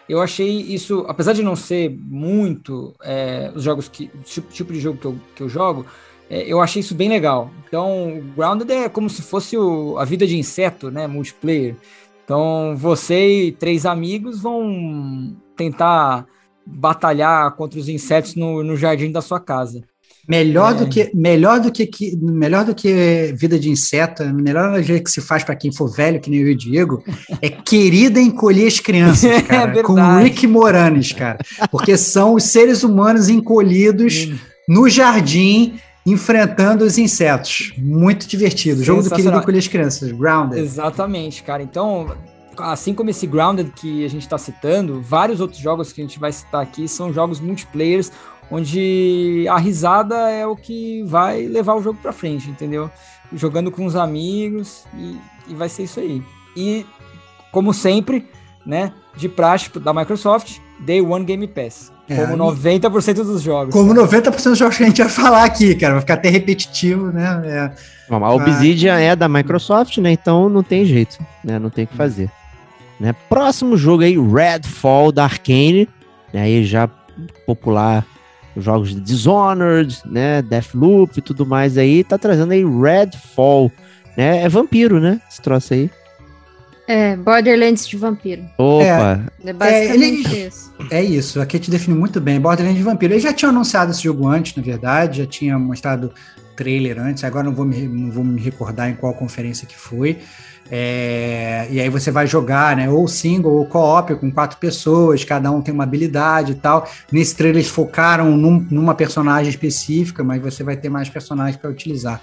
Eu achei isso, apesar de não ser muito é, os jogos que, o tipo, tipo de jogo que eu, que eu jogo, é, eu achei isso bem legal. Então, o Grounded é como se fosse o, a vida de inseto, né? Multiplayer. Então, você e três amigos vão tentar batalhar contra os insetos no, no jardim da sua casa. Melhor, É. do que, melhor, do que, que- melhor do que vida de inseto, melhor analogia que se faz para quem for velho, que nem eu e o Diego, é querida encolher as crianças, É cara, com verdade. Rick Moranis, cara. Porque são os seres humanos encolhidos no jardim enfrentando os insetos. Muito divertido. Jogo do querido encolher as crianças, Grounded. Exatamente, cara. Então, assim como esse Grounded que a gente está citando, vários outros jogos que a gente vai citar aqui são jogos multiplayers, onde a risada é o que vai levar o jogo para frente, entendeu? Jogando com os amigos e, e vai ser isso aí. E, como sempre, né, de praxe da Microsoft, Day One Game Pass. É, como e- 90% dos jogos. Como cara. 90% dos jogos que a gente vai falar aqui, cara. Vai ficar até repetitivo, né? É. Bom, a Obsidian é da Microsoft, né? Então não tem jeito, né? Não tem o que fazer. Né? Próximo jogo aí, Redfall da Arcane, né? Aí já popular os jogos de Dishonored, né? Deathloop e tudo mais aí, tá trazendo aí Redfall, né? É vampiro, né? Esse troço aí. É, Borderlands de vampiro. Opa, É basicamente isso. É isso, a Kate define muito bem. Borderlands de Vampiro. Eles já tinham anunciado esse jogo antes, na verdade, já tinha mostrado trailer antes, agora não vou me, não vou me recordar em qual conferência que foi. É, e aí você vai jogar, né? Ou single ou co-op com quatro pessoas, cada um tem uma habilidade e tal. Nesse trailer eles focaram num- numa personagem específica, mas você vai ter mais personagens para utilizar,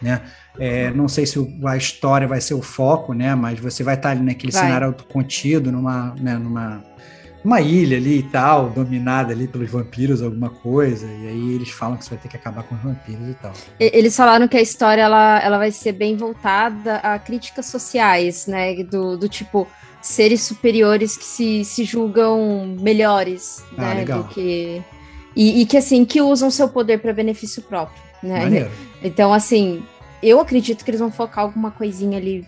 né? É, não sei se a história vai ser o foco, né? Mas você vai estar ali naquele Vai. cenário contido, numa, né, numa uma ilha ali e tal, dominada ali pelos vampiros, alguma coisa, e aí eles falam que você vai ter que acabar com os vampiros e tal. Eles falaram que a história ela, ela vai ser bem voltada a críticas sociais, né? Do, do tipo seres superiores que se, se julgam melhores, Ah, né? legal. Do que e, e que assim que usam seu poder para benefício próprio, né? Maneiro. Então assim, eu acredito que eles vão focar alguma coisinha ali.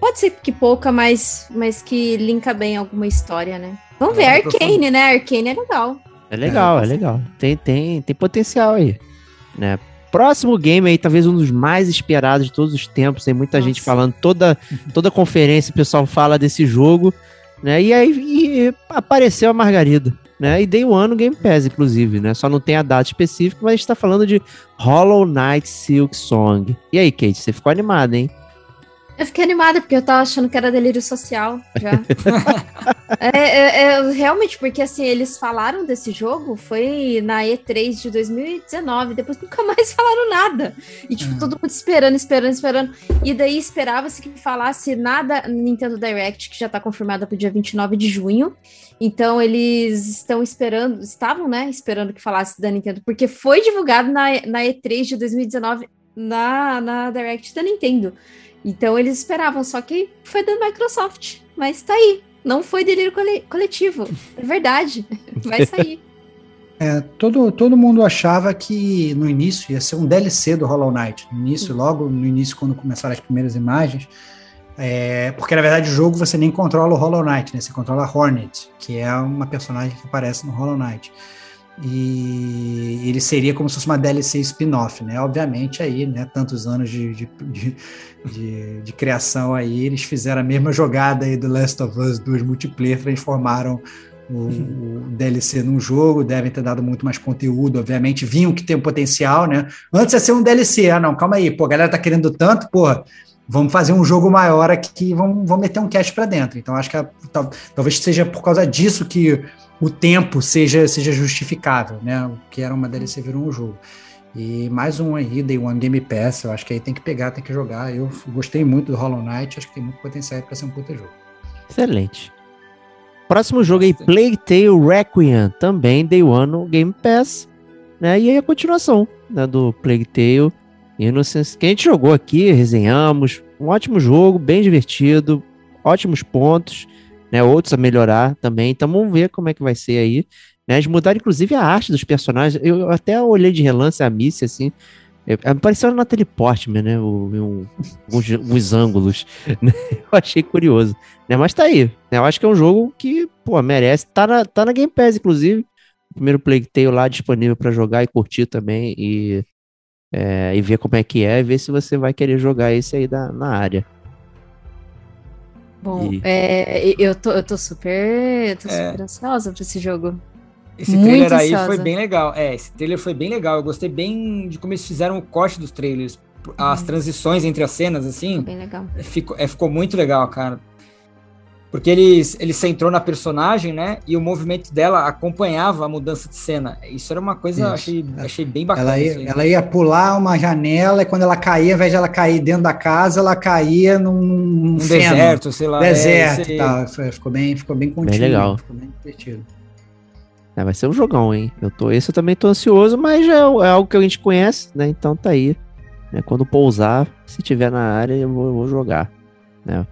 Pode ser que pouca, mas, mas que linka bem alguma história, né? Vamos ver, É, Arcane, né? Arcane é legal. é legal, é legal. Tem, tem, tem potencial aí, né? Próximo game aí, talvez um dos mais esperados de todos os tempos. Tem muita gente Nossa. falando, toda, toda conferência o pessoal fala desse jogo, né? E aí e apareceu a Margarida, né? E dei um ano Game Pass, inclusive, né? Só não tem a data específica, mas a gente tá falando de Hollow Knight Silk Song. E aí, Kate, você ficou animada, hein? Eu fiquei animada, porque eu tava achando que era delírio social já. é, é- é, realmente, porque assim, eles falaram desse jogo, foi na E3 de 2019, depois nunca mais falaram nada. E tipo, Uhum. todo mundo esperando, esperando, esperando. E daí esperava-se que falasse nada Nintendo Direct, que já tá confirmada pro dia 29 de junho. Então eles estão esperando, estavam, né, esperando que falasse da Nintendo, porque foi divulgado na, na E3 de 2019 na, na Direct da Nintendo. Então eles esperavam, só que foi da Microsoft. Mas tá aí. Não foi delírio cole- coletivo. É verdade. Vai sair. É, todo, todo mundo achava que no início ia ser um DLC do Hollow Knight. No início, logo no início, quando começaram as primeiras imagens. É, porque na verdade o jogo você nem controla o Hollow Knight, né? Você controla a Hornet, que é uma personagem que aparece no Hollow Knight. E ele seria como se fosse uma DLC spin-off, né? Obviamente, aí, né? Tantos anos de, de, de, de, de criação aí, eles fizeram a mesma jogada aí do Last of Us 2 multiplayer, transformaram o, o DLC num jogo, devem ter dado muito mais conteúdo, obviamente, vinham que tem um potencial, né? Antes ia ser um DLC, ah, não, calma aí, pô, a galera tá querendo tanto, pô, vamos fazer um jogo maior aqui, vamos, vamos meter um cash para dentro. Então, acho que a, tal, talvez seja por causa disso que o tempo seja, seja justificável, né? O que era uma DLC virou um jogo. E mais um aí, Day One Game Pass, eu acho que aí tem que pegar, tem que jogar. Eu gostei muito do Hollow Knight, acho que tem muito potencial para ser um puta jogo. Excelente. Próximo jogo aí, Plague Tale Requiem, também Day One no Game Pass, né? E aí a continuação né, do Plague Tale Innocence, que a gente jogou aqui, resenhamos, um ótimo jogo, bem divertido, ótimos pontos, né? Outros a melhorar também, então vamos ver como é que vai ser aí. Né? Eles mudaram inclusive a arte dos personagens, eu até olhei de relance a Missy, assim, eu- pareceu a Natalie Portman, né? O, um, uns, uns ângulos, né? Eu achei curioso né? Mas tá aí. né? Eu acho que é um jogo que, pô, merece. Tá na, tá na Game Pass, inclusive. O primeiro Plague Tale lá disponível pra jogar e curtir também. E, é, e ver como é que é. E ver se você vai querer jogar esse aí da, na área. Bom, E- é, eu, tô, eu tô super. Eu tô É. super ansiosa pra esse jogo. Esse Muito trailer aí ansiosa. foi bem legal. É, esse trailer foi bem legal. Eu gostei bem de como eles fizeram o corte dos trailers. As Uhum. transições entre as cenas, assim. Bem legal. Ficou, é, ficou muito legal, cara. Porque eles, ele centrou na personagem, né? E o movimento dela acompanhava a mudança de cena. Isso era uma coisa, Isso. achei, achei bem bacana. Ela isso ia, aí. ela ia pular uma janela e quando ela caía, ao invés de ela cair dentro da casa, ela caía num, num um feno, deserto, sei lá. é, deserto isso e tal. Ficou bem, ficou bem contínuo. legal. Ficou bem divertido. É, vai ser um jogão, hein? Eu tô, esse eu também tô ansioso, mas já é, é algo que a gente conhece, né? Então tá aí. né? Quando pousar, se tiver na área, eu vou, eu vou jogar. Né?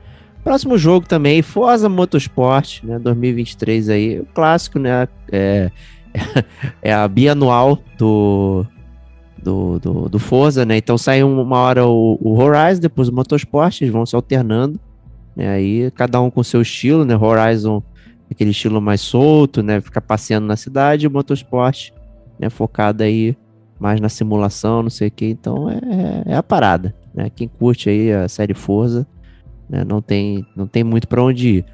Próximo jogo também, Forza Motorsport, né? 2023 aí, o clássico, né? É, é a bianual do, do, do, do Forza, né? Então sai uma hora o, o Horizon, depois o Motorsport, eles vão se alternando. Né? Aí cada um com seu estilo, né? Horizon aquele estilo mais solto, né? Ficar passeando na cidade, e o motorsport, né? Focado aí mais na simulação, não sei o que. Então é, é a parada, né? Quem curte aí a série Forza, né? Não tem, não tem muito para onde ir,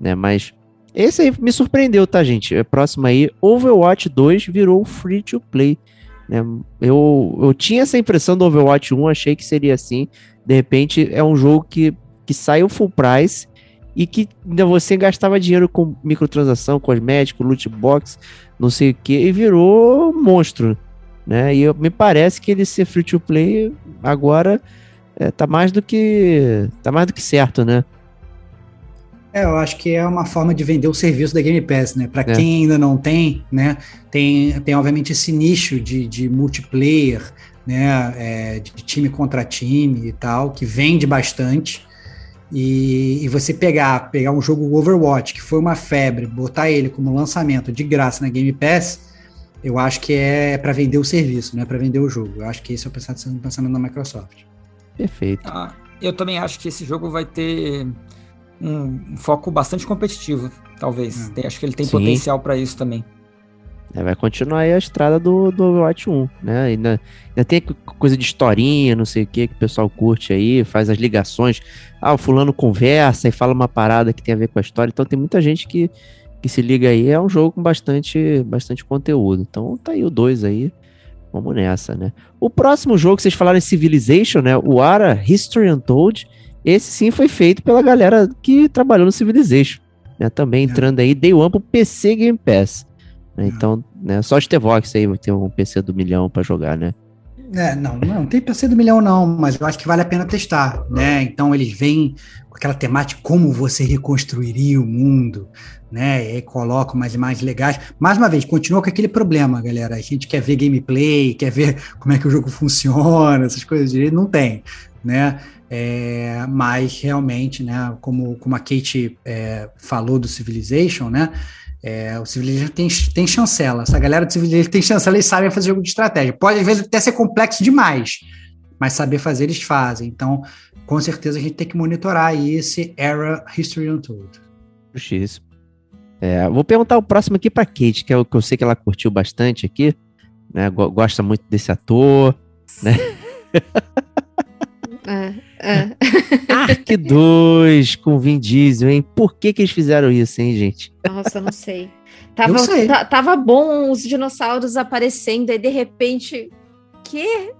né? Mas esse aí me surpreendeu, tá, gente? É próximo aí, Overwatch 2 virou free to play. Né? Eu, eu tinha essa impressão do Overwatch 1, achei que seria assim. De repente é um jogo que, que saiu full price e que ainda você gastava dinheiro com microtransação, cosmético, loot box, não sei o que, e virou monstro, né? E eu- me parece que ele ser free to play agora é, tá mais do que tá mais do que certo, né? É, eu acho que é uma forma de vender o serviço da Game Pass, né? Para É. quem ainda não tem, né? Tem, tem obviamente esse nicho de, de multiplayer, né? É, de time contra time e tal, que vende bastante. E, e você pegar, pegar um jogo Overwatch, que foi uma febre, botar ele como lançamento de graça na Game Pass, eu acho que é para vender o serviço, não é para vender o jogo. Eu acho que esse é o pensamento, o pensamento da Microsoft. Perfeito. Ah, eu também acho que esse jogo vai ter um, foco bastante competitivo, talvez. Hum. Tem- acho que ele tem Sim. potencial para isso também. É, vai continuar aí a estrada do, do Overwatch 1, né? Ainda, ainda tem co- coisa de historinha, não sei o que, que o pessoal curte aí, faz as ligações. Ah, o fulano conversa e fala uma parada que tem a ver com a história. Então tem muita gente que, que se liga aí. É um jogo com bastante, bastante conteúdo. Então tá aí o 2 aí. Vamos nessa, né? O próximo jogo que vocês falaram é Civilization, né? O Ara History Untold. Esse sim foi feito pela galera que trabalhou no Civilization. Né? Também É. entrando aí, Day One pro PC Game Pass. né? É. Então, né, só Stevox aí vai ter um PC do milhão pra jogar, né? É, não, não tem PC do milhão não, mas eu acho que vale a pena testar, né? Então eles vêm com aquela temática como você reconstruiria o mundo, né? E aí colocam umas imagens legais. Mais uma vez, continua com aquele problema, galera. A gente quer ver gameplay, quer ver como é que o jogo funciona, essas coisas direito, não tem, né? É, mas realmente, né, como, como a Kate é, falou do Civilization, né, é, o Civilization tem, tem chancela. Essa galera do Civilization tem chancela, eles sabem fazer jogo de estratégia. Pode, às vezes, até ser complexo demais, mas saber fazer, eles fazem. Então, com certeza, a gente tem que monitorar aí esse Era History Untold. Justíssimo. É, vou perguntar o próximo aqui para Kate, que é o que eu sei que ela curtiu bastante aqui, né? Gosta muito desse ator, né? É, é. Ark 2 com Vin Diesel, hein? Por que que eles fizeram isso, hein, gente? Nossa, não sei. Tava, sei. ta- tava bom os dinossauros aparecendo, aí de repente. Que?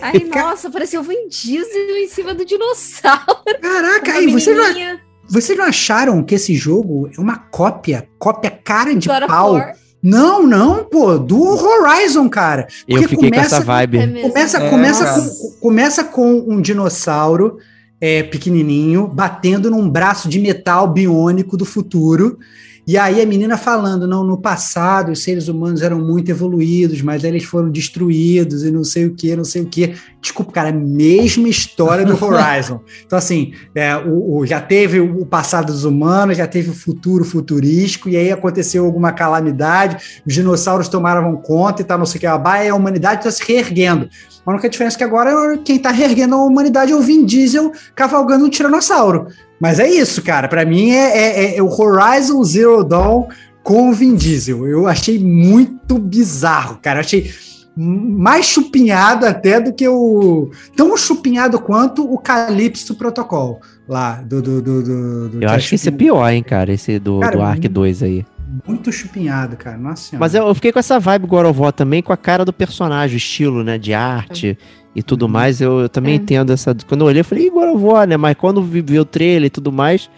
Aí, nossa, apareceu o Vin Diesel em cima do dinossauro. Caraca, aí, vocês não, vocês não acharam que esse jogo é uma cópia, cópia cara de God of pau? Não, não, pô, do Horizon, cara. Eu Porque fiquei com começa- essa vibe. É. Começa, É, começa, com, começa com um dinossauro é, pequenininho batendo num braço de metal biônico do futuro. E aí a menina falando, não, no passado os seres humanos eram muito evoluídos, mas eles foram destruídos e não sei o que, não sei o que. Desculpa, cara, é a mesma história do Horizon. Então, assim, é, o, o- já teve o passado dos humanos, já teve o futuro futurístico, e aí aconteceu alguma calamidade, os dinossauros tomaram conta e tal, não sei o que, e a humanidade está se reerguendo. A única diferença é que agora quem está reerguendo a humanidade é o Vin Diesel cavalgando um tiranossauro. Mas é isso, cara. Para mim é, é- é o Horizon Zero Dawn com o Vin Diesel. Eu achei muito bizarro, cara. Eu achei mais chupinhado até do que o. Tão chupinhado quanto o Calypso Protocol lá do. do, do, do- do Eu acho que esse é pior, hein, cara, esse do, Cara, do Ark 2 aí. Muito chupinhado, cara. Nossa senhora. Mas eu, eu fiquei com essa vibe War também, com a cara do personagem, o estilo, né, de arte e tudo Uhum. mais. Eu, eu também É. entendo essa. Quando eu olhei, eu falei, "Ih, God of War, né? Mas quando vi, vi o trailer e tudo mais,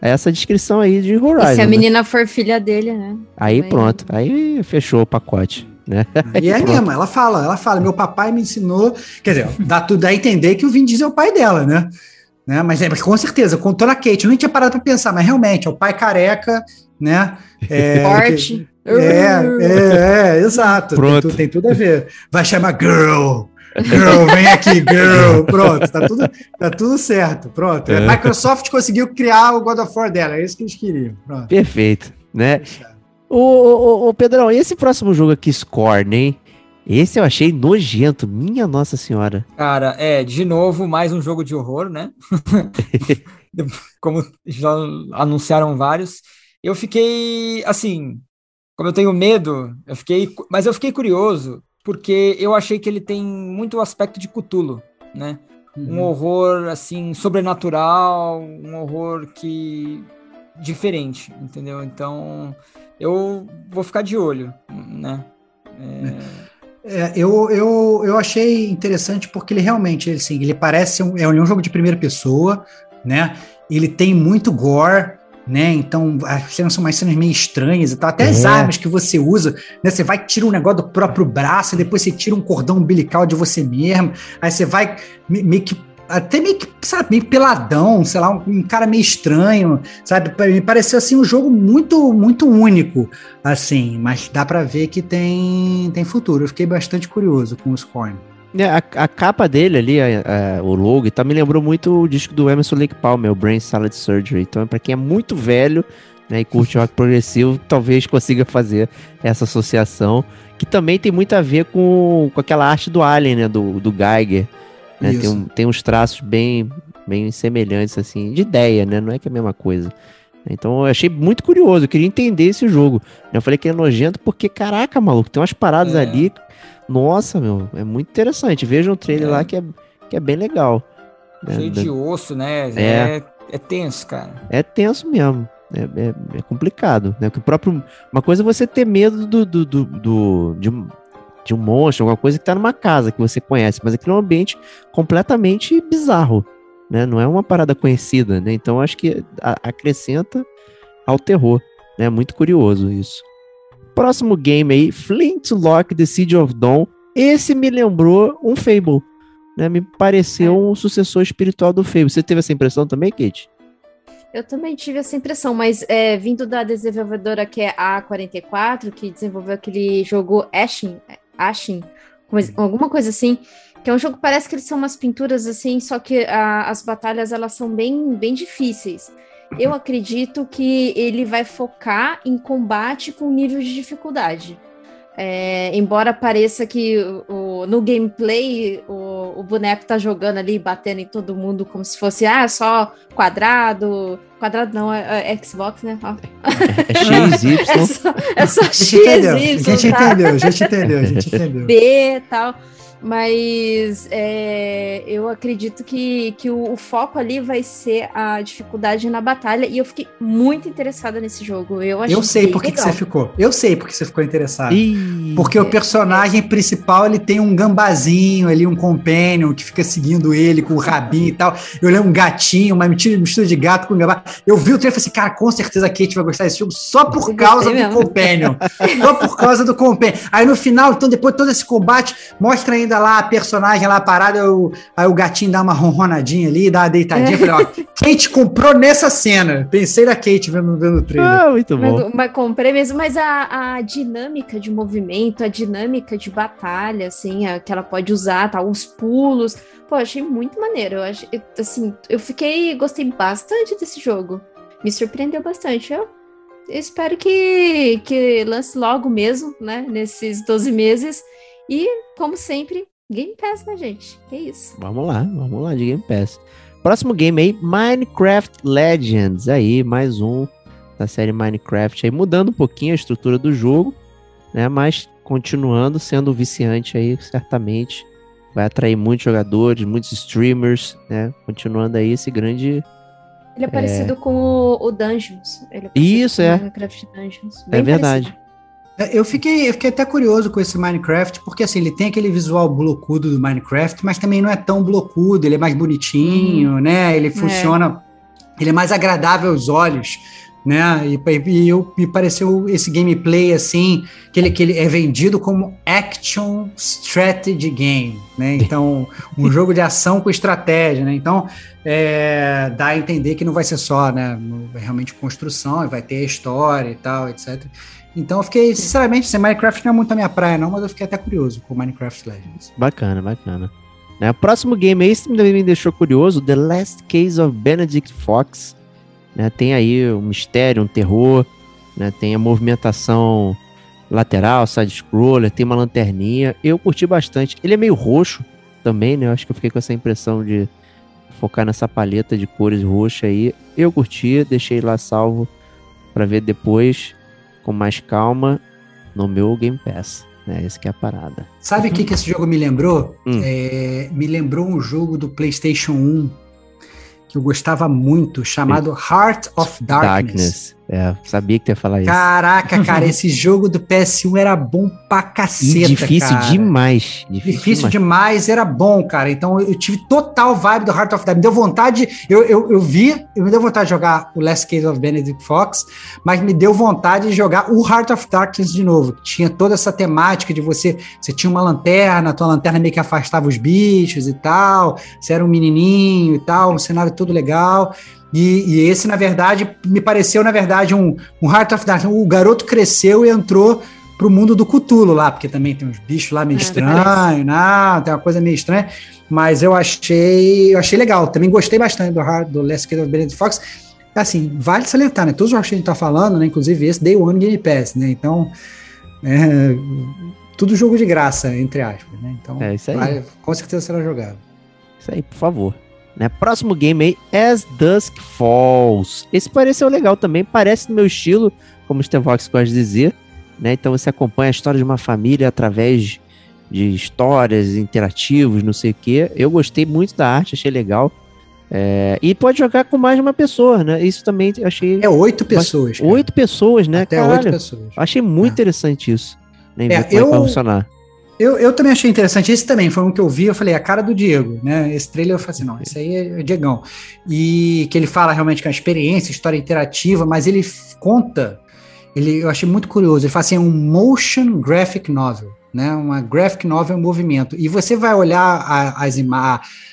é essa descrição aí de Horizon. E se a né? menina for filha dele, né? Aí Também. pronto, aí fechou o pacote, né? E é mesmo, ela fala, ela fala, meu papai me ensinou, quer dizer, dá tudo a entender que o Vin Diesel é o pai dela, né? né? Mas é, com certeza, contou na Kate, eu nem tinha parado pra pensar, mas realmente, é o pai careca, né? É, Forte. que- é, é, é, exato, tem, Pronto. tu- tem tudo a ver. Vai chamar girl, girl, vem aqui, girl, pronto, tá tudo, tá tudo certo, pronto. A É. Microsoft conseguiu criar o God of War dela, é isso que eles queriam, pronto. Perfeito, né? Ô, ô, ô, ô, Pedrão, e esse próximo jogo aqui, Scorn, hein? Esse eu achei nojento, minha nossa senhora. Cara, é, de novo, mais um jogo de horror, né? Como já anunciaram vários. Eu fiquei, assim, como eu tenho medo, eu fiquei, mas eu fiquei curioso, porque eu achei que ele tem muito aspecto de Cthulhu, né? Um horror, assim, sobrenatural, um horror que... diferente, entendeu? Então, eu vou ficar de olho, né? É... É, eu, eu, eu achei interessante porque ele realmente, ele, assim, ele parece um, é um jogo de primeira pessoa, né? Ele tem muito gore, né? Então as cenas são mais cenas meio estranhas e tal. Até as É. armas que você usa, né? Você vai tira um negócio do próprio braço, e depois você tira um cordão umbilical de você mesmo, aí você vai me- meio que até meio que, sabe, meio peladão, sei lá, um, cara meio estranho, sabe? Me pareceu assim um jogo muito, muito único, assim, mas dá pra ver que tem, tem futuro. Eu fiquei bastante curioso com o Scorn. É, A, a capa dele ali, a- a- o logo tal, me lembrou muito o disco do Emerson Lake Palmer, o Brain Salad Surgery. Então, pra quem é muito velho né, e curte rock progressivo, talvez consiga fazer essa associação, que também tem muito a ver com, com aquela arte do Alien, né, do, do Geiger. Né? Tem, um- tem uns traços bem, bem semelhantes, assim, de ideia, né? Não é que é a mesma coisa. Então eu achei muito curioso, eu queria entender esse jogo. Eu falei que é nojento porque, caraca, maluco, tem umas paradas É. ali. Nossa, meu, é muito interessante. Vejam o trailer É. lá que é, que é bem legal. É, Cheio de osso, né? É. É, é tenso, cara. é tenso mesmo. É, é- complicado, né? Que o próprio, uma coisa é você ter medo do, do, do, do- de, um, de um monstro, alguma coisa que tá numa casa que você conhece, mas aqui é um ambiente completamente bizarro, né? Não é uma parada conhecida, né? Então acho que acrescenta ao terror, né? Muito curioso isso. Próximo game aí, Flintlock The Siege of Dawn. Esse me lembrou um Fable, né? Me pareceu um sucessor espiritual do Fable. Você teve essa impressão também, Kate? Eu também tive essa impressão, mas é, vindo da desenvolvedora que é a A44, que desenvolveu aquele jogo Ashen, Ashen coisa- alguma coisa assim, Que é um jogo que parece que eles são umas pinturas assim, só que a, as batalhas elas são bem, bem difíceis. Eu acredito que ele vai focar em combate com nível de dificuldade. É, embora pareça que o, no gameplay o, o, boneco tá jogando ali, batendo em todo mundo como se fosse ah, só quadrado. Quadrado não, é, é Xbox, né? Ó. É, X, Y. é só, é só X, Y. A gente tá? entendeu, a gente entendeu, a gente entendeu. B e tal. Mas é, eu acredito que, que o, o, foco ali vai ser a dificuldade na batalha. E eu fiquei muito interessada nesse jogo. Eu, eu sei por que você ficou. Eu sei por que você ficou interessado. Ih, porque é, o personagem é. principal ele tem um gambazinho ali, um companion que fica seguindo ele com o rabinho e tal. Eu lembro um gatinho, uma mistura de gato com gambá. Eu vi o trailer e falei assim, cara, com certeza a Kate vai gostar desse jogo só por causa do mesmo. companion. só por causa do companion. Aí no final, então, depois de todo esse combate, mostra ainda ainda lá a personagem lá parada, eu, aí o gatinho dá uma ronronadinha ali, dá uma deitadinha. É. Falei, ó, Kate comprou nessa cena. Pensei na Kate vendo, vendo o trailer. Ah, muito bom. Mas, mas comprei mesmo, mas a, a, dinâmica de movimento, a dinâmica de batalha, assim, a, que ela pode usar, tá, os pulos. Pô, achei muito maneiro. Eu achei, assim, eu fiquei, gostei bastante desse jogo. Me surpreendeu bastante. Eu espero que, que lance logo mesmo, né? Nesses 12 meses. E, como sempre, Game Pass, né, gente? Que isso. Vamos lá, vamos lá de Game Pass. Próximo game aí, Minecraft Legends. Aí, mais um da série Minecraft aí, mudando um pouquinho a estrutura do jogo, né? Mas continuando sendo viciante aí, certamente. Vai atrair muitos jogadores, muitos streamers, né? Continuando aí esse grande. Ele é parecido é... com o, o Dungeons. É Isso, é. Minecraft Dungeons. é verdade. Parecido. É, eu fiquei, eu fiquei até curioso com esse Minecraft, porque assim, ele tem aquele visual blocudo do Minecraft, mas também não é tão blocudo, ele é mais bonitinho, hum. né? Ele é. funciona, é. ele é mais agradável aos olhos, né? E, e eu, me pareceu esse gameplay assim, que ele, que ele é vendido como action strategy game, né? Então, um jogo de ação com estratégia, né? Então, é, dá a entender que não vai ser só, né? Realmente construção, vai ter história e tal, etc. Então eu fiquei, sinceramente, assim, Minecraft não é muito a minha praia, não, mas eu fiquei até curioso com Minecraft Legends. Bacana, bacana. Né, o próximo game aí também me deixou curioso, The Last Case of Benedict Fox. Né, tem aí um mistério, um terror, né, tem a movimentação lateral, side-scroller, tem uma lanterninha. Eu curti bastante. Ele é meio roxo também, né? Eu acho que eu fiquei com essa impressão de focar nessa paleta de cores roxa aí. Eu curti, deixei lá salvo para ver depois com mais calma no meu Game Pass. Né? Essa que é a parada. Sabe o que, que esse jogo me lembrou? Hum. É, me lembrou um jogo do PlayStation 1 que eu gostava muito, chamado Heart of Darkness. Darkness. É, sabia que tu ia falar isso. Caraca, cara, esse jogo do PS1 era bom pra caceta, e difícil cara. demais. Difícil, difícil demais. demais. era bom, cara. Então eu tive total vibe do Heart of Darkness. Me deu vontade, eu, eu, eu vi, eu me deu vontade de jogar o Last Case of Benedict Fox, mas me deu vontade de jogar o Heart of Darkness de novo. Tinha toda essa temática de você, você tinha uma lanterna, a tua lanterna meio que afastava os bichos e tal, você era um menininho e tal, um cenário todo legal. E, e, esse, na verdade, me pareceu, na verdade, um, um Heart of Darkness. O garoto cresceu e entrou pro mundo do Cutulo lá, porque também tem uns bichos lá meio é, estranhos, não, tem uma coisa meio estranha, mas eu achei, eu achei legal. Também gostei bastante do, Heart, do Last Kid of Benedict Fox. Assim, vale salientar, né? Todos os jogos que a gente tá falando, né? Inclusive esse Day One Game Pass, né? Então, é, tudo jogo de graça, entre aspas, né? Então, é isso aí. Vai, com certeza será jogado. Isso aí, por favor. Né? Próximo game aí, As Dusk Falls. Esse pareceu legal também, parece no meu estilo, como o Stevox gosta de dizer. Né? Então você acompanha a história de uma família através de histórias interativos, não sei o que. Eu gostei muito da arte, achei legal. É, e pode jogar com mais de uma pessoa, né? Isso também achei. É oito pessoas. Oito pessoas, né? Até Caralho, oito pessoas. Achei muito é. interessante isso. Né? É, eu, vai funcionar. Eu, eu também achei interessante. Esse também foi um que eu vi. Eu falei, a cara do Diego, né? Esse trailer eu falei assim: não, esse aí é o Diegão. E que ele fala realmente que é uma experiência, história interativa, mas ele conta. Ele, eu achei muito curioso. Ele fala assim: é um motion graphic novel, né? Uma graphic novel em movimento. E você vai olhar a, as imagens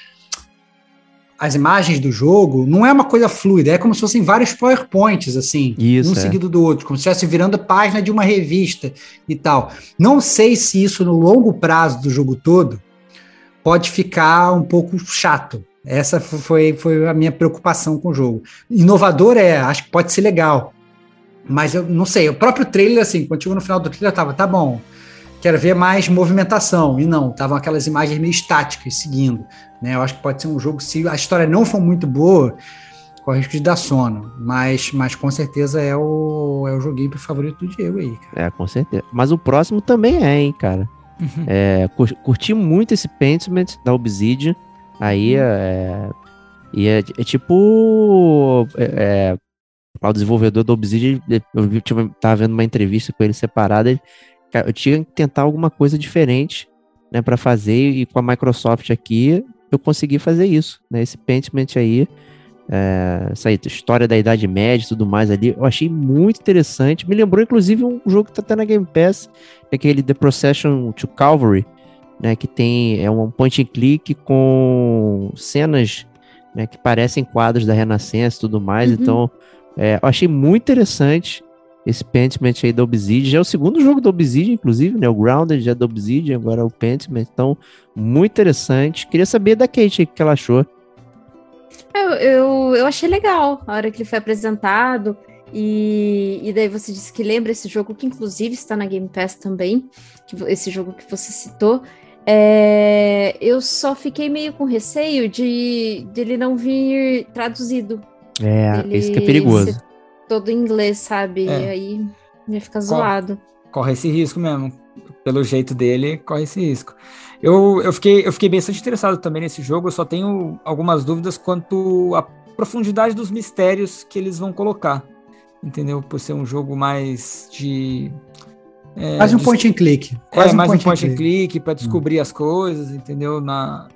as imagens do jogo, não é uma coisa fluida, é como se fossem vários PowerPoints, assim, isso, um é. seguido do outro, como se estivesse virando página de uma revista e tal. Não sei se isso no longo prazo do jogo todo pode ficar um pouco chato. Essa foi, foi a minha preocupação com o jogo. Inovador é, acho que pode ser legal. Mas eu não sei, o próprio trailer, assim, quando chegou no final do trailer, eu tava, tá bom, quero ver mais movimentação. E não, estavam aquelas imagens meio estáticas seguindo. Né? Eu acho que pode ser um jogo, se a história não for muito boa, corre risco de dar sono. Mas, mas com certeza é o, é o joguinho favorito do Diego aí, cara. É, com certeza. Mas o próximo também é, hein, cara. Uhum. É, curti muito esse Pentiment da Obsidian. Aí uhum. é, e é, é tipo. É, é, o desenvolvedor do Obsidian, eu tava vendo uma entrevista com ele separada. Ele, eu tinha que tentar alguma coisa diferente né, para fazer, e com a Microsoft aqui eu consegui fazer isso. Né, esse Pentiment aí, é, essa história da Idade Média e tudo mais ali, eu achei muito interessante. Me lembrou, inclusive, um jogo que tá até na Game Pass, é aquele The Procession to Calvary, né, que tem é um point and click com cenas né, que parecem quadros da Renascença e tudo mais. Uhum. Então, é, eu achei muito interessante esse Pentiment aí da Obsidian. Já é o segundo jogo da Obsidian, inclusive, né? O Grounded já é da Obsidian, agora é o Pentiment. Então, muito interessante. Queria saber da Kate o que ela achou. Eu, eu, eu achei legal a hora que ele foi apresentado. E, e daí você disse que lembra esse jogo, que inclusive está na Game Pass também, que, esse jogo que você citou. É, eu só fiquei meio com receio de dele não vir traduzido. É, isso que é perigoso. Todo em inglês, sabe? É. E aí ia ficar zoado. Corre esse risco mesmo. Pelo jeito dele, corre esse risco. Eu, eu, fiquei, eu fiquei bastante interessado também nesse jogo. Eu só tenho algumas dúvidas quanto à profundidade dos mistérios que eles vão colocar. Entendeu? Por ser um jogo mais de é, quase um point and click. Quase é, um mais point um point and click, click para descobrir hum. as coisas, entendeu? Na,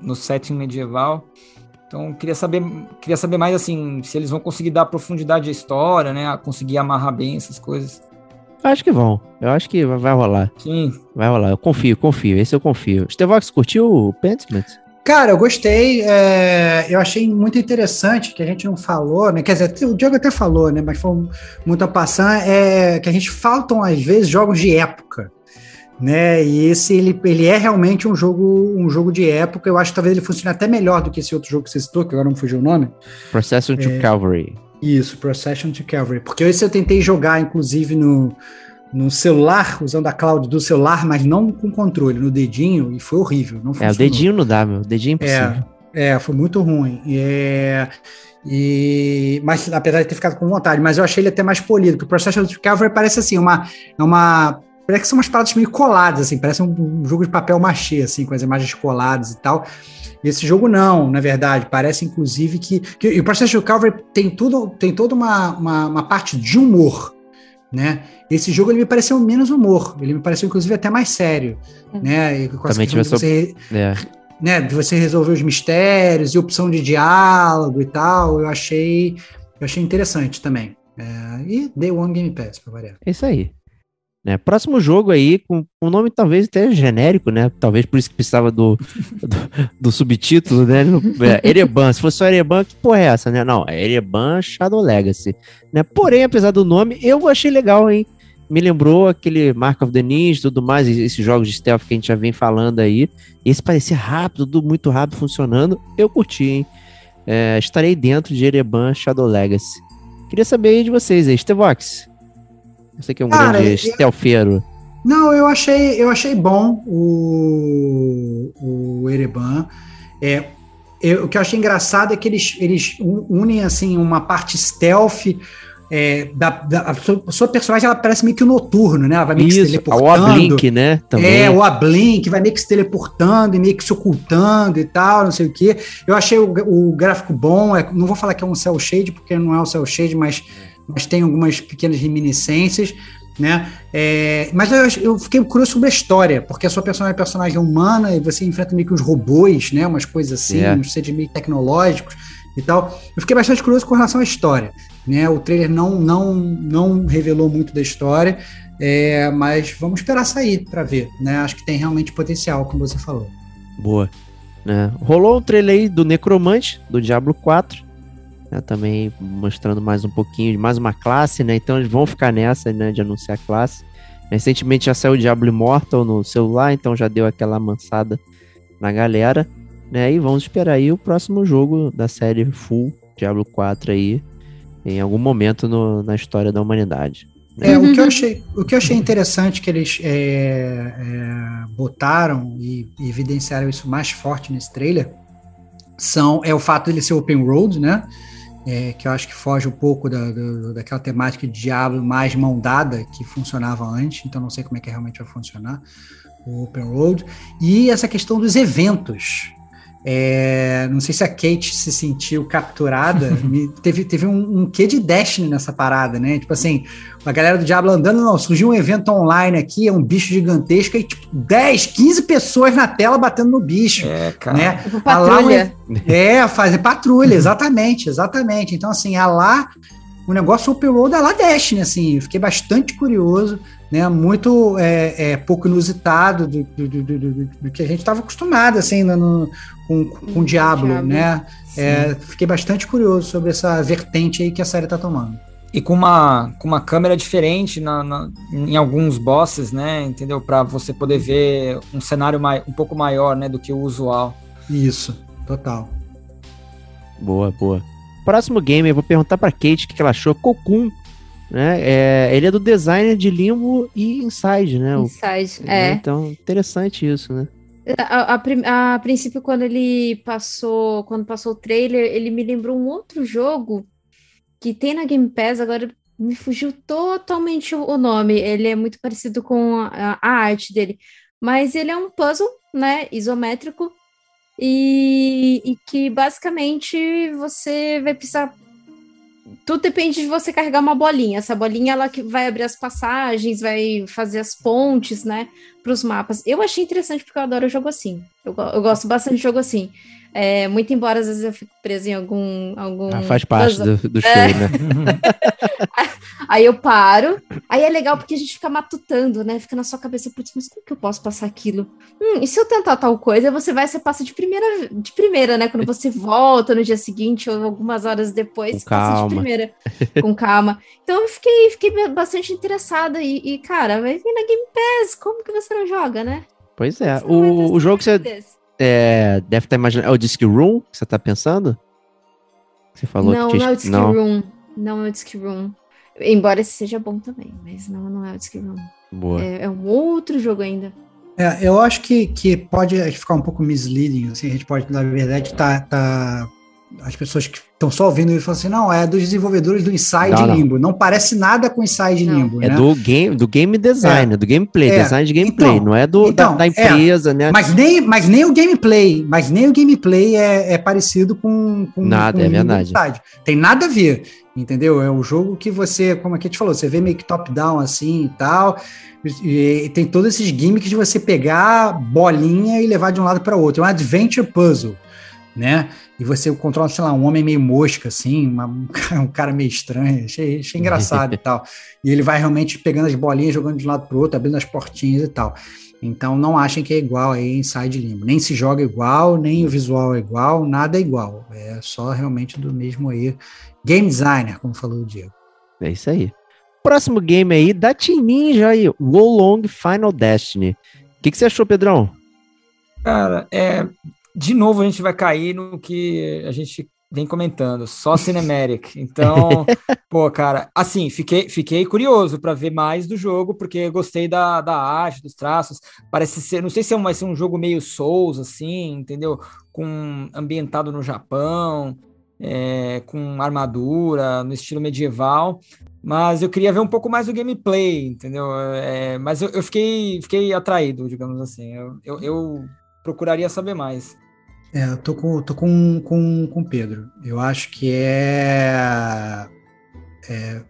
no setting medieval. Então, queria saber, queria saber mais assim, se eles vão conseguir dar profundidade à história, né? Conseguir amarrar bem essas coisas. Acho que vão. Eu acho que vai rolar. Sim. Vai rolar. Eu confio, confio. Esse eu confio. Stevox, curtiu o Pentiment? Cara, eu gostei. É, eu achei muito interessante que a gente não falou, né? Quer dizer, o Diego até falou, né? Mas foi muito a passar, é que a gente faltam, às vezes, jogos de época. Né? E esse ele, ele é realmente um jogo um jogo de época. Eu acho que talvez ele funcione até melhor do que esse outro jogo que você citou, que agora não fugiu o nome. Procession to é, Calvary. Isso, Procession to Calvary. Porque esse eu tentei jogar, inclusive, no, no celular, usando a cloud do celular, mas não com controle, no dedinho, e foi horrível. Não funcionou. É, o dedinho não dá, meu. O dedinho é impossível. É, é foi muito ruim. É, e, mas apesar de ter ficado com vontade, mas eu achei ele até mais polido, porque o Procession to Calvary parece assim, uma, é uma Parece que são umas paradas meio coladas, assim, parece um, um, jogo de papel machê, assim, com as imagens coladas e tal. E esse jogo não, na verdade, parece inclusive que. que e o Procession Calvary tem tudo, tem toda uma, uma, uma, parte de humor, né? Esse jogo ele me pareceu menos humor, ele me pareceu inclusive até mais sério, é. né? E com Também tive você, é. né, de você resolver os mistérios e opção de diálogo e tal, eu achei, eu achei interessante também. É, e Day One Game Pass, para variar. É isso aí. Né? Próximo jogo aí, com um nome talvez até genérico, né? Talvez por isso que precisava do, do, do subtítulo, né? É, Ereban, se fosse só Ereban, que porra é essa, né? Não, é Ereban Shadow Legacy. Né? Porém, apesar do nome, eu achei legal, hein? Me lembrou aquele Mark of the Ninja tudo mais, esses jogos de stealth que a gente já vem falando aí. Esse parecia rápido, tudo muito rápido funcionando. Eu curti, hein? É, estarei dentro de Ereban Shadow Legacy. Queria saber de vocês aí, Stevox. Você que é um Cara, grande stealtheiro. Não, eu achei, eu achei bom o, o Ereban. É, eu, o que eu achei engraçado é que eles, eles unem assim uma parte stealth é, da, da, a, sua, a, sua, personagem ela parece meio que o noturno, né? Ela vai meio Isso, que se teleportando. O Ablink, né? Também. É, o Ablink vai meio que se teleportando e meio que se ocultando e tal, não sei o quê. Eu achei o, o gráfico bom. É, não vou falar que é um cel shade, porque não é um cel shade, mas mas tem algumas pequenas reminiscências, né? É, mas eu, eu, fiquei curioso sobre a história, porque a sua personagem é personagem humana e você enfrenta meio que os robôs, né? Umas coisas assim, yeah. É. uns seres meio tecnológicos e tal. Eu fiquei bastante curioso com relação à história, né? O trailer não, não, não revelou muito da história, é, mas vamos esperar sair para ver, né? Acho que tem realmente potencial, como você falou. Boa. É, rolou o trailer aí do Necromante, do Diablo 4 né, também mostrando mais um pouquinho de mais uma classe, né? Então eles vão ficar nessa, né, de anunciar classe. Recentemente já saiu o Diablo Immortal no celular, então já deu aquela amansada na galera, né? E vamos esperar aí o próximo jogo da série Full Diablo 4 aí, em algum momento no, na história da humanidade. É, o, que eu achei, o que eu achei interessante que eles é, é, botaram e, e evidenciaram isso mais forte nesse trailer são, é o fato dele ser open road, né? É, que eu acho que foge um pouco da, da, daquela temática de Diablo mais mão dada que funcionava antes, então não sei como é que realmente vai funcionar o Open Road. E essa questão dos eventos. É, não sei se a Kate se sentiu capturada. me, teve, teve um, um quê de Destiny nessa parada, né? Tipo assim, a galera do Diablo andando, não, surgiu um evento online aqui, é um bicho gigantesco, e tipo, 10, 15 pessoas na tela batendo no bicho. É, cara. Né? Tipo patrulha. é, fazer patrulha, exatamente, exatamente. Então, assim, a lá, o negócio Open Road é lá Destiny, assim, eu fiquei bastante curioso né, muito é, é, pouco inusitado do, do, do, do, do que a gente estava acostumado assim no, com, com o Diablo, Diablo. né? É, fiquei bastante curioso sobre essa vertente aí que a série está tomando. E com uma, com uma câmera diferente na, na em alguns bosses, né? Entendeu? Para você poder ver um cenário mai, um pouco maior, né, do que o usual. Isso, total. Boa, boa. Próximo game, eu vou perguntar para Kate o que ela achou. Cocoon né? É, ele é do designer de Limbo e Inside, né? Inside, o, é. Então, interessante isso, né? A, a, a, princípio, quando ele passou, quando passou o trailer, ele me lembrou um outro jogo que tem na Game Pass, agora me fugiu totalmente o nome. Ele é muito parecido com a, a arte dele, mas ele é um puzzle, né, isométrico, e, e que basicamente você vai precisar tudo depende de você carregar uma bolinha. Essa bolinha ela que vai abrir as passagens, vai fazer as pontes, né, para os mapas. Eu achei interessante porque eu adoro jogo assim. Eu, eu gosto bastante de jogo assim. É, muito embora às vezes eu fico presa em algum. algum ah, faz parte do, do, show, é. né? aí eu paro. Aí é legal porque a gente fica matutando, né? Fica na sua cabeça, putz, mas como que eu posso passar aquilo? Hum, e se eu tentar tal coisa, você vai, você passa de primeira, de primeira, né? Quando você volta no dia seguinte ou algumas horas depois, com passa calma. de primeira, com calma. Então eu fiquei, fiquei bastante interessada. E, e, cara, vai vir na Game Pass, como que você não joga, né? Pois é, o, o jogo que você. Desse? É, deve estar tá imaginando. É o Disc Room que você está pensando? Você falou não, que tinha... não é o Disc não. Room. Não é o Disc Room. Embora esse seja bom também, mas não, não é o Disc Room. Boa. É, é um outro jogo ainda. É, eu acho que, que pode ficar um pouco misleading, assim, a gente pode, na verdade, tá, tá as pessoas que estão só ouvindo e falam assim, não, é dos desenvolvedores do Inside não, Limbo. Não. não parece nada com Inside não. Limbo. É né? do game, do game design, é. do gameplay, é. design de gameplay, então, não é do então, da, da, é. empresa, né? Mas nem, mas nem o gameplay, mas nem o gameplay é, é parecido com, com nada, com é verdade. Inside. Tem nada a ver, entendeu? É um jogo que você, como a gente falou, você vê meio que top-down assim e tal. E tem todos esses gimmicks de você pegar bolinha e levar de um lado para outro. É um adventure puzzle, né? e você controla, sei lá, um homem meio mosca, assim, uma, um cara meio estranho, achei, achei engraçado e tal. E ele vai realmente pegando as bolinhas, jogando de um lado para o outro, abrindo as portinhas e tal. Então não achem que é igual aí Inside Limbo. Nem se joga igual, nem o visual é igual, nada é igual. É só realmente do mesmo aí. Game designer, como falou o Diego. É isso aí. Próximo game aí da Team Ninja aí, Wolong Final Destiny. O que, que você achou, Pedrão? Cara, é, de novo a gente vai cair no que a gente vem comentando, só cinematic. Então, pô, cara, assim, fiquei, fiquei curioso para ver mais do jogo, porque gostei da, da arte, dos traços. Parece ser, não sei se é vai ser um jogo meio Souls, assim, entendeu? Com ambientado no Japão, é, com armadura, no estilo medieval. Mas eu queria ver um pouco mais do gameplay, entendeu? É, mas eu, eu, fiquei, fiquei atraído, digamos assim. Eu, eu, eu procuraria saber mais. É, eu tô com, tô com, com, com Pedro. Eu acho que é, é.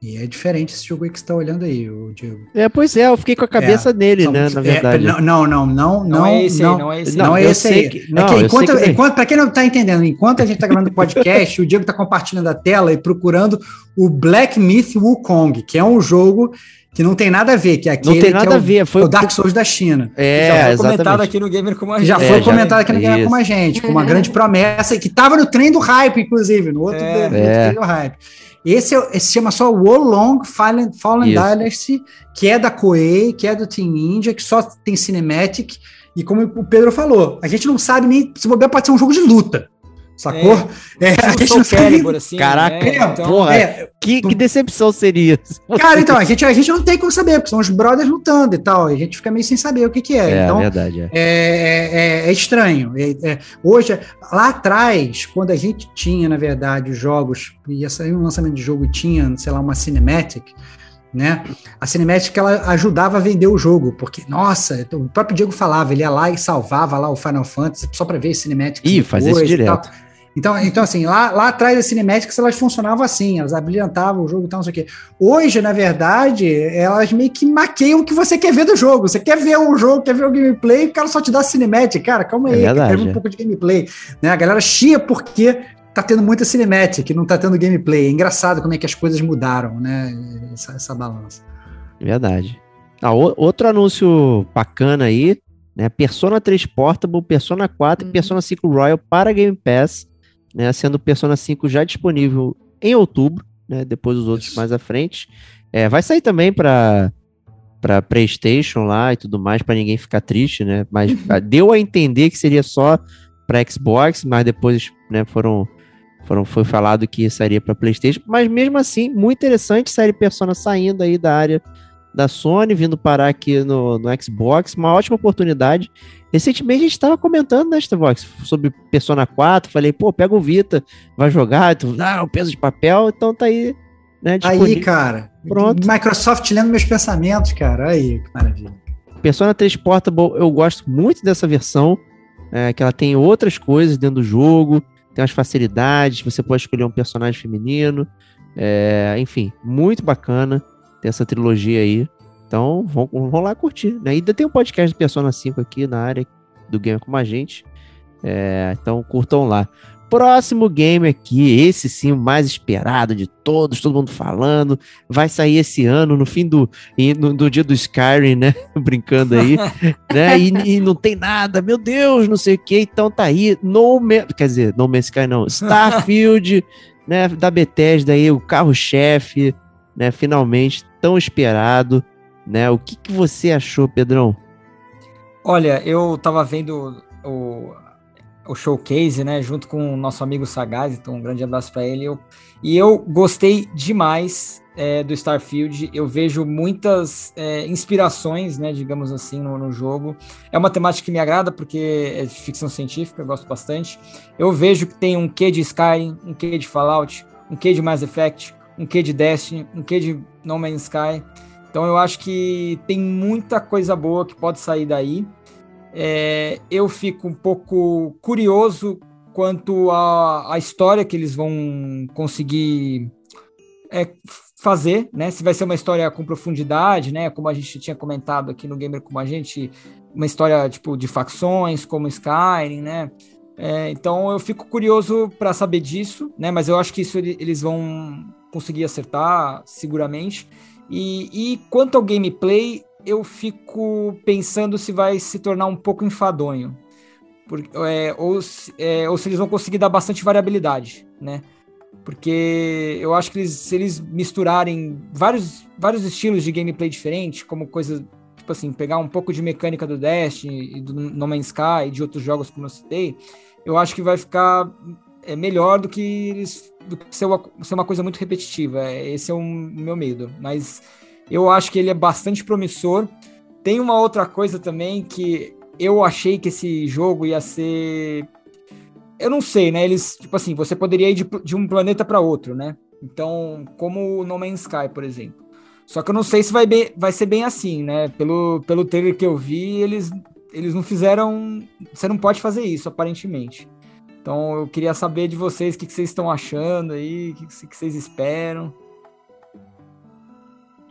E é diferente esse jogo aí que você tá olhando aí, o Diego. É, pois é, eu fiquei com a cabeça é, nele, são, né? Na é, verdade. É, não, não, não, não. Não é esse não, aí, não é esse, não, não é esse aí. Que, não, é que enquanto, que enquanto, pra quem não tá entendendo, enquanto a gente tá gravando o podcast, o Diego tá compartilhando a tela e procurando o Black Myth Wukong, que é um jogo que não tem nada a ver, que é aquele não tem nada é a ver, foi o Dark Souls da China. É, já foi exatamente. comentado aqui no Gamer com a gente. Já foi é, comentado aqui no Gamer com a gente, com uma grande promessa, que estava no trem do hype, inclusive, no outro, é, do, é. trem do hype. Esse, é, esse se chama só Wolong Fallen, Fallen Dynasty, que é da Koei, que é do Team Ninja, que só tem cinematic, E como o Pedro falou, a gente não sabe nem se bobear pode ser um jogo de luta. Sacou? É, É, a o gente não Calibur, assim, Caraca, né? Então, porra, É, Que, que decepção seria? cara, então, a gente, a gente não tem como saber, porque são os brothers lutando e tal. E a gente fica meio sem saber o que, que é. É, então, verdade. É. é, é- é estranho. É- é- hoje, lá atrás, quando a gente tinha, na verdade, os jogos, ia sair um lançamento de jogo e tinha, sei lá, uma cinematic, né? A cinematic ela ajudava a vender o jogo, porque, nossa, o próprio Diego falava, ele ia lá e salvava lá o Final Fantasy só para ver as cinematics. Ih, fazia isso depois e direto. Então, então, assim, lá, lá atrás as cinematics elas funcionavam assim, elas habilitavam o jogo e tal, não sei o quê. Hoje, na verdade, elas meio que maqueiam o que você quer ver do jogo. Você quer ver o jogo, quer ver o gameplay, o cara só te dá cinematic. Cara, calma É aí, verdade, quero ver é. um pouco de gameplay. Né? A galera chia porque tá tendo muita cinematic, não tá tendo gameplay. É engraçado como é que as coisas mudaram, né? Essa, essa balança. Verdade. Ah, o- outro anúncio bacana aí, né? Persona 3 Portable, Persona 4 Hum. e Persona 5 Royal para Game Pass, né? Sendo Persona 5 já disponível em outubro, né? Depois os outros Isso. mais à frente. É, vai sair também para para PlayStation lá e tudo mais, para ninguém ficar triste, né? Mas ah, deu a entender que seria só para Xbox, mas depois, né, foram foram foi falado que sairia para PlayStation, mas mesmo assim, muito interessante série Persona saindo aí da área da Sony, vindo parar aqui no, no Xbox, uma ótima oportunidade. Recentemente a gente estava comentando, né, Vox, sobre Persona 4, falei, pô, pega o Vita, vai jogar, tu, ah, o peso de papel, então tá aí, né, Aí, disponível. cara. Pronto. Microsoft lendo meus pensamentos, cara. Aí, que maravilha. Persona 3 Portable, eu gosto muito dessa versão, é, que ela tem outras coisas dentro do jogo, tem umas facilidades, você pode escolher um personagem feminino, é, enfim, muito bacana ter essa trilogia aí. Então, vão, vão lá curtir. Né? Ainda tem um podcast do Persona 5 aqui na área do Gamer Como a Gente. É, então, curtam lá. Próximo game aqui, esse sim, o mais esperado de todos, todo mundo falando. Vai sair esse ano, no fim do, no, do dia do Skyrim, né? Brincando aí, né? E, e não tem nada, meu Deus, não sei o que. Então tá aí, No quer dizer, No Man's Sky não, Starfield, né? Da Bethesda aí, o carro-chefe, né? Finalmente, tão esperado, né? O que, que você achou, Pedrão? Olha, eu tava vendo o, o showcase, né, junto com o nosso amigo Sagaz, então um grande abraço para ele. Eu, e eu gostei demais é, do Starfield. Eu vejo muitas é, inspirações, né, digamos assim, no, no jogo. É uma temática que me agrada porque é de ficção científica, eu gosto bastante. Eu vejo que tem um quê de Skyrim, um quê de Fallout, um quê de Mass Effect, um quê de Destiny, um quê de No Man's Sky. Então eu acho que tem muita coisa boa que pode sair daí. É, eu fico um pouco curioso quanto à, história que eles vão conseguir é, fazer, né? Se vai ser uma história com profundidade, né? Como a gente tinha comentado aqui no Gamer como a gente, uma história tipo de facções, como Skyrim, né? É, então eu fico curioso para saber disso, né? Mas eu acho que isso ele- eles vão conseguir acertar seguramente. E, e quanto ao gameplay, eu fico pensando se vai se tornar um pouco enfadonho. Por- é, ou, se, é, ou se eles vão conseguir dar bastante variabilidade, né? Porque eu acho que eles, se eles misturarem vários, vários estilos de gameplay diferentes, como coisa, tipo assim, pegar um pouco de mecânica do Destiny e do No Man's Sky e de outros jogos como eu citei, eu acho que vai ficar é, melhor do que eles do que ser uma, ser uma coisa muito repetitiva. É, Esse é o meu medo. Mas eu acho que ele é bastante promissor. Tem uma outra coisa também que eu achei que esse jogo ia ser. Eu não sei, né? Eles, tipo assim, você poderia ir de, de um planeta para outro, né? Então, como o No Man's Sky, por exemplo. Só que eu não sei se vai, bem, vai ser bem assim, né? Pelo, pelo trailer que eu vi, eles, eles não fizeram. Você não pode fazer isso, aparentemente. Então, eu queria saber de vocês o que, que vocês estão achando aí, o que, que vocês esperam.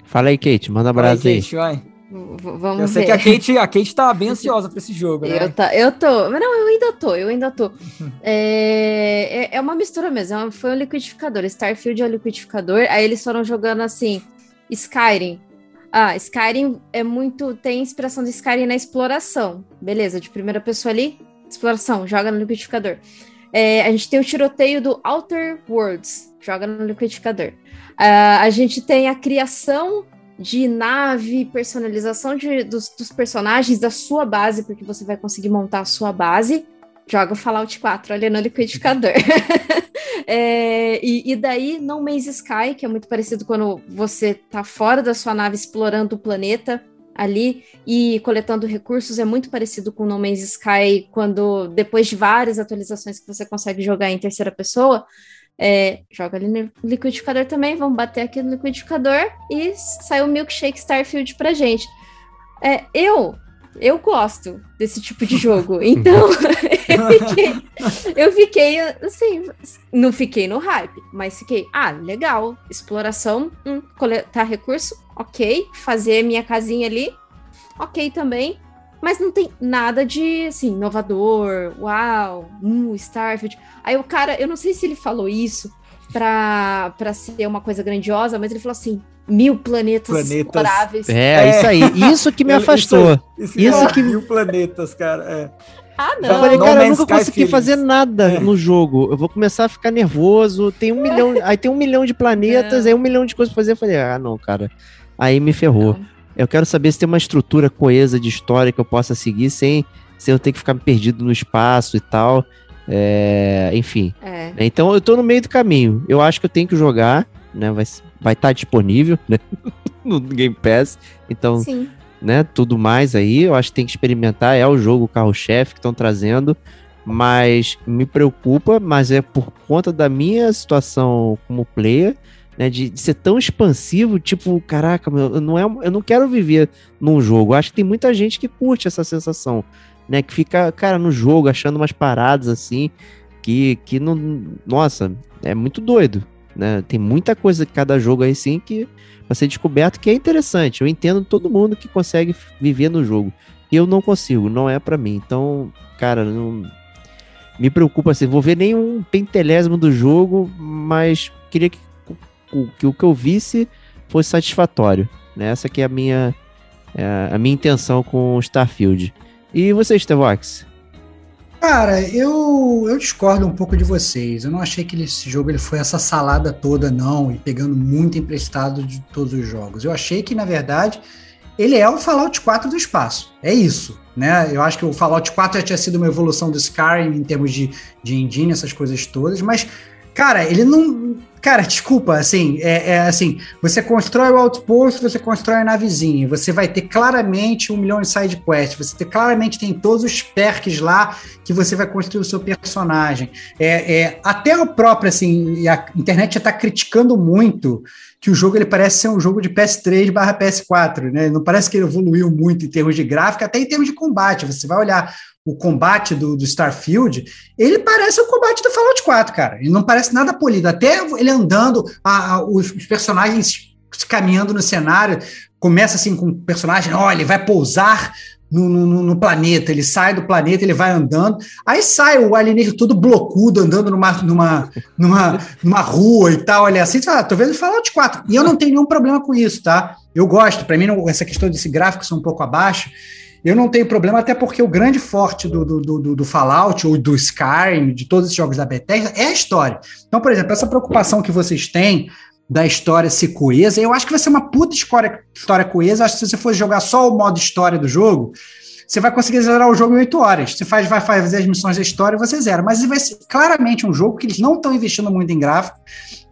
Fala aí, Kate, manda um abraço aí. Kate, vai. Vamos Eu sei ver. que a Kate, a Kate tá bem ansiosa pra esse jogo, né? Eu, tá, eu tô. Mas não, eu ainda tô, eu ainda tô. É, é, é uma mistura mesmo. é foi um liquidificador. Starfield é um liquidificador. Aí eles foram jogando assim: Skyrim. Ah, Skyrim é muito. Tem inspiração de Skyrim na exploração. Beleza, de primeira pessoa ali, exploração, joga no liquidificador. É, a gente tem o tiroteio do Outer Worlds, joga no liquidificador. Ah, a gente tem a criação de nave, personalização de, dos, dos, personagens da sua base, porque você vai conseguir montar a sua base. Joga Fallout 4 ali no liquidificador. é, e, e, daí, No Man's Sky, que é muito parecido quando você tá fora da sua nave explorando o planeta ali e coletando recursos, é muito parecido com No Man's Sky, quando depois de várias atualizações que você consegue jogar em terceira pessoa, é, joga ali no liquidificador também, vamos bater aqui no liquidificador e sai o milkshake Starfield pra gente. É, eu, eu gosto desse tipo de jogo, então eu fiquei, eu fiquei assim, não fiquei no hype, mas fiquei, ah, legal, exploração, hum, coletar recurso, ok, fazer minha casinha ali, ok também, mas não tem nada de, assim, inovador, uau, uh, Starfield. Aí o cara, eu não sei se ele falou isso pra, pra ser uma coisa grandiosa, mas ele falou assim, mil planetas, planetas. exploráveis. É, é, isso aí. Isso que me afastou. Isso, isso, isso que... Mil planetas, cara, é. Ah, não. Eu falei, cara, eu nunca consegui fazer nada é. no jogo. Eu vou começar a ficar nervoso. Tem um milhão. Aí tem um milhão de planetas, é. aí um milhão de coisas pra fazer. Eu falei, ah, não, cara. Aí me ferrou. Não. Eu quero saber se tem uma estrutura coesa de história que eu possa seguir sem, sem eu ter que ficar perdido no espaço e tal. É, enfim. É. Então eu tô no meio do caminho. Eu acho que eu tenho que jogar, né? Vai estar vai tá disponível né? no Game Pass. Então, Sim. né? Tudo mais aí. Eu acho que tem que experimentar. É o jogo carro-chefe que estão trazendo. Mas me preocupa, mas é por conta da minha situação como player né, de, de, ser tão expansivo, tipo, caraca, meu, não é, eu não quero viver num jogo. Acho que tem muita gente que curte essa sensação, né, que fica, cara, no jogo achando umas paradas assim, que, que não, nossa, é muito doido, né? Tem muita coisa de cada jogo aí sim que vai ser descoberto que é interessante. Eu entendo todo mundo que consegue viver no jogo. Eu não consigo, não é para mim. Então, cara, não me preocupa assim, vou ver nenhum pentelésimo do jogo, mas queria que que o que eu visse fosse satisfatório. Né? Essa que é a minha, é a minha intenção com o Starfield. E você, Stevox? Cara, eu, eu discordo um pouco de vocês. Eu não achei que esse jogo ele foi essa salada toda, não, e pegando muito emprestado de todos os jogos. Eu achei que, na verdade, ele é o Fallout 4 do espaço. É isso. Né? Eu acho que o Fallout 4 já tinha sido uma evolução do Skyrim em termos de, de engine, essas coisas todas, mas, cara, ele não. Cara, desculpa, assim, é, é, assim, você constrói o outpost, você constrói a navezinha, você vai ter claramente um milhão de side quests, você ter, claramente tem todos os perks lá que você vai construir o seu personagem. É, é até o próprio, assim, a internet já está criticando muito que o jogo ele parece ser um jogo de PS3 barra PS4, né? Não parece que ele evoluiu muito em termos de gráfico, até em termos de combate. Você vai olhar o combate do, do, Starfield, ele parece o combate do Fallout 4, cara. Ele não parece nada polido. Até ele andando, a, a, os, os, personagens caminhando no cenário, começa assim com o personagem, olha, ele vai pousar no, no, no, planeta, ele sai do planeta, ele vai andando, aí sai o alienígena todo blocudo, andando numa, numa, numa, numa rua e tal, olha assim, ah, tô vendo Fallout 4, e eu não tenho nenhum problema com isso, tá? Eu gosto, para mim não, essa questão desse gráfico ser um pouco abaixo, eu não tenho problema, até porque o grande forte do, do, do, do Fallout ou do Skyrim, de todos os jogos da Bethesda, é a história. Então, por exemplo, essa preocupação que vocês têm da história ser coesa, eu acho que vai ser uma puta história, história coesa. Acho que se você for jogar só o modo história do jogo, você vai conseguir zerar o jogo em 8 horas. Você faz, vai fazer as missões da história e você zera. Mas vai ser claramente um jogo que eles não estão investindo muito em gráfico,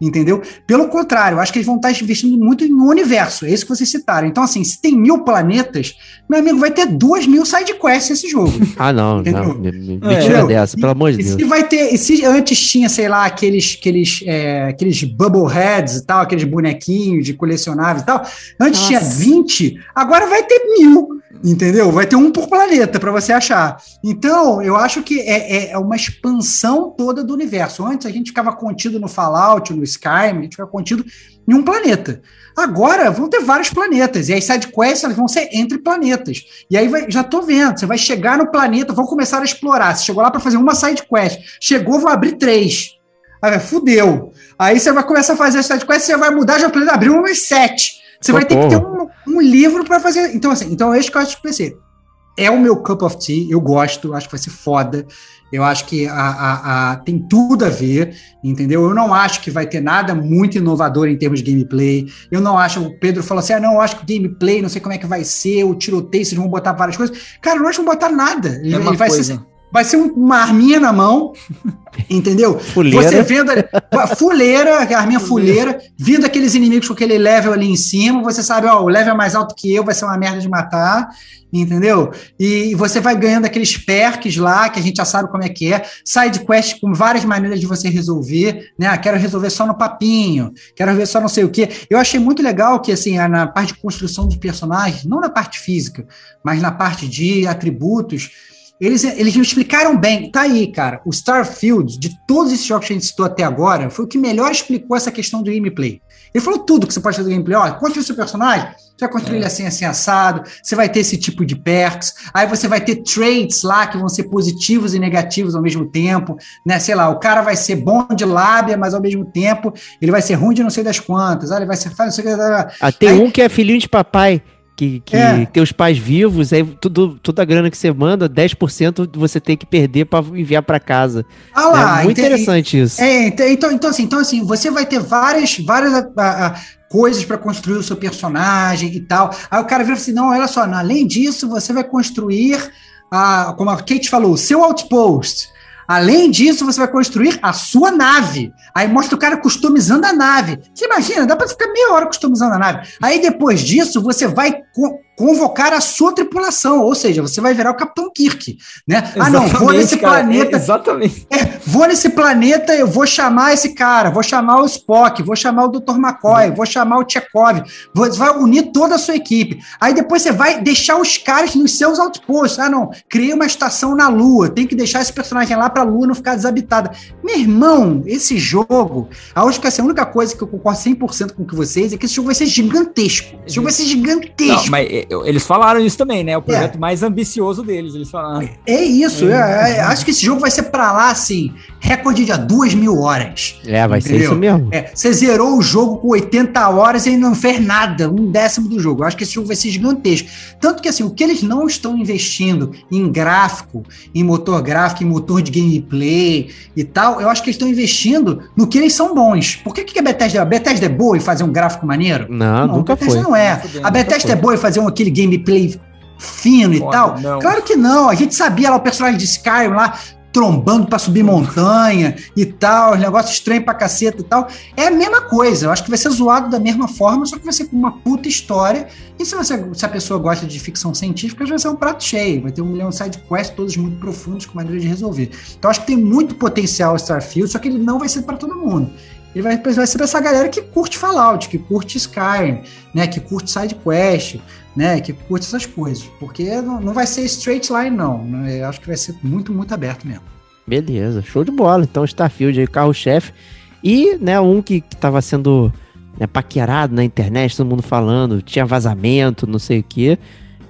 entendeu? Pelo contrário, eu acho que eles vão estar investindo muito no universo. É isso que vocês citaram. Então, assim, se tem mil planetas, meu amigo, vai ter duas mil sidequests esse jogo. Ah, não, entendeu? não. Mentira é, dessa, pelo amor de Deus. E se vai ter, e se antes tinha, sei lá, aqueles, aqueles, é, aqueles bubbleheads e tal, aqueles bonequinhos de colecionáveis e tal, antes Nossa. tinha 20, agora vai ter mil. Entendeu? Vai ter um por planeta para você achar. Então, eu acho que é, é, é, uma expansão toda do universo. Antes a gente ficava contido no Fallout, no Skyrim, a gente ficava contido em um planeta. Agora vão ter vários planetas. E as sidequests elas vão ser entre planetas. E aí vai, já tô vendo, você vai chegar no planeta, vão começar a explorar. Você chegou lá para fazer uma sidequest. Chegou, vou abrir três. Aí, fudeu. Aí você vai começar a fazer as sidequests, você vai mudar de planeta, abrir umas sete. Você vai ter que ter um, um livro para fazer. Então, assim, então é isso que eu acho que vai ser. É o meu cup of tea, eu gosto, acho que vai ser foda. Eu acho que a, a, a, tem tudo a ver, entendeu? Eu não acho que vai ter nada muito inovador em termos de gameplay. Eu não acho, o Pedro falou assim: ah, não, eu acho que o gameplay, não sei como é que vai ser, o tiroteio, vocês vão botar várias coisas. Cara, não acho que vão botar nada. Ele, ele vai ser vai ser uma arminha na mão, entendeu? fuleira. Você vendo a fuleira, a arminha fuleira, vindo aqueles inimigos com aquele level ali em cima, você sabe, ó, o level é mais alto que eu, vai ser uma merda de matar, entendeu? E você vai ganhando aqueles perks lá, que a gente já sabe como é que é, side quest com várias maneiras de você resolver, né? Ah, quero resolver só no papinho, quero resolver só não sei o quê. Eu achei muito legal que, assim, na parte de construção dos personagens, não na parte física, mas na parte de atributos, eles, eles me explicaram bem. Tá aí, cara. O Starfield, de todos esses jogos que a gente citou até agora, foi o que melhor explicou essa questão do gameplay. Ele falou tudo que você pode fazer do gameplay. Ó, construir seu personagem, você vai construir é. ele assim, assim, assado, você vai ter esse tipo de perks, aí você vai ter traits lá que vão ser positivos e negativos ao mesmo tempo, né? Sei lá, o cara vai ser bom de lábia, mas ao mesmo tempo ele vai ser ruim de não sei das quantas, ah, ele vai ser... Não sei, ah, tem aí, um que é filhinho de papai, que, que é. tem os pais vivos, aí tudo, toda a grana que você manda, 10% você tem que perder para enviar para casa. Ah lá, é muito interessante isso. É, então, então, assim, então, assim, você vai ter várias, várias a, a, coisas para construir o seu personagem e tal. Aí o cara vira assim: não, olha só, além disso, você vai construir, a, como a Kate falou, o seu outpost. Além disso, você vai construir a sua nave. Aí mostra o cara customizando a nave. Você imagina, dá para ficar meia hora customizando a nave. Aí depois disso, você vai convocar a sua tripulação, ou seja, você vai virar o Capitão Kirk, né? Exatamente, ah, não, vou nesse cara, planeta. É, exatamente. É, vou nesse planeta, eu vou chamar esse cara, vou chamar o Spock, vou chamar o Dr. McCoy, uhum. vou chamar o Chekhov, vou, vai unir toda a sua equipe. Aí depois você vai deixar os caras nos seus outposts. Ah, não, criei uma estação na Lua, tem que deixar esse personagem lá para a Lua não ficar desabitada. Meu irmão, esse jogo, acho que essa é a única coisa que eu concordo 100% com que vocês é que esse jogo vai ser gigantesco. Esse jogo vai ser gigantesco. Não, mas eles falaram isso também, né? O projeto é. mais ambicioso deles, eles falaram. É isso, é. É, acho que esse jogo vai ser para lá, assim, recorde de duas mil horas. É, vai entendeu? ser isso mesmo. É, você zerou o jogo com 80 horas e não fez nada, um décimo do jogo. Eu acho que esse jogo vai ser gigantesco. Tanto que, assim, o que eles não estão investindo em gráfico, em motor gráfico, em motor de gameplay e tal, eu acho que eles estão investindo no que eles são bons. Por que, que a Bethesda, a Bethesda é boa em fazer um gráfico maneiro? Não, não nunca a Bethesda foi. não é. a Bethesda é boa em fazer um, aquele gameplay fino Foda, e tal? Não. Claro que não. A gente sabia lá o personagem de Skyrim lá trombando para subir montanha e tal, os negócios estranhos pra caceta e tal. É a mesma coisa. Eu acho que vai ser zoado da mesma forma, só que vai ser com uma puta história. E se, você, se a pessoa gosta de ficção científica, vai ser um prato cheio. Vai ter um milhão de side quests, todos muito profundos, com maneira de resolver. Então acho que tem muito potencial Starfield, só que ele não vai ser para todo mundo ele vai, vai ser essa galera que curte Fallout, que curte Skyrim, né, que curte SideQuest, né, que curte essas coisas, porque não, vai ser straight line não, né, eu acho que vai ser muito, muito aberto mesmo. Beleza, show de bola, então Starfield aí, carro-chefe, e, né, um que, estava sendo né, paquerado na internet, todo mundo falando, tinha vazamento, não sei o que,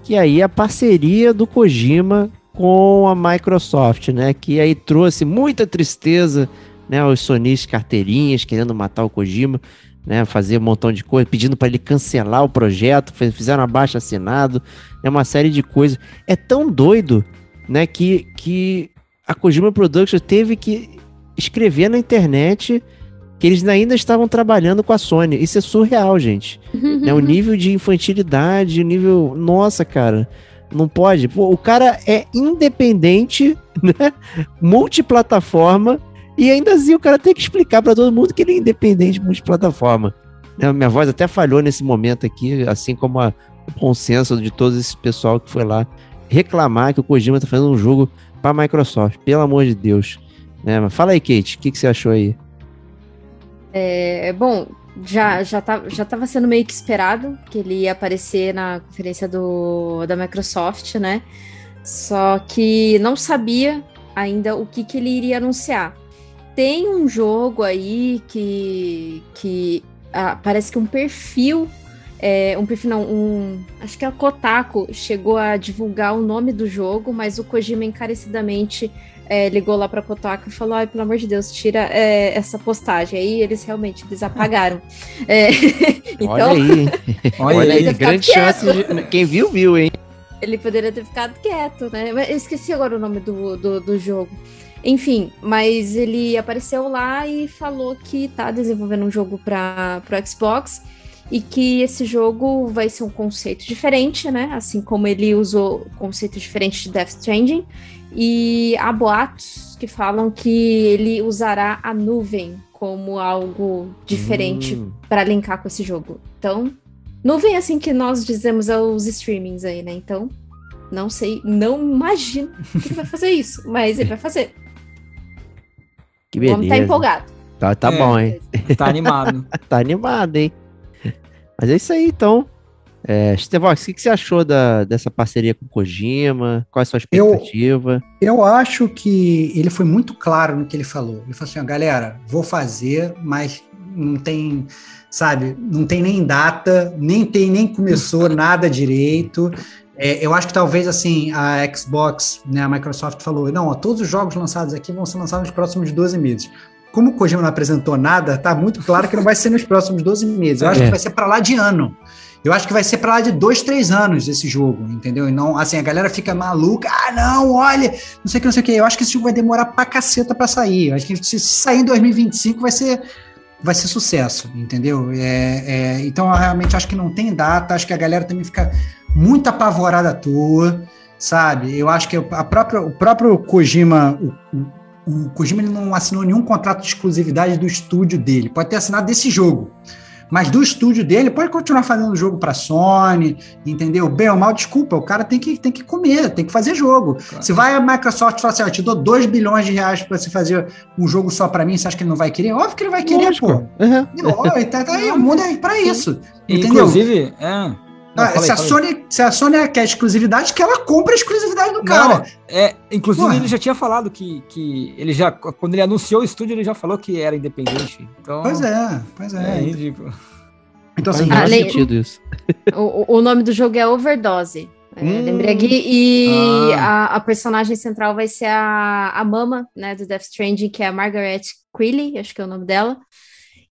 que aí a parceria do Kojima com a Microsoft, né, que aí trouxe muita tristeza né, os sonistas carteirinhas querendo matar o Kojima, né, fazer um montão de coisa, pedindo para ele cancelar o projeto, fizeram abaixo assinado, é uma série de coisas. É tão doido, né, que, que a Kojima Productions teve que escrever na internet que eles ainda estavam trabalhando com a Sony. Isso é surreal, gente. né, o nível de infantilidade, o nível, nossa, cara, não pode. Pô, o cara é independente, né, multiplataforma e ainda assim o cara tem que explicar para todo mundo que ele é independente multiplataforma. Né, minha voz até falhou nesse momento aqui, assim como a, o consenso de todo esse pessoal que foi lá reclamar que o Kojima tá fazendo um jogo para Microsoft. Pelo amor de Deus. Né? Fala aí, Kate, o que, que você achou aí? É, bom, já já tá, já estava sendo meio que esperado que ele ia aparecer na conferência do, da Microsoft, né? Só que não sabia ainda o que, que ele iria anunciar tem um jogo aí que, que ah, parece que um perfil, é, um perfil não, um, acho que é o Kotaku chegou a divulgar o nome do jogo, mas o Kojima encarecidamente é, ligou lá para Kotaku e falou: Ai, pelo amor de Deus, tira é, essa postagem. Aí eles realmente eles apagaram. É, então, olha aí, olha aí, grande chance. De... Quem viu, viu, hein? Ele poderia ter ficado quieto, né? Eu esqueci agora o nome do, do, do jogo. Enfim, mas ele apareceu lá e falou que tá desenvolvendo um jogo para o Xbox e que esse jogo vai ser um conceito diferente, né? Assim como ele usou conceito diferente de Death Stranding. E há boatos que falam que ele usará a nuvem como algo diferente Hum. para linkar com esse jogo. Então, nuvem é assim que nós dizemos aos streamings aí, né? Então, não sei, não imagino que ele vai fazer isso, mas ele vai fazer. Que O homem tá beleza. empolgado. Tá, tá É. bom, hein? Tá animado. Tá animado, hein? Mas é isso aí, então. É, Stevox, o que, que você achou da, dessa parceria com o Kojima? Qual é a sua Eu- expectativa? Eu acho que ele foi muito claro no que ele falou. Ele falou assim: ó, galera, vou fazer, mas não tem, sabe, não tem nem data, nem tem nem começou nada direito. É, eu acho que talvez assim a Xbox, né, a Microsoft falou: não, ó, todos os jogos lançados aqui vão ser lançados nos próximos 12 meses. Como o Kojima não apresentou nada, tá muito claro que não vai ser nos próximos 12 meses. Eu acho É. que vai ser para lá de ano. Eu acho que vai ser para lá de dois, três anos esse jogo, entendeu? E não, assim, a galera fica maluca. Ah, não, olha, não sei o que, não sei o que. Eu acho que esse jogo vai demorar pra caceta pra sair. Eu acho que se sair em 2025 vai ser, vai ser sucesso, entendeu? É, é, então, eu realmente acho que não tem data. Acho que a galera também fica muito apavorada à toa, sabe? Eu acho que a própria, o próprio Kojima, o, o, o Kojima ele não assinou nenhum contrato de exclusividade do estúdio dele. Pode ter assinado desse jogo. Mas do estúdio dele, pode continuar fazendo jogo para Sony, entendeu? Bem ou mal, desculpa, o cara tem que, tem que comer, tem que fazer jogo. Se vai a Microsoft e fala assim, ó, te dou 2 bilhões de reais para você fazer um jogo só para mim, você acha que ele não vai querer? Óbvio que ele vai querer, Lógico. pô. Uhum. E, ó, tá, tá aí, o mundo é para isso. Entendeu? Inclusive, é. Não, Ah, aí, se, a. Sony, se a Sony quer exclusividade, que ela compra a exclusividade do cara. Não, é, inclusive Porra. ele já tinha falado que, que ele já, quando ele anunciou o estúdio, ele já falou que era independente. Então, Pois é, pois é é. ridículo. Então, Faz assim, o menor Além- sentido isso. O, o- nome do jogo é Overdose. É, Hum. Lembrei aqui. E Ah. a, a personagem central vai ser a, a Mama, né, do Death Stranding, que é a Margaret Quilley, acho que é o nome dela.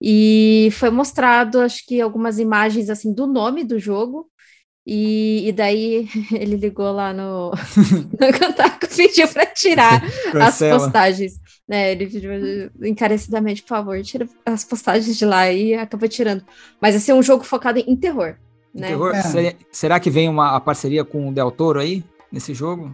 E foi mostrado, acho que algumas imagens assim do nome do jogo. E, e daí ele ligou lá no, no Kotaku, pediu para tirar as postagens. né? ele pediu encarecidamente, por favor, tira as postagens de lá e acabou tirando. Mas vai ser um jogo focado em terror. Né? Terror. É. Será, será que vem uma a parceria com o Del Toro aí, nesse jogo?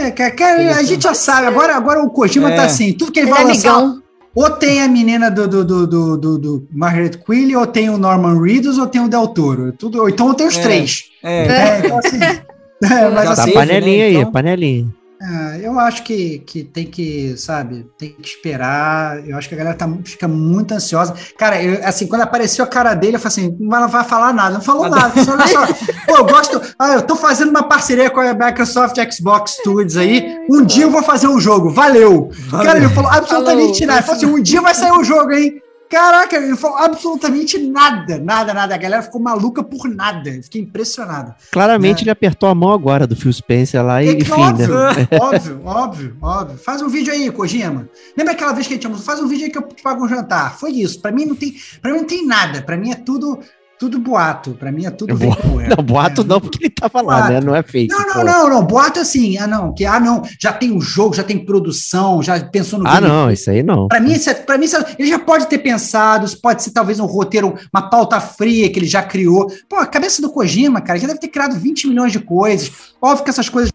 é, cara, cara, a gente já sabe. Agora, agora o Kojima É. tá assim, tudo que ele, Ele vai é lançar, amigão. Ou tem a menina do, do, do, do, do- do Margaret Quilley, ou tem o Norman Reedus, ou tem o Del Toro. Tudo, ou então tem os É. três. É, É, então, assim, é, mas Já assim, Tá teve, panelinha né, aí, então? panelinha. É, eu acho que, que tem que, sabe, tem que esperar. Eu acho que a galera tá, fica muito ansiosa. Cara, eu, assim, quando apareceu a cara dele, eu falei assim: não vai, não vai falar nada. Não falou nada. Olha só, pô, eu gosto. Ah, eu tô fazendo uma parceria com a Microsoft Xbox Studios aí. Um dia eu vou fazer um jogo. Valeu. Cara, ele falou absolutamente nada. Ele falou assim: um dia vai sair um jogo, hein? Caraca, ele falou absolutamente nada, nada, nada. A galera ficou maluca por nada. Eu Fiquei impressionado. Claramente É. ele apertou a mão agora do Phil Spencer lá e, É enfim, né? óbvio, óbvio, óbvio, óbvio. Faz um vídeo aí, Kojima. Lembra aquela vez que a gente chamou? Faz um vídeo aí que eu te pago um jantar. Foi isso. Pra mim não tem, para mim não tem nada. Pra mim é tudo, tudo boato. Pra mim é tudo É vapor. Não, boato É. não, porque ele tava lá, Boato. né? Não é fake. Não, pô. não, não, não. Boato é assim. Ah, não. Que, ah, não. Já tem o jogo, já tem produção, já pensou no Ah, não, gameplay. isso aí não. Pra mim, isso é, pra mim isso é- ele já pode ter pensado, isso pode ser talvez um roteiro, uma pauta fria que ele já criou. Pô, a cabeça do Kojima, cara, já deve ter criado 20 milhões de coisas. Óbvio que essas coisas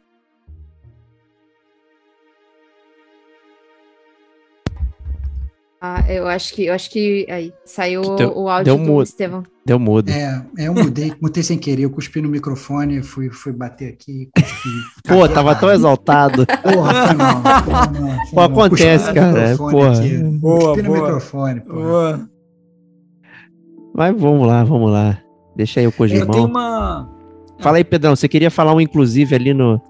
eu acho que eu acho que aí saiu Que deu- o áudio deu do mudo. Estevão. Deu mudo. É, é, eu mudei, mutei sem querer, eu cuspi no microfone, fui, fui bater aqui, cuspi. Pô, tava tão exaltado. Porra, foi mal. Foi mal, foi Pô, acontece, Cuspi no cara, porra. aqui. Boa, Cuspi no boa. microfone, pô. Boa. Mas vamos lá, vamos lá. Deixa aí o Eu tenho Kojimão. uma. Fala aí, Pedrão. Você queria falar um inclusive ali no.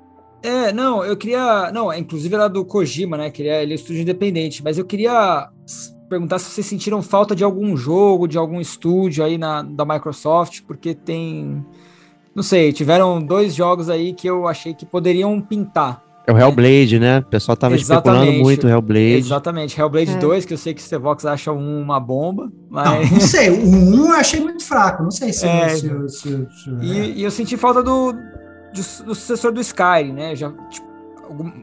É, não, eu queria. Não, inclusive era do Kojima, né? Que ele é, ele é estúdio independente, mas eu queria perguntar se vocês sentiram falta de algum jogo, de algum estúdio aí na, da Microsoft, porque tem. Não sei, tiveram dois jogos aí que eu achei que poderiam pintar. É o Hellblade, né? O pessoal tava especulando Exatamente. muito o Hellblade. Exatamente, Hellblade É. 2, que eu sei que o Stevox acha um uma bomba, Não, mas. não sei, o 1 eu achei muito fraco, não sei se... É. se, se, se- E, e eu senti falta do, do, do sucessor do Skyrim, né? Já, tipo,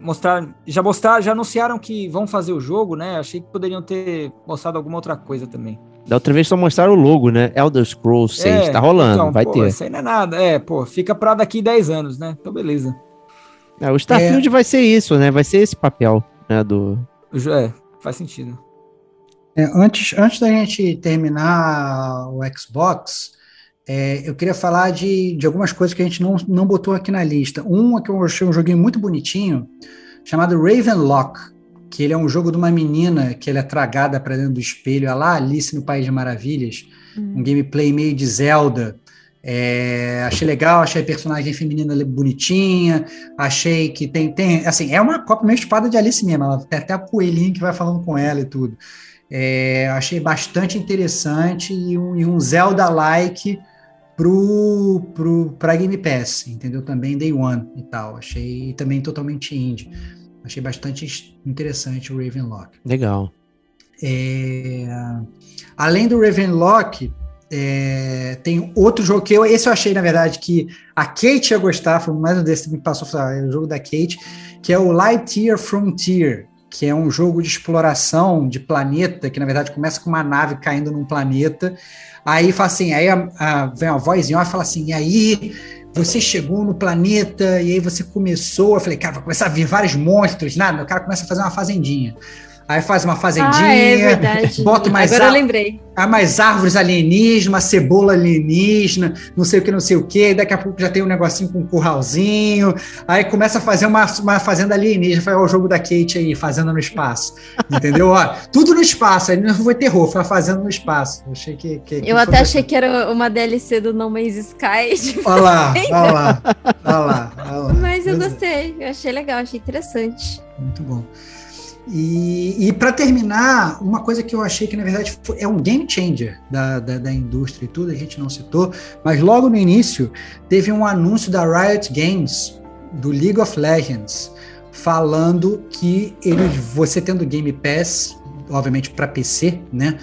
mostrar, já mostrar, já anunciaram que vão fazer o jogo, né? Achei que poderiam ter mostrado alguma outra coisa também. Da outra vez só mostraram o logo, né? Elder Scrolls 6, É, tá rolando, então, vai pô, ter. Isso aí não é nada. É, pô, fica pra daqui 10 anos, né? Então, beleza. É, o Starfield vai ser isso, né? Vai ser esse papel, né? Do... É, faz sentido. É, antes, antes da gente terminar o Xbox, é, eu queria falar de, de algumas coisas que a gente não, não botou aqui na lista. Um é que eu achei um joguinho muito bonitinho, chamado Ravenlock, que ele é um jogo de uma menina que ela é tragada para dentro do espelho, a lá Alice no País de Maravilhas, um gameplay meio de Zelda. É, achei legal, achei a personagem feminina bonitinha, achei que tem, tem assim, é uma copa meio espada de Alice mesmo, ela tem até a coelhinha que vai falando com ela e tudo. É, achei bastante interessante e um, e um Zelda-like pro, pro, pra Game Pass, entendeu? Também Day One e tal. Achei também totalmente indie. Achei bastante interessante o Ravenlock. Legal. É, além do Ravenlock, é, tem outro jogo que eu, esse eu achei, na verdade, que a Kate ia gostar, foi mais um desses que me passou, é o jogo da Kate, que é o Lightyear Frontier, que é um jogo de exploração de planeta, que na verdade começa com uma nave caindo num planeta, aí fala assim, aí a, a, vem uma voz e fala assim, e aí você chegou no planeta, e aí você começou, eu falei, cara, vai começar a vir vários monstros, nada, o cara começa a fazer uma fazendinha. Aí faz uma fazendinha, Ah, é bota mais Agora eu lembrei. Mais árvores alienígenas, uma cebola alienígena, não sei o que, não sei o que. Daqui a pouco já tem um negocinho com um curralzinho. Aí começa a fazer uma, uma fazenda alienígena. Foi o jogo da Kate aí, Fazenda no Espaço. Entendeu? Ó, tudo no espaço. Aí não foi terror, foi a Fazenda no Espaço. Eu achei que. que- que Eu até achei que era uma DLC do No Man's Sky, tipo, Olha lá, olha lá, olha lá, lá. mas eu é. gostei. Eu achei legal, achei interessante. Muito bom. E, e para terminar, uma coisa que eu achei que na verdade é um game changer da, da, da indústria e tudo, a gente não citou, mas logo no início teve um anúncio da Riot Games do League of Legends falando que ele, você tendo Game Pass, obviamente para PC, né?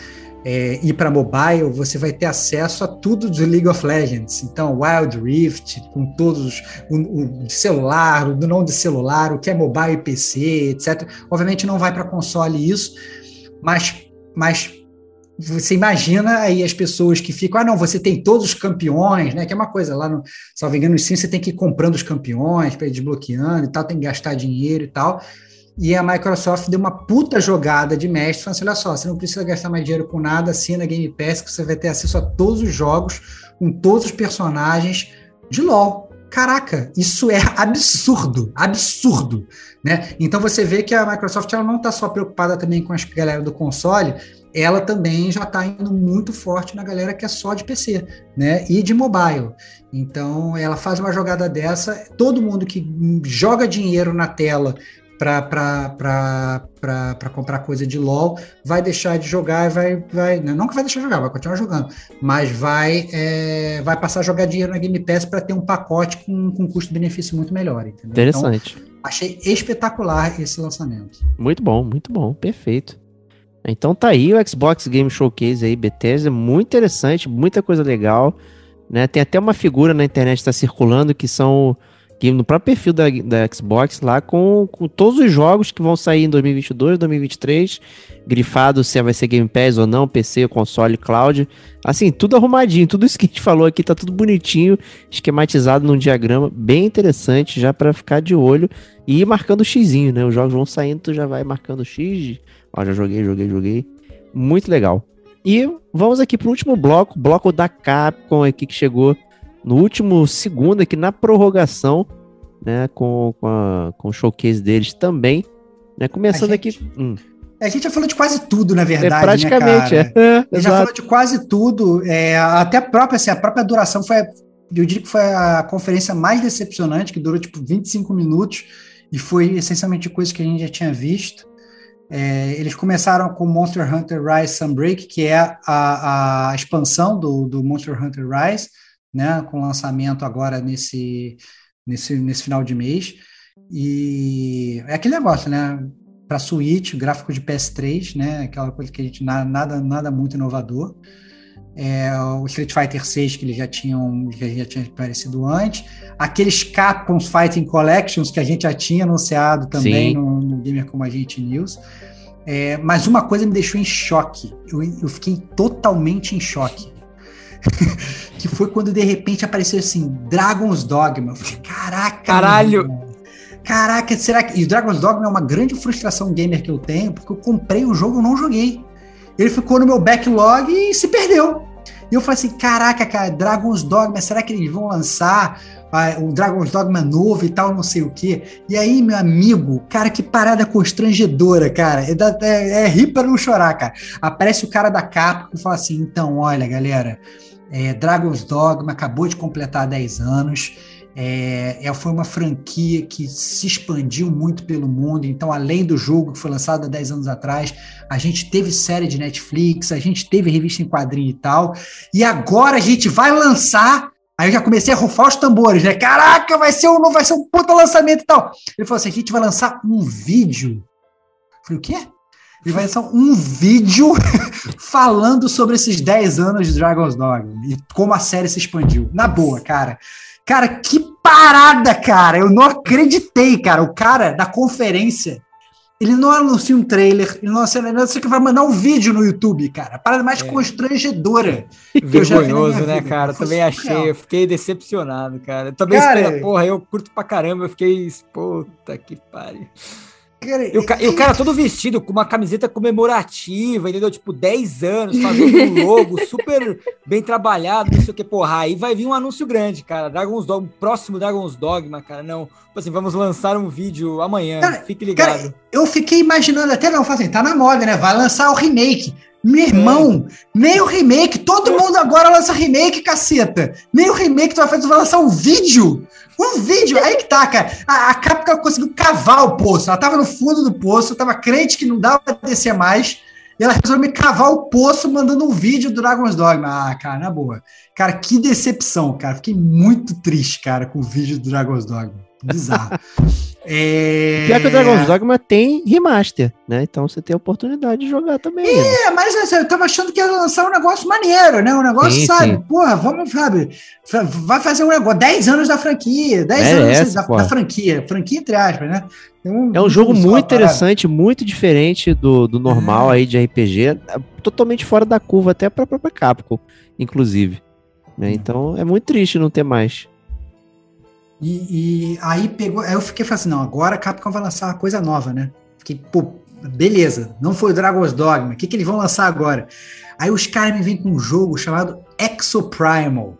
É, e para mobile, você vai ter acesso a tudo do League of Legends. Então, Wild Rift, com todos os. O, o celular, o não de celular, o que é mobile e PC, etc. Obviamente não vai para console isso, mas, mas você imagina aí as pessoas que ficam, ah, não, você tem todos os campeões, né? Que é uma coisa lá no, salvo engano, sim, você tem que ir comprando os campeões para ir desbloqueando e tal, tem que gastar dinheiro e tal. E a Microsoft deu uma puta jogada de mestre, falando assim: olha só, você não precisa gastar mais dinheiro com nada, assina Game Pass, que você vai ter acesso a todos os jogos, com todos os personagens de LoL. Caraca, isso é absurdo, absurdo, né? Então você vê que a Microsoft ela não está só preocupada também com a galera do console, ela também já está indo muito forte na galera que é só de PC, né? E de mobile. Então ela faz uma jogada dessa, todo mundo que joga dinheiro na tela para comprar coisa de LoL, vai deixar de jogar e vai, vai. Não que vai deixar de jogar, vai continuar jogando, mas vai, é, vai passar a jogar dinheiro na Game Pass para ter um pacote com, com custo-benefício muito melhor. Entendeu? Interessante. Então, achei espetacular esse lançamento. Muito bom, muito bom, perfeito. Então tá aí o Xbox Game Showcase aí, Bethesda, muito interessante, muita coisa legal, né? Tem até uma figura na internet que está circulando que são que no próprio perfil da, da Xbox lá com, com todos os jogos que vão sair em 2022, 2023, grifado se vai ser Game Pass ou não, PC, console, cloud, assim, tudo arrumadinho, tudo isso que a gente falou aqui tá tudo bonitinho, esquematizado num diagrama bem interessante já para ficar de olho e ir marcando o xizinho, né? Os jogos vão saindo, tu já vai marcando x, ó, já joguei, joguei, joguei. Muito legal. E vamos aqui pro último bloco, bloco da Capcom aqui que chegou no último segundo aqui na prorrogação, né, com, com, a, com o showcase deles também, né, começando gente- aqui... Hum, A gente já falou de quase tudo, na é, verdade. praticamente, né, é, é, A gente já falou de quase tudo, é, até a própria, assim, a própria duração foi, eu diria que foi a conferência mais decepcionante, que durou tipo 25 minutos, e foi essencialmente coisas que a gente já tinha visto. É, eles começaram com Monster Hunter Rise Sunbreak, que é a, a expansão do, do Monster Hunter Rise, né, com lançamento agora nesse, nesse, nesse final de mês. E é aquele negócio, né? Para Switch, gráfico de PS3, né? Aquela coisa que a gente na- nada, nada muito inovador. é, o Street Fighter 6 que eles já tinham que já tinha aparecido antes, aqueles Capcom Fighting Collections que a gente já tinha anunciado também no, no, Gamer Como a Gente News. É, mas uma coisa me deixou em choque. Eu, eu fiquei totalmente em choque. que foi quando de repente apareceu assim, Dragon's Dogma. Eu falei, caraca! Caralho! Caraca, será que. E o Dragon's Dogma é uma grande frustração gamer que eu tenho, porque eu comprei o jogo e não joguei. Ele ficou no meu backlog e se perdeu. E eu falei assim: caraca, cara, Dragon's Dogma, será que eles vão lançar ah, o Dragon's Dogma novo e tal, não sei o quê? E aí, meu amigo, cara, que parada constrangedora, cara. É, é, é rir para não chorar, cara. Aparece o cara da capa e fala assim: então, olha, galera, é, Dragon's Dogma acabou de completar 10 anos. É, é, foi uma franquia que se expandiu muito pelo mundo. Então, além do jogo que foi lançado há 10 anos atrás, a gente teve série de Netflix, a gente teve revista em quadrinho e tal. E agora a gente vai lançar. Aí eu já comecei a rufar os tambores, né? Caraca, vai ser um, vai ser um puta lançamento e tal. Ele falou assim: a gente vai lançar um vídeo. Eu falei, o quê? Ele vai lançar um vídeo falando sobre esses 10 anos de Dragon's Dogma e como a série se expandiu. Na boa, cara. Cara, que parada, cara! Eu não acreditei, cara. O cara da conferência, ele não anuncia um trailer, ele não anuncia nada, que vai mandar um vídeo no YouTube, cara. A parada mais é. constrangedora. Vergonhoso, né, cara? Eu também achei, eu fiquei decepcionado, cara. Eu também cara, espero, porra, eu curto pra caramba, eu fiquei, puta que pariu. Cara, e, o, e o cara todo vestido com uma camiseta comemorativa, entendeu? Tipo, 10 anos, fazendo um logo super bem trabalhado, não sei o que, porra. Aí vai vir um anúncio grande, cara. Dragon's Dogma, próximo Dragon's Dogma, cara. Não, tipo assim, vamos lançar um vídeo amanhã, cara, fique ligado. Cara, eu fiquei imaginando até, não, assim, tá na moda, né? Vai lançar o remake. Meu irmão, é. nem o remake, todo mundo agora lança remake, caceta. Nem o remake tu vai fazer, tu vai lançar um vídeo. Um vídeo, aí que tá, cara. A, a Capcom conseguiu cavar o poço. Ela tava no fundo do poço, tava crente que não dava pra descer mais. E ela resolveu me cavar o poço mandando um vídeo do Dragon's Dogma. Ah, cara, na boa. Cara, que decepção, cara. Fiquei muito triste, cara, com o vídeo do Dragon's Dogma. Bizarro. É... Pior que o Dragon's Dogma tem remaster, né? Então você tem a oportunidade de jogar também. É, né? mas assim, eu tava achando que ia lançar um negócio maneiro, né? Um negócio, sim, sabe? Sim. Porra, vamos, sabe? Vai fazer um negócio. 10 anos da franquia, 10 é anos da, da, franquia. Franquia, entre aspas, né? Um, é um jogo muito interessante, muito diferente do, do normal é. aí de RPG, totalmente fora da curva, até pra própria Capcom, inclusive. Né? Então é muito triste não ter mais. E, e, aí pegou, aí eu fiquei falando assim, não, agora a Capcom vai lançar uma coisa nova, né? Fiquei, pô, beleza, não foi o Dragon's Dogma, o que, que eles vão lançar agora? Aí os caras me vêm com um jogo chamado Exoprimal,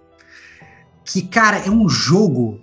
que, cara, é um jogo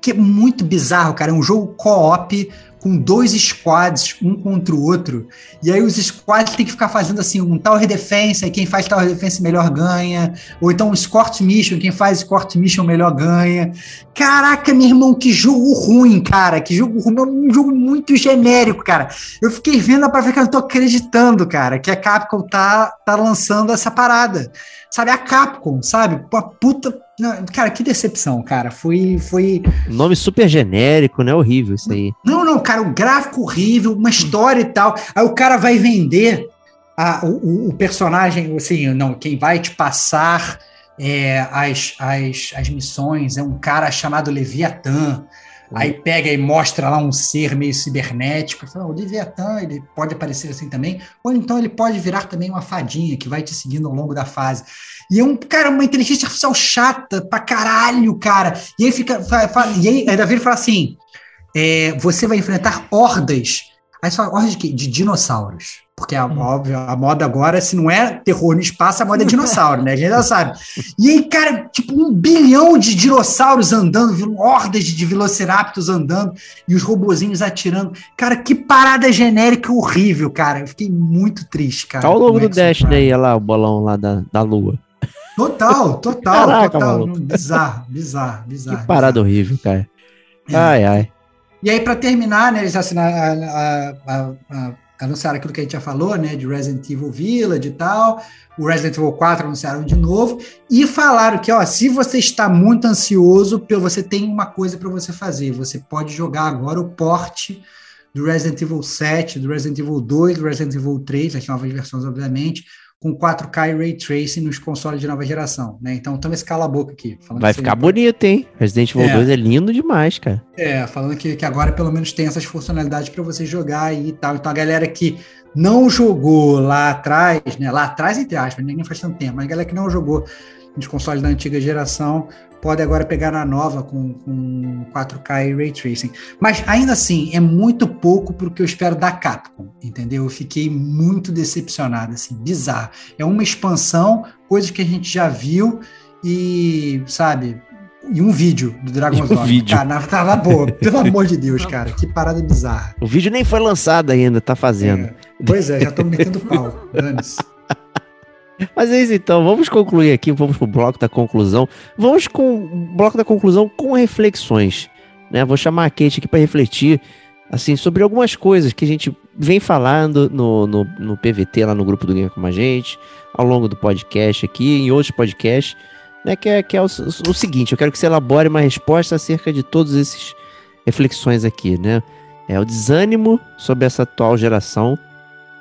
que é muito bizarro, cara, é um jogo co-op com dois squads, um contra o outro, e aí os squads tem que ficar fazendo assim, um tower defense, e quem faz tower defense melhor ganha, ou então um escort mission, quem faz escort mission melhor ganha. Caraca, meu irmão, que jogo ruim, cara, que jogo ruim, é um jogo muito genérico, cara. Eu fiquei vendo para ver que eu não tô acreditando, cara, que a Capcom tá, tá lançando essa parada. Sabe, a Capcom, sabe? A puta não, cara, que decepção, cara. Foi, foi. Nome super genérico, né? Horrível isso aí. Não, não, cara, o gráfico horrível, uma história e tal. Aí o cara vai vender a, o, o personagem, assim, não, quem vai te passar é, as, as, as missões é um cara chamado Leviatã. Aí pega e mostra lá um ser meio cibernético. Fala, o Leviatã, ele pode aparecer assim também. Ou então ele pode virar também uma fadinha que vai te seguindo ao longo da fase. E é um, cara, uma inteligência artificial chata pra caralho, cara. E aí fica. Fala, e aí, Davi fala assim: é, você vai enfrentar hordas. Aí fala, hordas de? De dinossauros. Porque a, hum. óbvio, a moda agora, se não é terror no espaço, a moda é dinossauro, né? A gente já sabe. E aí, cara, tipo, um bilhão de dinossauros andando, hordas de velociraptors andando e os robozinhos atirando. Cara, que parada genérica horrível, cara. Eu fiquei muito triste, cara. Olha o logo do Dash daí, olha lá, o bolão lá da, da lua. Total, total, Caraca, total. Maluco. Bizarro, bizarro, bizarro. Que parada bizarro. horrível, cara. É. Ai, ai. E aí, para terminar, né, eles assinaram, a, a, a, anunciaram aquilo que a gente já falou, né, de Resident Evil Village e tal. O Resident Evil 4 anunciaram de novo e falaram que, ó, se você está muito ansioso, você tem uma coisa para você fazer. Você pode jogar agora o porte do Resident Evil 7, do Resident Evil 2, do Resident Evil 3, as novas versões, obviamente, com 4K e Ray Tracing nos consoles de nova geração, né? Então, toma esse cala a boca aqui. Vai ficar bonito, hein? Resident Evil é. 2 é lindo demais, cara. É, falando que, que agora pelo menos tem essas funcionalidades para você jogar aí e tal. Então, a galera que não jogou lá atrás, né? Lá atrás, entre aspas, ninguém faz tanto tempo, mas a galera que não jogou nos consoles da antiga geração pode agora pegar na nova com, com 4K e Ray Tracing. Mas ainda assim, é muito pouco para o que eu espero da Capcom, entendeu? Eu fiquei muito decepcionado, assim, bizarro. É uma expansão, coisas que a gente já viu e, sabe, e um vídeo do Dragon's um vídeo. Cara, tava boa, pelo amor de Deus, cara, que parada bizarra. O vídeo nem foi lançado ainda, tá fazendo. É. Pois é, já tô metendo pau, dane-se. Mas é isso então, vamos concluir aqui, vamos pro bloco da conclusão. Vamos com o bloco da conclusão com reflexões, né? Vou chamar a Kate aqui para refletir assim sobre algumas coisas que a gente vem falando no, no, no PVT lá no grupo do Game com a gente, ao longo do podcast aqui, em outros podcasts, né? Que é, que é o, o, seguinte, eu quero que você elabore uma resposta acerca de todas essas reflexões aqui, né? É o desânimo sobre essa atual geração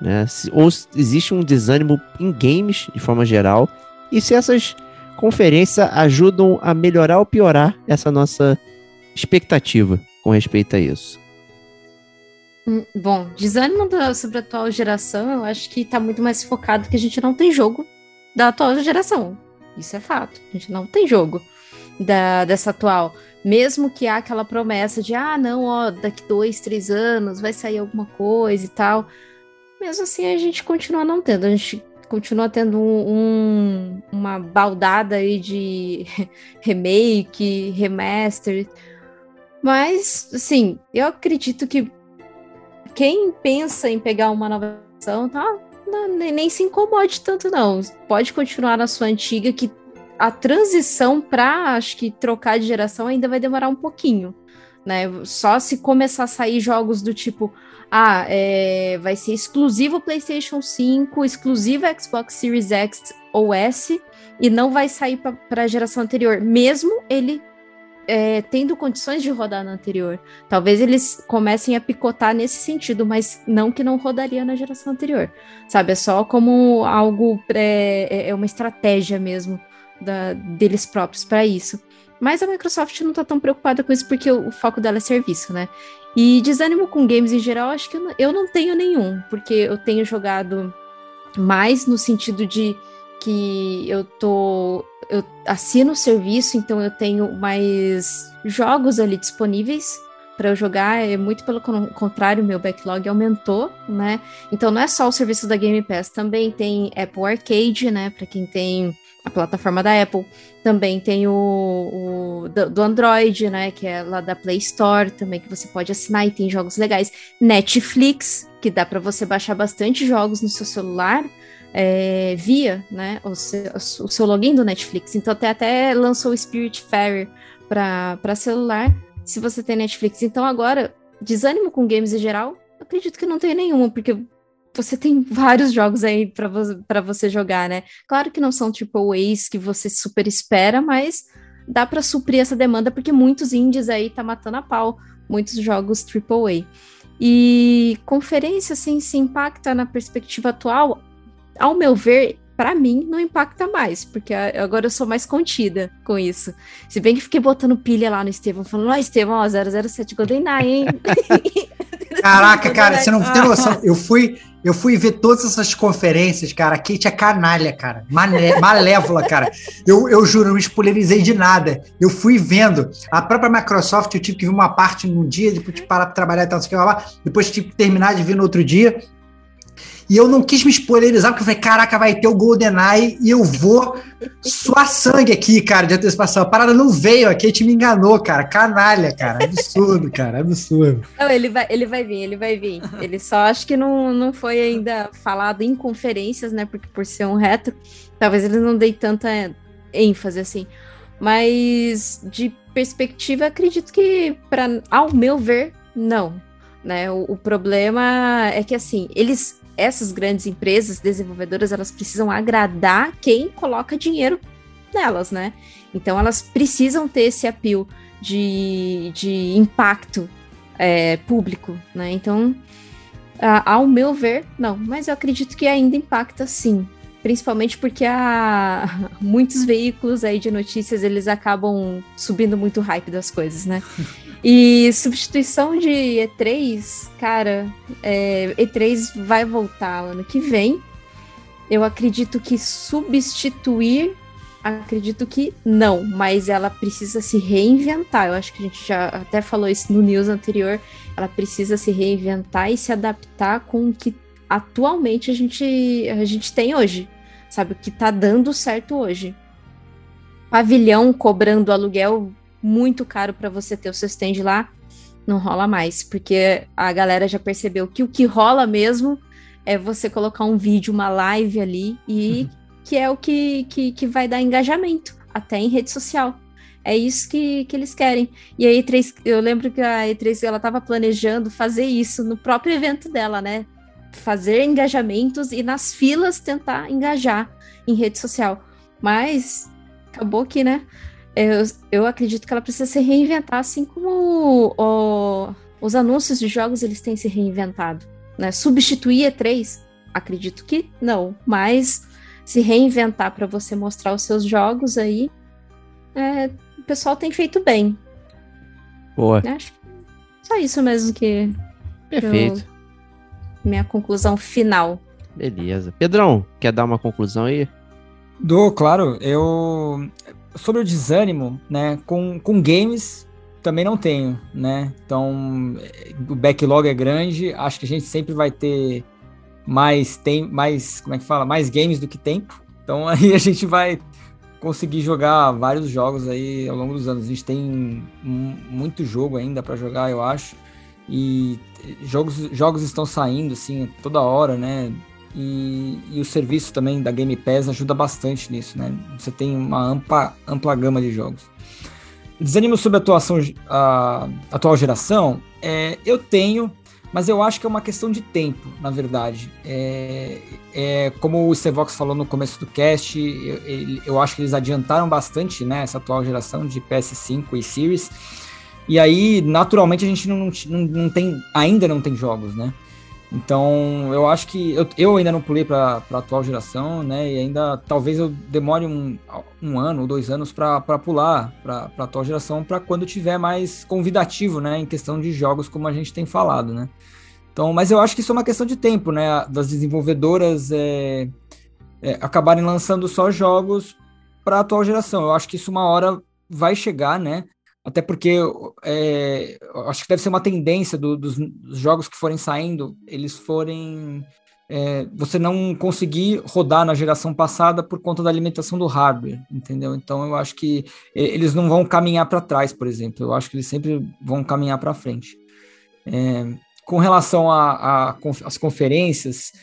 né? Ou existe um desânimo em games, de forma geral, e se essas conferências ajudam a melhorar ou piorar essa nossa expectativa com respeito a isso. Hum, bom, desânimo da, sobre a atual geração, eu acho que está muito mais focado que a gente não tem jogo da atual geração. Isso é fato. A gente não tem jogo da, dessa atual. Mesmo que há aquela promessa de, ah, não, ó, daqui dois, três anos vai sair alguma coisa e tal mesmo assim a gente continua não tendo. A gente continua tendo um, um, uma baldada aí de remake, remaster. Mas, assim, eu acredito que quem pensa em pegar uma nova versão, tá? Não, nem, nem, se incomode tanto, não. Pode continuar na sua antiga, que a transição para, acho que, trocar de geração ainda vai demorar um pouquinho. Né? Só se começar a sair jogos do tipo, ah, é, vai ser exclusivo PlayStation 5, exclusivo Xbox Series X ou S, e não vai sair para a geração anterior, mesmo ele é, tendo condições de rodar na anterior. Talvez eles comecem a picotar nesse sentido, mas não que não rodaria na geração anterior. Sabe, é só como algo, é, é uma estratégia mesmo da, deles próprios para isso. Mas a Microsoft não está tão preocupada com isso porque o, o, foco dela é serviço, né? E desânimo com games em geral, acho que eu não, tenho nenhum, porque eu tenho jogado mais no sentido de que eu tô. Eu assino o serviço, então eu tenho mais jogos ali disponíveis para eu jogar. É muito pelo contrário, meu backlog aumentou, né? Então não é só o serviço da Game Pass, também tem Apple Arcade, né? Para quem tem a plataforma da Apple. Também tem o, o do, do, Android, né? Que é lá da Play Store também, que você pode assinar e tem jogos legais. Netflix, que dá para você baixar bastante jogos no seu celular. É, via né, o seu, o, seu, login do Netflix. Então, até, até lançou o Spirit Fairy para celular, se você tem Netflix. Então, agora, desânimo com games em geral, acredito que não tem nenhuma, porque você tem vários jogos aí para vo você jogar, né? Claro que não são tipo A's que você super espera, mas dá para suprir essa demanda porque muitos indies aí tá matando a pau, muitos jogos AAA. E conferência assim se impacta na perspectiva atual, ao meu ver, para mim não impacta mais, porque agora eu sou mais contida com isso. Se bem que fiquei botando pilha lá no Estevão, falando, ó, oh, Estevão, ó, 007 GoldenEye, hein? Caraca, cara, você não tem noção. Eu fui, eu fui ver todas essas conferências, cara. A Kate é canalha, cara. Mané, malévola, cara. Eu, eu juro, não spoilerizei de nada. Eu fui vendo. A própria Microsoft, eu tive que ver uma parte num dia, depois de parar para trabalhar e tal, sei lá. Depois tive que terminar de ver no outro dia. E eu não quis me spoilerizar, porque eu falei, caraca, vai ter o GoldenEye e eu vou suar sangue aqui, cara, de antecipação. A parada não veio, a Kate me enganou, cara. Canalha, cara. Absurdo, cara. Absurdo. Não, ele vai, ele vai vir, ele vai vir. Ele só acho que não, não foi ainda falado em conferências, né? Porque por ser um retro, talvez ele não dê tanta ênfase assim. Mas de perspectiva, acredito que, para ao meu ver, não. Né? O, o problema é que assim, eles essas grandes empresas desenvolvedoras elas precisam agradar quem coloca dinheiro nelas, né? Então elas precisam ter esse apelo de, de impacto é, público, né? Então, a, ao meu ver, não, mas eu acredito que ainda impacta sim, principalmente porque há muitos veículos aí de notícias, eles acabam subindo muito o hype das coisas, né? E substituição de E3, cara, é, E3 vai voltar ano que vem. Eu acredito que substituir, acredito que não, mas ela precisa se reinventar. Eu acho que a gente já até falou isso no news anterior. Ela precisa se reinventar e se adaptar com o que atualmente a gente, a gente tem hoje, sabe? O que tá dando certo hoje. Pavilhão cobrando aluguel muito caro para você ter o seu stand lá, não rola mais, porque a galera já percebeu que o que rola mesmo é você colocar um vídeo, uma live ali, e uhum. que é o que, que, que vai dar engajamento, até em rede social. É isso que, que eles querem. E a E3, eu lembro que a E3 ela estava planejando fazer isso no próprio evento dela, né? fazer engajamentos e nas filas tentar engajar em rede social. Mas acabou que, né? Eu, eu acredito que ela precisa se reinventar, assim como o, os anúncios de jogos eles têm se reinventado. Né? Substituir E3? Acredito que não, mas se reinventar para você mostrar os seus jogos aí, é, o pessoal tem feito bem. Boa. Acho que só isso mesmo que. Perfeito. Eu minha conclusão final. Beleza. Pedrão, quer dar uma conclusão aí? Dou, claro. Eu. Sobre o desânimo, né? Com, com games, também não tenho, né? Então, o backlog é grande. Acho que a gente sempre vai ter mais, tem, mais, como é que fala? Mais games do que tempo. Então, aí a gente vai conseguir jogar vários jogos aí ao longo dos anos. A gente tem muito jogo ainda para jogar, eu acho. E jogos, jogos estão saindo assim toda hora, né? E, e, o serviço também da Game Pass ajuda bastante nisso, né? Você tem uma ampla, ampla gama de jogos. Desânimo sobre a, atuação, a atual geração, é, eu tenho, mas eu acho que é uma questão de tempo, na verdade. É, é como o Stevox falou no começo do cast, eu, eu, acho que eles adiantaram bastante né, essa atual geração de PS5 e Series e aí, naturalmente, a gente não, não, não tem, ainda não tem jogos, né? Então, eu acho que eu, eu ainda não pulei para a atual geração, né? E ainda talvez eu demore um, um ano ou dois anos para pular para a atual geração, para quando tiver mais convidativo, né? Em questão de jogos, como a gente tem falado, né? Então, mas eu acho que isso é uma questão de tempo, né? Das desenvolvedoras é, é, acabarem lançando só jogos para a atual geração. Eu acho que isso uma hora vai chegar, né? Até porque é, acho que deve ser uma tendência do, dos, jogos que forem saindo, eles forem. É, você não conseguir rodar na geração passada por conta da alimentação do hardware, entendeu? Então eu acho que eles não vão caminhar para trás, por exemplo. Eu acho que eles sempre vão caminhar para frente. É, com relação às conferências,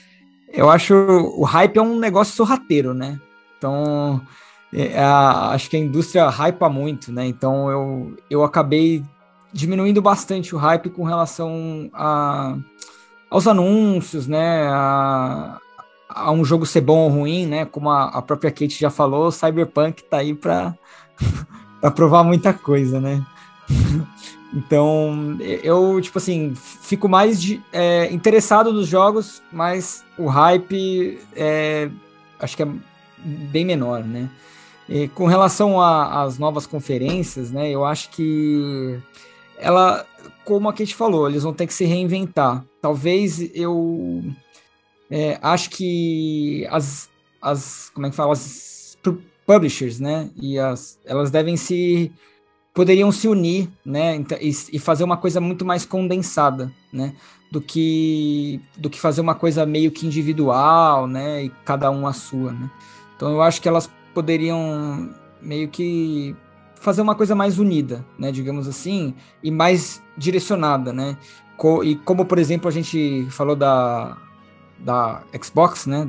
eu acho o hype é um negócio sorrateiro, né? Então a, acho que a indústria hypa muito, né? Então eu, eu acabei diminuindo bastante o hype com relação a, aos anúncios, né? A, a um jogo ser bom ou ruim, né? Como a, a própria Kate já falou, Cyberpunk tá aí para provar muita coisa, né? então, eu, tipo assim, fico mais de, é, interessado nos jogos, mas o hype é, acho que é bem menor, né? E com relação às novas conferências, né, eu acho que ela, como a Kate falou, eles vão ter que se reinventar. Talvez eu é, acho que as, as, como é que fala, as publishers, né, e as, elas devem se poderiam se unir, né, e, e fazer uma coisa muito mais condensada, né, do que do que fazer uma coisa meio que individual, né, e cada um a sua, né. Então eu acho que elas poderiam meio que fazer uma coisa mais unida, né, digamos assim, e mais direcionada, né? e como, por exemplo, a gente falou da, da Xbox, né,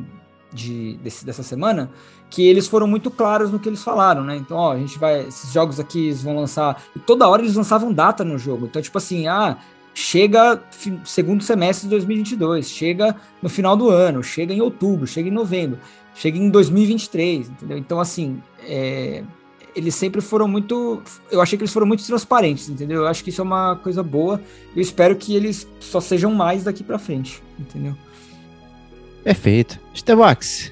de, desse, dessa semana, que eles foram muito claros no que eles falaram, né? Então, ó, a gente vai, esses jogos aqui eles vão lançar, e toda hora eles lançavam data no jogo. Então, tipo assim, ah, chega segundo semestre de 2022, chega no final do ano, chega em outubro, chega em novembro chega em 2023, entendeu? Então, assim, é, eles sempre foram muito. Eu achei que eles foram muito transparentes, entendeu? Eu acho que isso é uma coisa boa. Eu espero que eles só sejam mais daqui para frente, entendeu? Perfeito. Estevax.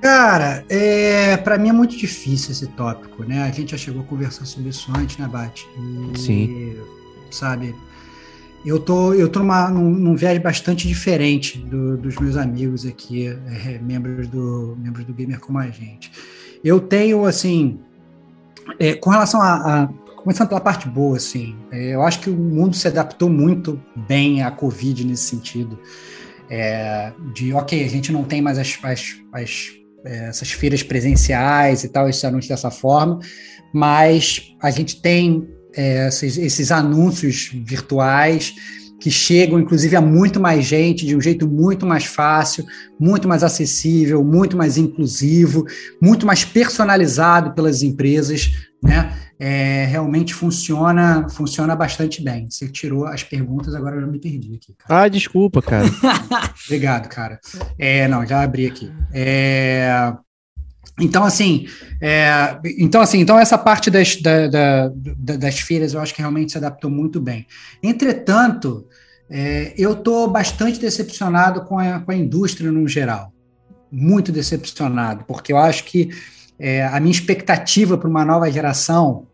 Cara, é, para mim é muito difícil esse tópico, né? A gente já chegou a conversar sobre isso antes, né, Bate? E, Sim. Sabe, eu tô, eu tô numa, num, num viagem bastante diferente do, dos meus amigos aqui, é, membros, do, membros do Gamer Como a Gente. Eu tenho, assim, é, com relação a, a, Começando pela parte boa, assim, é, eu acho que o mundo se adaptou muito bem à Covid nesse sentido. É, de, ok, a gente não tem mais as, as, as é, essas feiras presenciais e tal, esses anúncios dessa forma, mas a gente tem é, esses, esses anúncios virtuais que chegam, inclusive, a muito mais gente, de um jeito muito mais fácil, muito mais acessível, muito mais inclusivo, muito mais personalizado pelas empresas, né? É, realmente funciona, funciona bastante bem. Você tirou as perguntas, agora eu já me perdi aqui. Cara. Ah, desculpa, cara. Obrigado, cara. É, não, já abri aqui. É, então, assim, é, então, assim, então essa parte das, da, da, das feiras eu acho que realmente se adaptou muito bem. Entretanto, é, eu estou bastante decepcionado com a, com a indústria no geral. Muito decepcionado, porque eu acho que é, a minha expectativa para uma nova geração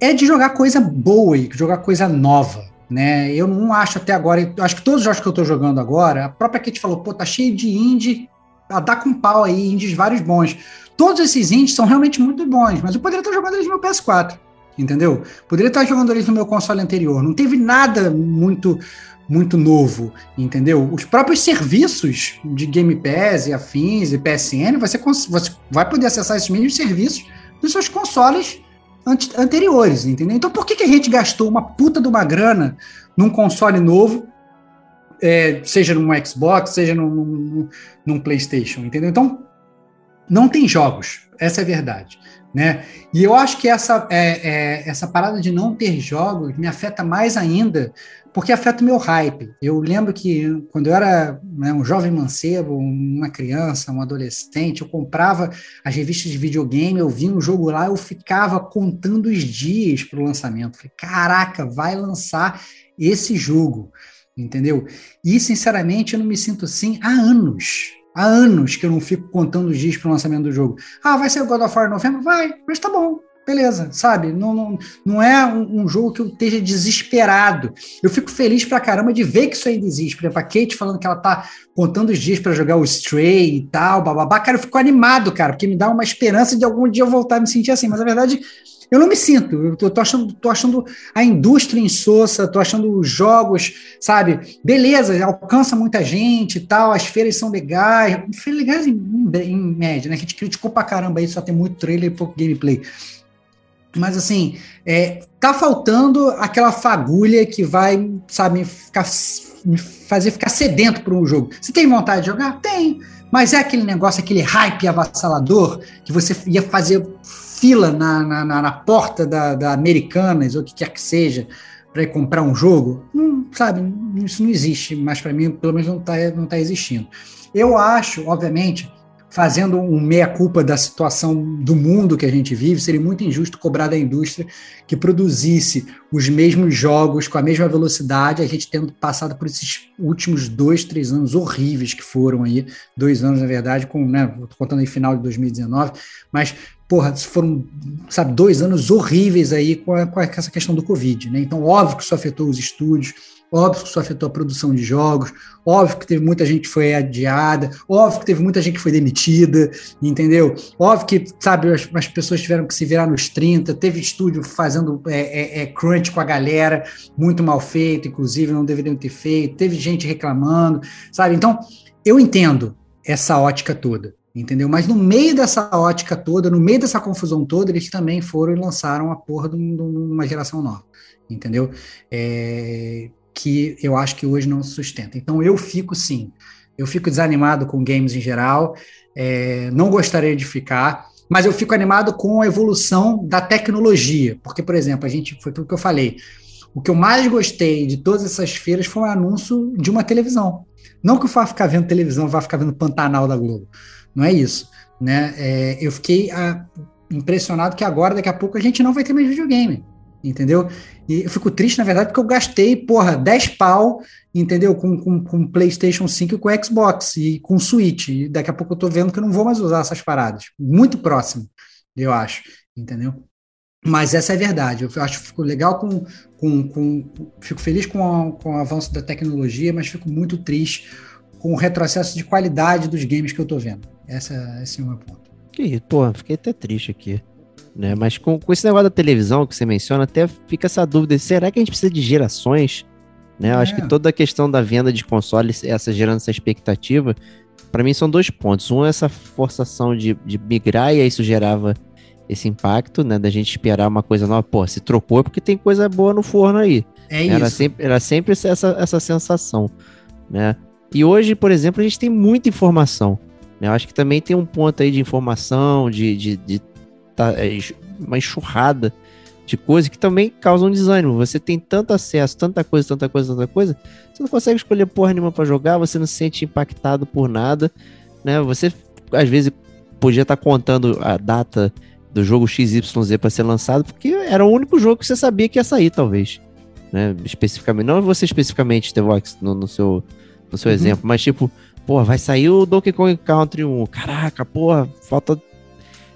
é de jogar coisa boa e jogar coisa nova. Né? Eu não acho até agora, acho que todos os jogos que eu estou jogando agora, a própria Kate falou, pô, tá cheio de indie a dar com pau aí, indies vários bons. Todos esses indies são realmente muito bons, mas eu poderia estar jogando eles no meu PS4, entendeu? Poderia estar jogando eles no meu console anterior. Não teve nada muito muito novo, entendeu? Os próprios serviços de Game Pass e afins e PSN, você, você vai poder acessar esses mesmos serviços dos seus consoles anteriores, entendeu? Então por que, que a gente gastou uma puta de uma grana num console novo é, seja num Xbox, seja num, num, num, PlayStation, entendeu? Então, não tem jogos, essa é a verdade. Né? E eu acho que essa, é, é, essa parada de não ter jogos me afeta mais ainda, porque afeta o meu hype. Eu lembro que quando eu era né, um jovem mancebo, uma criança, um adolescente, eu comprava as revistas de videogame, eu via um jogo lá, eu ficava contando os dias para o lançamento. Falei, caraca, vai lançar esse jogo entendeu? E, sinceramente, eu não me sinto assim há anos. Há anos que eu não fico contando os dias para o lançamento do jogo. Ah, vai ser o God of War em novembro? Vai, mas tá bom, beleza, sabe? Não, não, não é um, um, jogo que eu esteja desesperado. Eu fico feliz pra caramba de ver que isso ainda existe. Por exemplo, a Kate falando que ela tá contando os dias para jogar o Stray e tal, bababá. Cara, eu fico animado, cara, porque me dá uma esperança de algum dia eu voltar a me sentir assim. Mas a verdade eu não me sinto. Eu tô, tô, achando, tô achando a indústria insossa, tô achando os jogos, sabe? Beleza, alcança muita gente e tal, as feiras são legais. Feiras legais em, em, média, né? Que a gente criticou pra caramba aí, só tem muito trailer e pouco gameplay. Mas assim, é, tá faltando aquela fagulha que vai, sabe, ficar, me fazer ficar sedento por um jogo. Você tem vontade de jogar? Tem. Mas é aquele negócio, aquele hype avassalador que você ia fazer fila na, na, na porta da, da Americanas, ou o que quer que seja, para comprar um jogo, não, sabe, isso não existe, mas para mim, pelo menos, não está não tá existindo. Eu acho, obviamente, fazendo um meia-culpa da situação do mundo que a gente vive, seria muito injusto cobrar da indústria que produzisse os mesmos jogos com a mesma velocidade, a gente tendo passado por esses últimos dois, três anos horríveis que foram aí, dois anos, na verdade, com, né, contando em final de 2019, mas porra, foram, sabe, dois anos horríveis aí com, a, com essa questão do Covid, né? Então, óbvio que isso afetou os estúdios, óbvio que isso afetou a produção de jogos, óbvio que teve muita gente que foi adiada, óbvio que teve muita gente que foi demitida, entendeu? Óbvio que, sabe, as, as pessoas tiveram que se virar nos 30, teve estúdio fazendo é, é, é, crunch com a galera, muito mal feito, inclusive, não deveriam ter feito, teve gente reclamando, sabe? Então, eu entendo essa ótica toda entendeu? Mas no meio dessa ótica toda, no meio dessa confusão toda, eles também foram e lançaram a porra de, uma geração nova, entendeu? É, que eu acho que hoje não se sustenta. Então eu fico sim, eu fico desanimado com games em geral, é, não gostaria de ficar, mas eu fico animado com a evolução da tecnologia, porque, por exemplo, a gente, foi tudo que eu falei, o que eu mais gostei de todas essas feiras foi o anúncio de uma televisão. Não que eu vá ficar vendo televisão, vá ficar vendo Pantanal da Globo. Não é isso. Né? É, eu fiquei a, ah, impressionado que agora, daqui a pouco, a gente não vai ter mais videogame. entendeu? E eu fico triste, na verdade, porque eu gastei, porra, 10 pau, entendeu? Com, com, com PlayStation 5 e com Xbox e com Switch. E daqui a pouco eu tô vendo que eu não vou mais usar essas paradas. Muito próximo, eu acho, entendeu? Mas essa é a verdade. Eu acho que fico legal com. com, com fico feliz com, a, com o avanço da tecnologia, mas fico muito triste com o retrocesso de qualidade dos games que eu tô vendo. Essa, esse é o meu ponto. Que, pô, fiquei até triste aqui. Né? Mas com, com esse negócio da televisão que você menciona, até fica essa dúvida: será que a gente precisa de gerações? Né? Eu acho que É. toda a questão da venda de consoles, essa gerando essa expectativa, para mim são dois pontos. Um é essa forçação de, de migrar, e aí isso gerava esse impacto, né? Da gente esperar uma coisa nova. Pô, se trocou é porque tem coisa boa no forno aí. É Era isso. sempre, era sempre essa, essa sensação, né? E hoje, por exemplo, a gente tem muita informação. Eu acho que também tem um ponto aí de informação, de, de, de tá, é, uma enxurrada de coisas que também causam desânimo. Você tem tanto acesso, tanta coisa, tanta coisa, tanta coisa, você não consegue escolher porra nenhuma pra jogar, você não se sente impactado por nada, né? Você, às vezes, podia estar contando a data do jogo XYZ para ser lançado, porque era o único jogo que você sabia que ia sair, talvez né? Especificamente, não você especificamente, Tevox, no, no seu, no seu Uhum. exemplo, mas tipo, pô, vai sair o Donkey Kong Country 1. Caraca, porra, falta.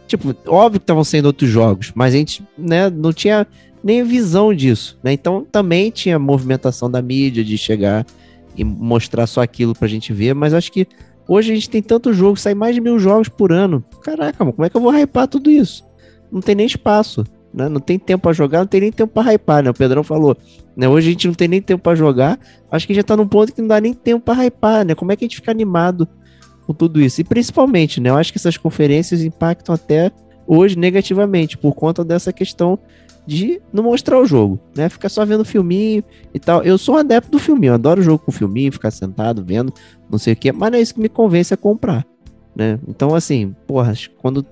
Tipo, óbvio que estavam saindo outros jogos, mas a gente, né, não tinha nem visão disso, né? Então também tinha movimentação da mídia de chegar e mostrar só aquilo pra gente ver, mas acho que hoje a gente tem tanto jogo, sai mais de mil jogos por ano. Caraca, mano, como é que eu vou hypar tudo isso? Não tem nem espaço, né? Não tem tempo pra jogar, não tem nem tempo pra hypar, né? O Pedrão falou, né? Hoje a gente não tem nem tempo pra jogar, acho que já tá num ponto que não dá nem tempo pra hypar, né? Como é que a gente fica animado com tudo isso? E principalmente, né? Eu acho que essas conferências impactam até hoje negativamente, por conta dessa questão de não mostrar o jogo, né? Ficar só vendo filminho e tal. Eu sou um adepto do filminho, adoro jogo com filminho, ficar sentado vendo, não sei o que, mas não é isso que me convence a comprar, né? Então, assim, porra, quando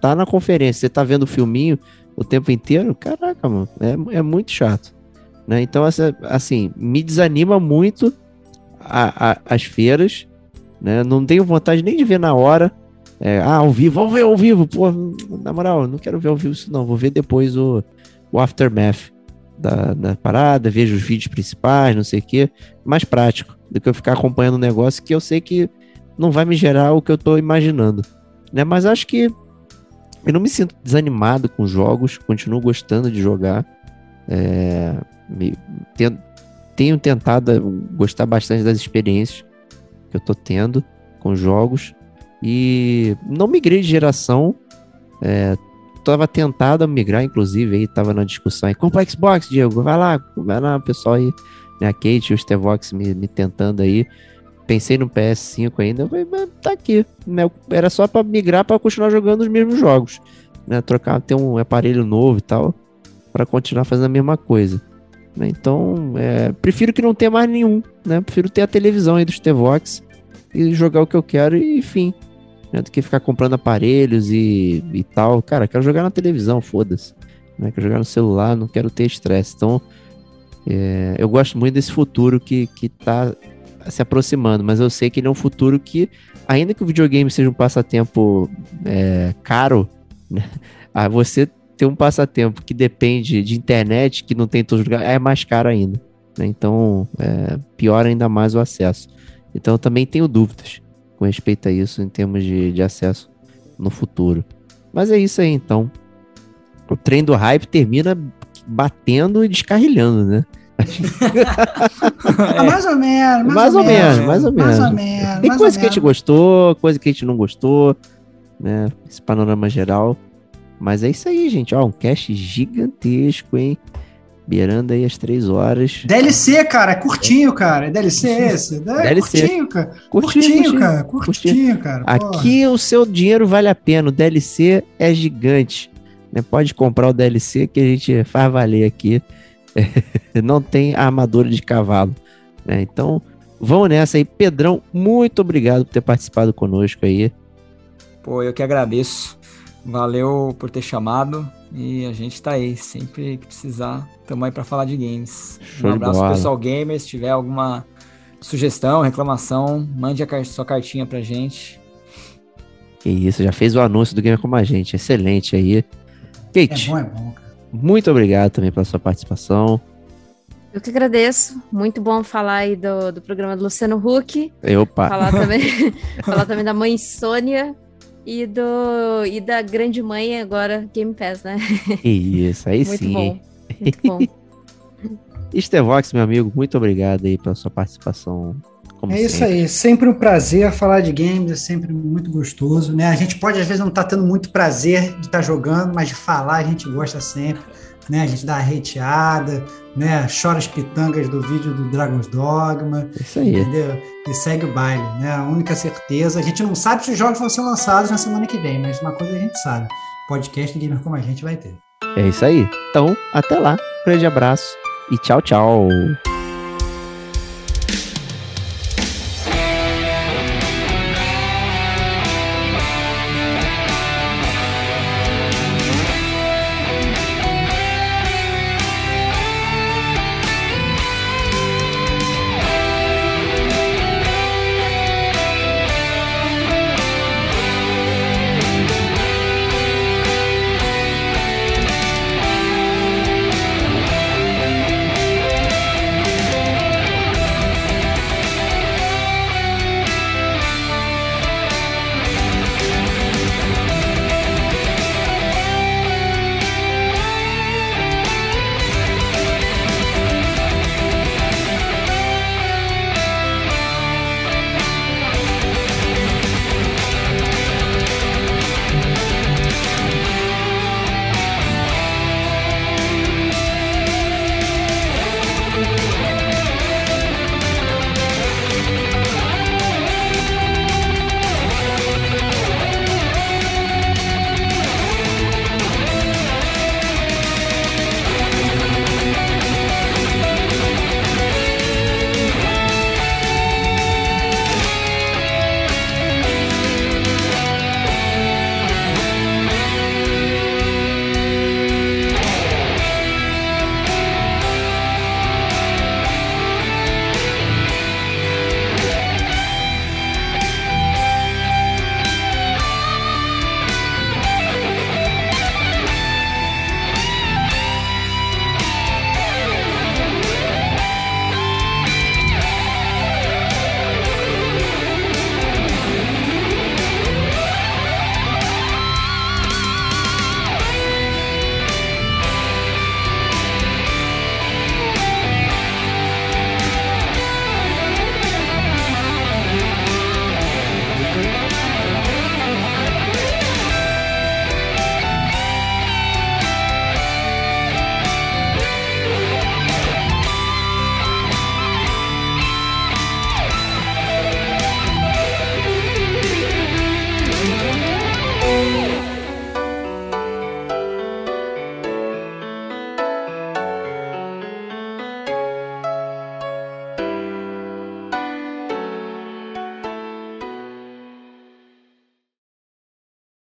tá na conferência, você tá vendo filminho o tempo inteiro, caraca, mano, é, é muito chato, né? Então, assim, me desanima muito a- a- as feiras, né? Não tenho vontade nem de ver na hora. É, ah, ao vivo, vamos ver ao vivo, pô, na moral, não quero ver ao vivo isso não, vou ver depois o, o aftermath da, da parada, vejo os vídeos principais, não sei o que, mais prático do que eu ficar acompanhando um negócio que eu sei que não vai me gerar o que eu tô imaginando, né? Mas acho que eu não me sinto desanimado com jogos, continuo gostando de jogar, é, me- ten- tenho tentado eh, gostar bastante das experiências que eu tô tendo com jogos e não migrei de geração, é, tava tentado a migrar, inclusive, aí tava na discussão aí, compra Xbox, Diego, vai lá, vai lá, pessoal aí, né, a Kate e o Stevox me, me tentando aí, pensei no PS5 ainda, mas tá aqui, né, era só pra migrar pra continuar jogando os mesmos jogos, né, trocar, ter um aparelho novo e tal, pra continuar fazendo a mesma coisa. né, Então, é, prefiro que não tenha mais nenhum, né? Prefiro ter a televisão aí dos Stevox e jogar o que eu quero e enfim. Né, do que ficar comprando aparelhos e, e tal. Cara, quero jogar na televisão, foda-se. Né, quero jogar no celular, não quero ter estresse. Então, é, eu gosto muito desse futuro que, que tá se aproximando, mas eu sei que ele é um futuro que, ainda que o videogame seja um passatempo é, caro, né, ah, você ter um passatempo que depende de internet, que não tem em todos os lugares, é mais caro ainda. né? Então, é, piora ainda mais o acesso. Então, eu também tenho dúvidas com respeito a isso em termos de, de acesso no futuro. Mas é isso aí, então. O trem do hype termina batendo e descarrilhando, né? Ah, mais ou menos, mais, Mais ou menos, menos, mais ou Mais ou menos. menos. Tem coisa ou que a gente menos. gostou, coisa que a gente não gostou, né? Esse panorama geral. Mas é isso aí, gente. Ó, um cast gigantesco, hein? Beirando aí as três horas. DLC, cara, é curtinho, cara. É DLC esse? É DLC. curtinho, cara. Curtinho, Curtinho, curtinho. cara. Curtinho, cara. porra. Aqui o seu dinheiro vale a pena. O DLC é gigante. Né? Pode comprar o DLC que a gente faz valer aqui. Não tem armadura de cavalo. né? Então, vamos nessa aí. Pedrão, muito obrigado por ter participado conosco aí. Pô, eu que agradeço. Valeu por ter chamado. E a gente tá aí. Sempre que precisar, tamo aí pra falar de games. Show um abraço pessoal gamer. Se tiver alguma sugestão, reclamação, mande a car- sua cartinha pra gente. Que isso, já fez o anúncio do Gamer Como a Gente. Excelente aí. É Kate, bom, é bom, cara. Muito obrigado também pela sua participação. Eu que agradeço. Muito bom falar aí do, do programa do Luciano Huck. Opa! Falar também, falar também da mãe Sônia e, do, e da grande mãe agora Game Pass, né? Isso, aí Muito sim. bom. Muito bom. Estevox, meu amigo, muito obrigado aí pela sua participação. É isso sempre. aí, sempre um prazer falar de games, é sempre muito gostoso, né? A gente pode às vezes não estar tendo muito prazer de estar jogando, mas de falar a gente gosta sempre, né? A gente dá a hateada, né? Chora as pitangas do vídeo do Dragon's Dogma, Isso aí. entendeu? E segue o baile, né? A única certeza, a gente não sabe se os jogos vão ser lançados na semana que vem, mas uma coisa a gente sabe, podcast do Gamer Como a Gente vai ter. É isso aí. Então, até lá. Grande abraço e tchau, tchau.